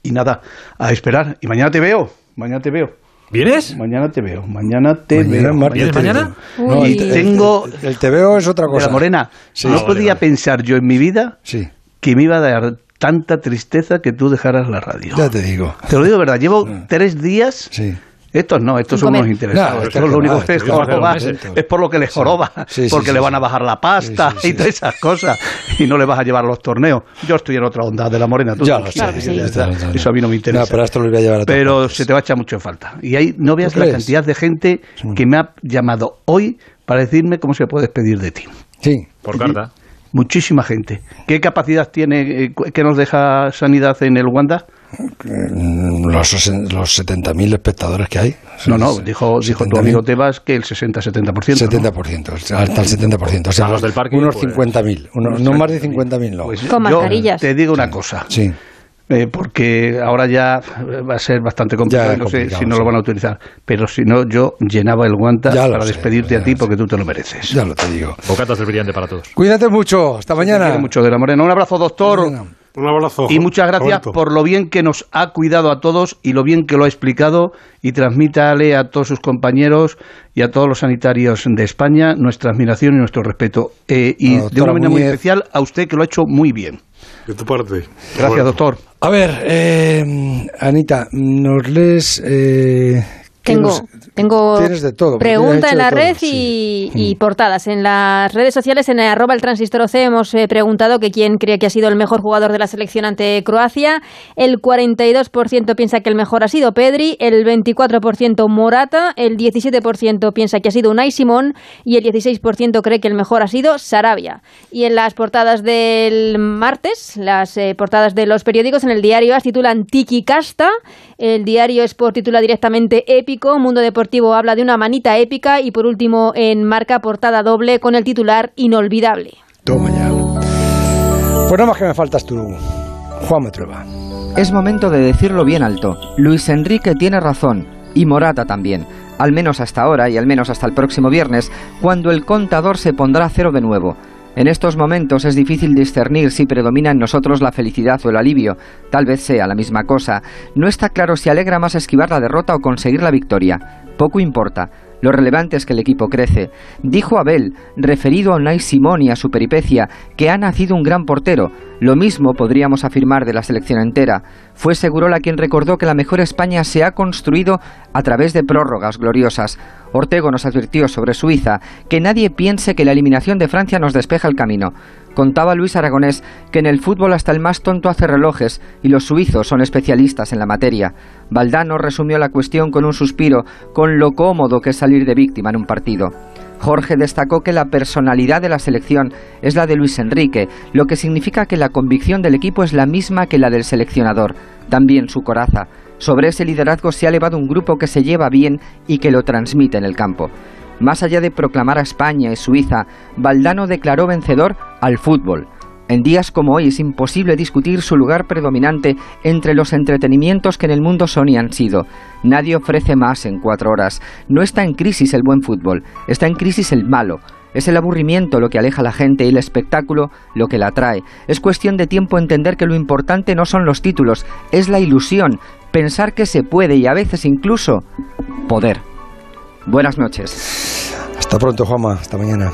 Y nada, a esperar. Y mañana te veo. Mañana te veo. ¿Vienes? Mañana te veo. Mañana te Mañana veo. martes, ¿Vienes te mañana? veo. No, el- tengo- El, el te veo es otra cosa. la Morena. Sí. no Ah, vale, podía vale. pensar yo en mi vida Sí, que me iba a dar tanta tristeza que tú dejaras la radio. ya te digo. Te lo digo de verdad, llevo tres días. Sí. Estos no, estos son unos interesados. Esto lo que único que que joroba meses. es por lo que les joroba, Sí, sí, porque sí, le van a bajar la pasta Sí, sí, y todas sí. esas cosas y no le vas a llevar a los torneos. Yo estoy en otra onda de la morena. tú Ya lo sé. Claro que ya. Eso a mí no me interesa. No, pero esto lo voy a llevar a Pero se te va a echar mucho en falta. Y ahí no veas ¿Tú la cantidad de gente que me ha llamado hoy para decirme cómo se puede despedir de ti. Sí. Por carta. Muchísima gente. ¿Qué capacidad tiene, eh, qué nos deja Sanidad en el Wanda? Mm, Los, los 70.000 espectadores que hay. No, no, dijo, dijo tu 70.000. amigo Tebas que el 60-70%. 70%, hasta el 70%. O sea, los del parque, unos pues, 50.000. unos- no más de 50.000, no. Pues Con mascarillas. te digo una cosa. Sí. eh, porque ahora ya va a ser bastante complicado, no sé si no sí. lo van a utilizar, pero si no, yo llenaba el guanta para sé, despedirte a ti porque tú te lo mereces. Ya lo te digo. Bocatas del brillante para todos. Cuídate mucho. Hasta mañana. quiero mucho de la morena. Un abrazo, doctor. Un abrazo. Y muchas gracias Roberto. por lo bien que nos ha cuidado a todos y lo bien que lo ha explicado y transmítale a todos sus compañeros y a todos los sanitarios de España nuestra admiración y nuestro respeto. Eh, y de una manera muy especial a usted que lo ha hecho muy bien. De tu parte. Gracias, Roberto. doctor. A ver, eh, Anita, nos lees... Eh, ¿qué Tengo, nos- tengo de todo, pregunta en la todo, red sí. y, y portadas. En las redes sociales, en arroba el transistor hemos eh, preguntado que quién cree que ha sido el mejor jugador de la selección ante Croacia. El 42% piensa que el mejor ha sido Pedri, el 24% Morata, el 17% piensa que ha sido Unai Simón y el 16% cree que el mejor ha sido Sarabia. Y en las portadas del martes, las eh, portadas de los periódicos, en el diario AS titulan Tiki Casta, el diario Sport titula directamente épico, Mundo Deportivo habla de una manita épica y por último en marca portada doble con el titular inolvidable. Toma ya. Pues nada más que me faltas tú, Juan Matrueva. Es momento de decirlo bien alto. Luis Enrique tiene razón. Y Morata también. Al menos hasta ahora y al menos hasta el próximo viernes, cuando el contador se pondrá a cero de nuevo. En estos momentos es difícil discernir si predomina en nosotros la felicidad o el alivio. Tal vez sea la misma cosa. No está claro si alegra más esquivar la derrota o conseguir la victoria. Poco importa. Lo relevante es que el equipo crece. Dijo Abel, referido a Unai Simón y a su peripecia, que ha nacido un gran portero. Lo mismo podríamos afirmar de la selección entera. Fue Segurola quien recordó que la mejor España se ha construido a través de prórrogas gloriosas. Ortego nos advirtió sobre Suiza que nadie piense que la eliminación de Francia nos despeja el camino. Contaba Luis Aragonés que en el fútbol hasta el más tonto hace relojes y los suizos son especialistas en la materia. Valdano resumió la cuestión con un suspiro, con lo cómodo que es salir de víctima en un partido. Jorge destacó que la personalidad de la selección es la de Luis Enrique, lo que significa que la convicción del equipo es la misma que la del seleccionador, también su coraza. Sobre ese liderazgo se ha elevado un grupo que se lleva bien y que lo transmite en el campo. Más allá de proclamar a España y Suiza, Valdano declaró vencedor al fútbol. En días como hoy es imposible discutir su lugar predominante entre los entretenimientos que en el mundo son y han sido. Nadie ofrece más en cuatro horas. No está en crisis el buen fútbol, está en crisis el malo. Es el aburrimiento lo que aleja a la gente y el espectáculo lo que la atrae. Es cuestión de tiempo entender que lo importante no son los títulos, es la ilusión, pensar que se puede y a veces incluso poder. Buenas noches. Hasta pronto, Juanma. Hasta mañana.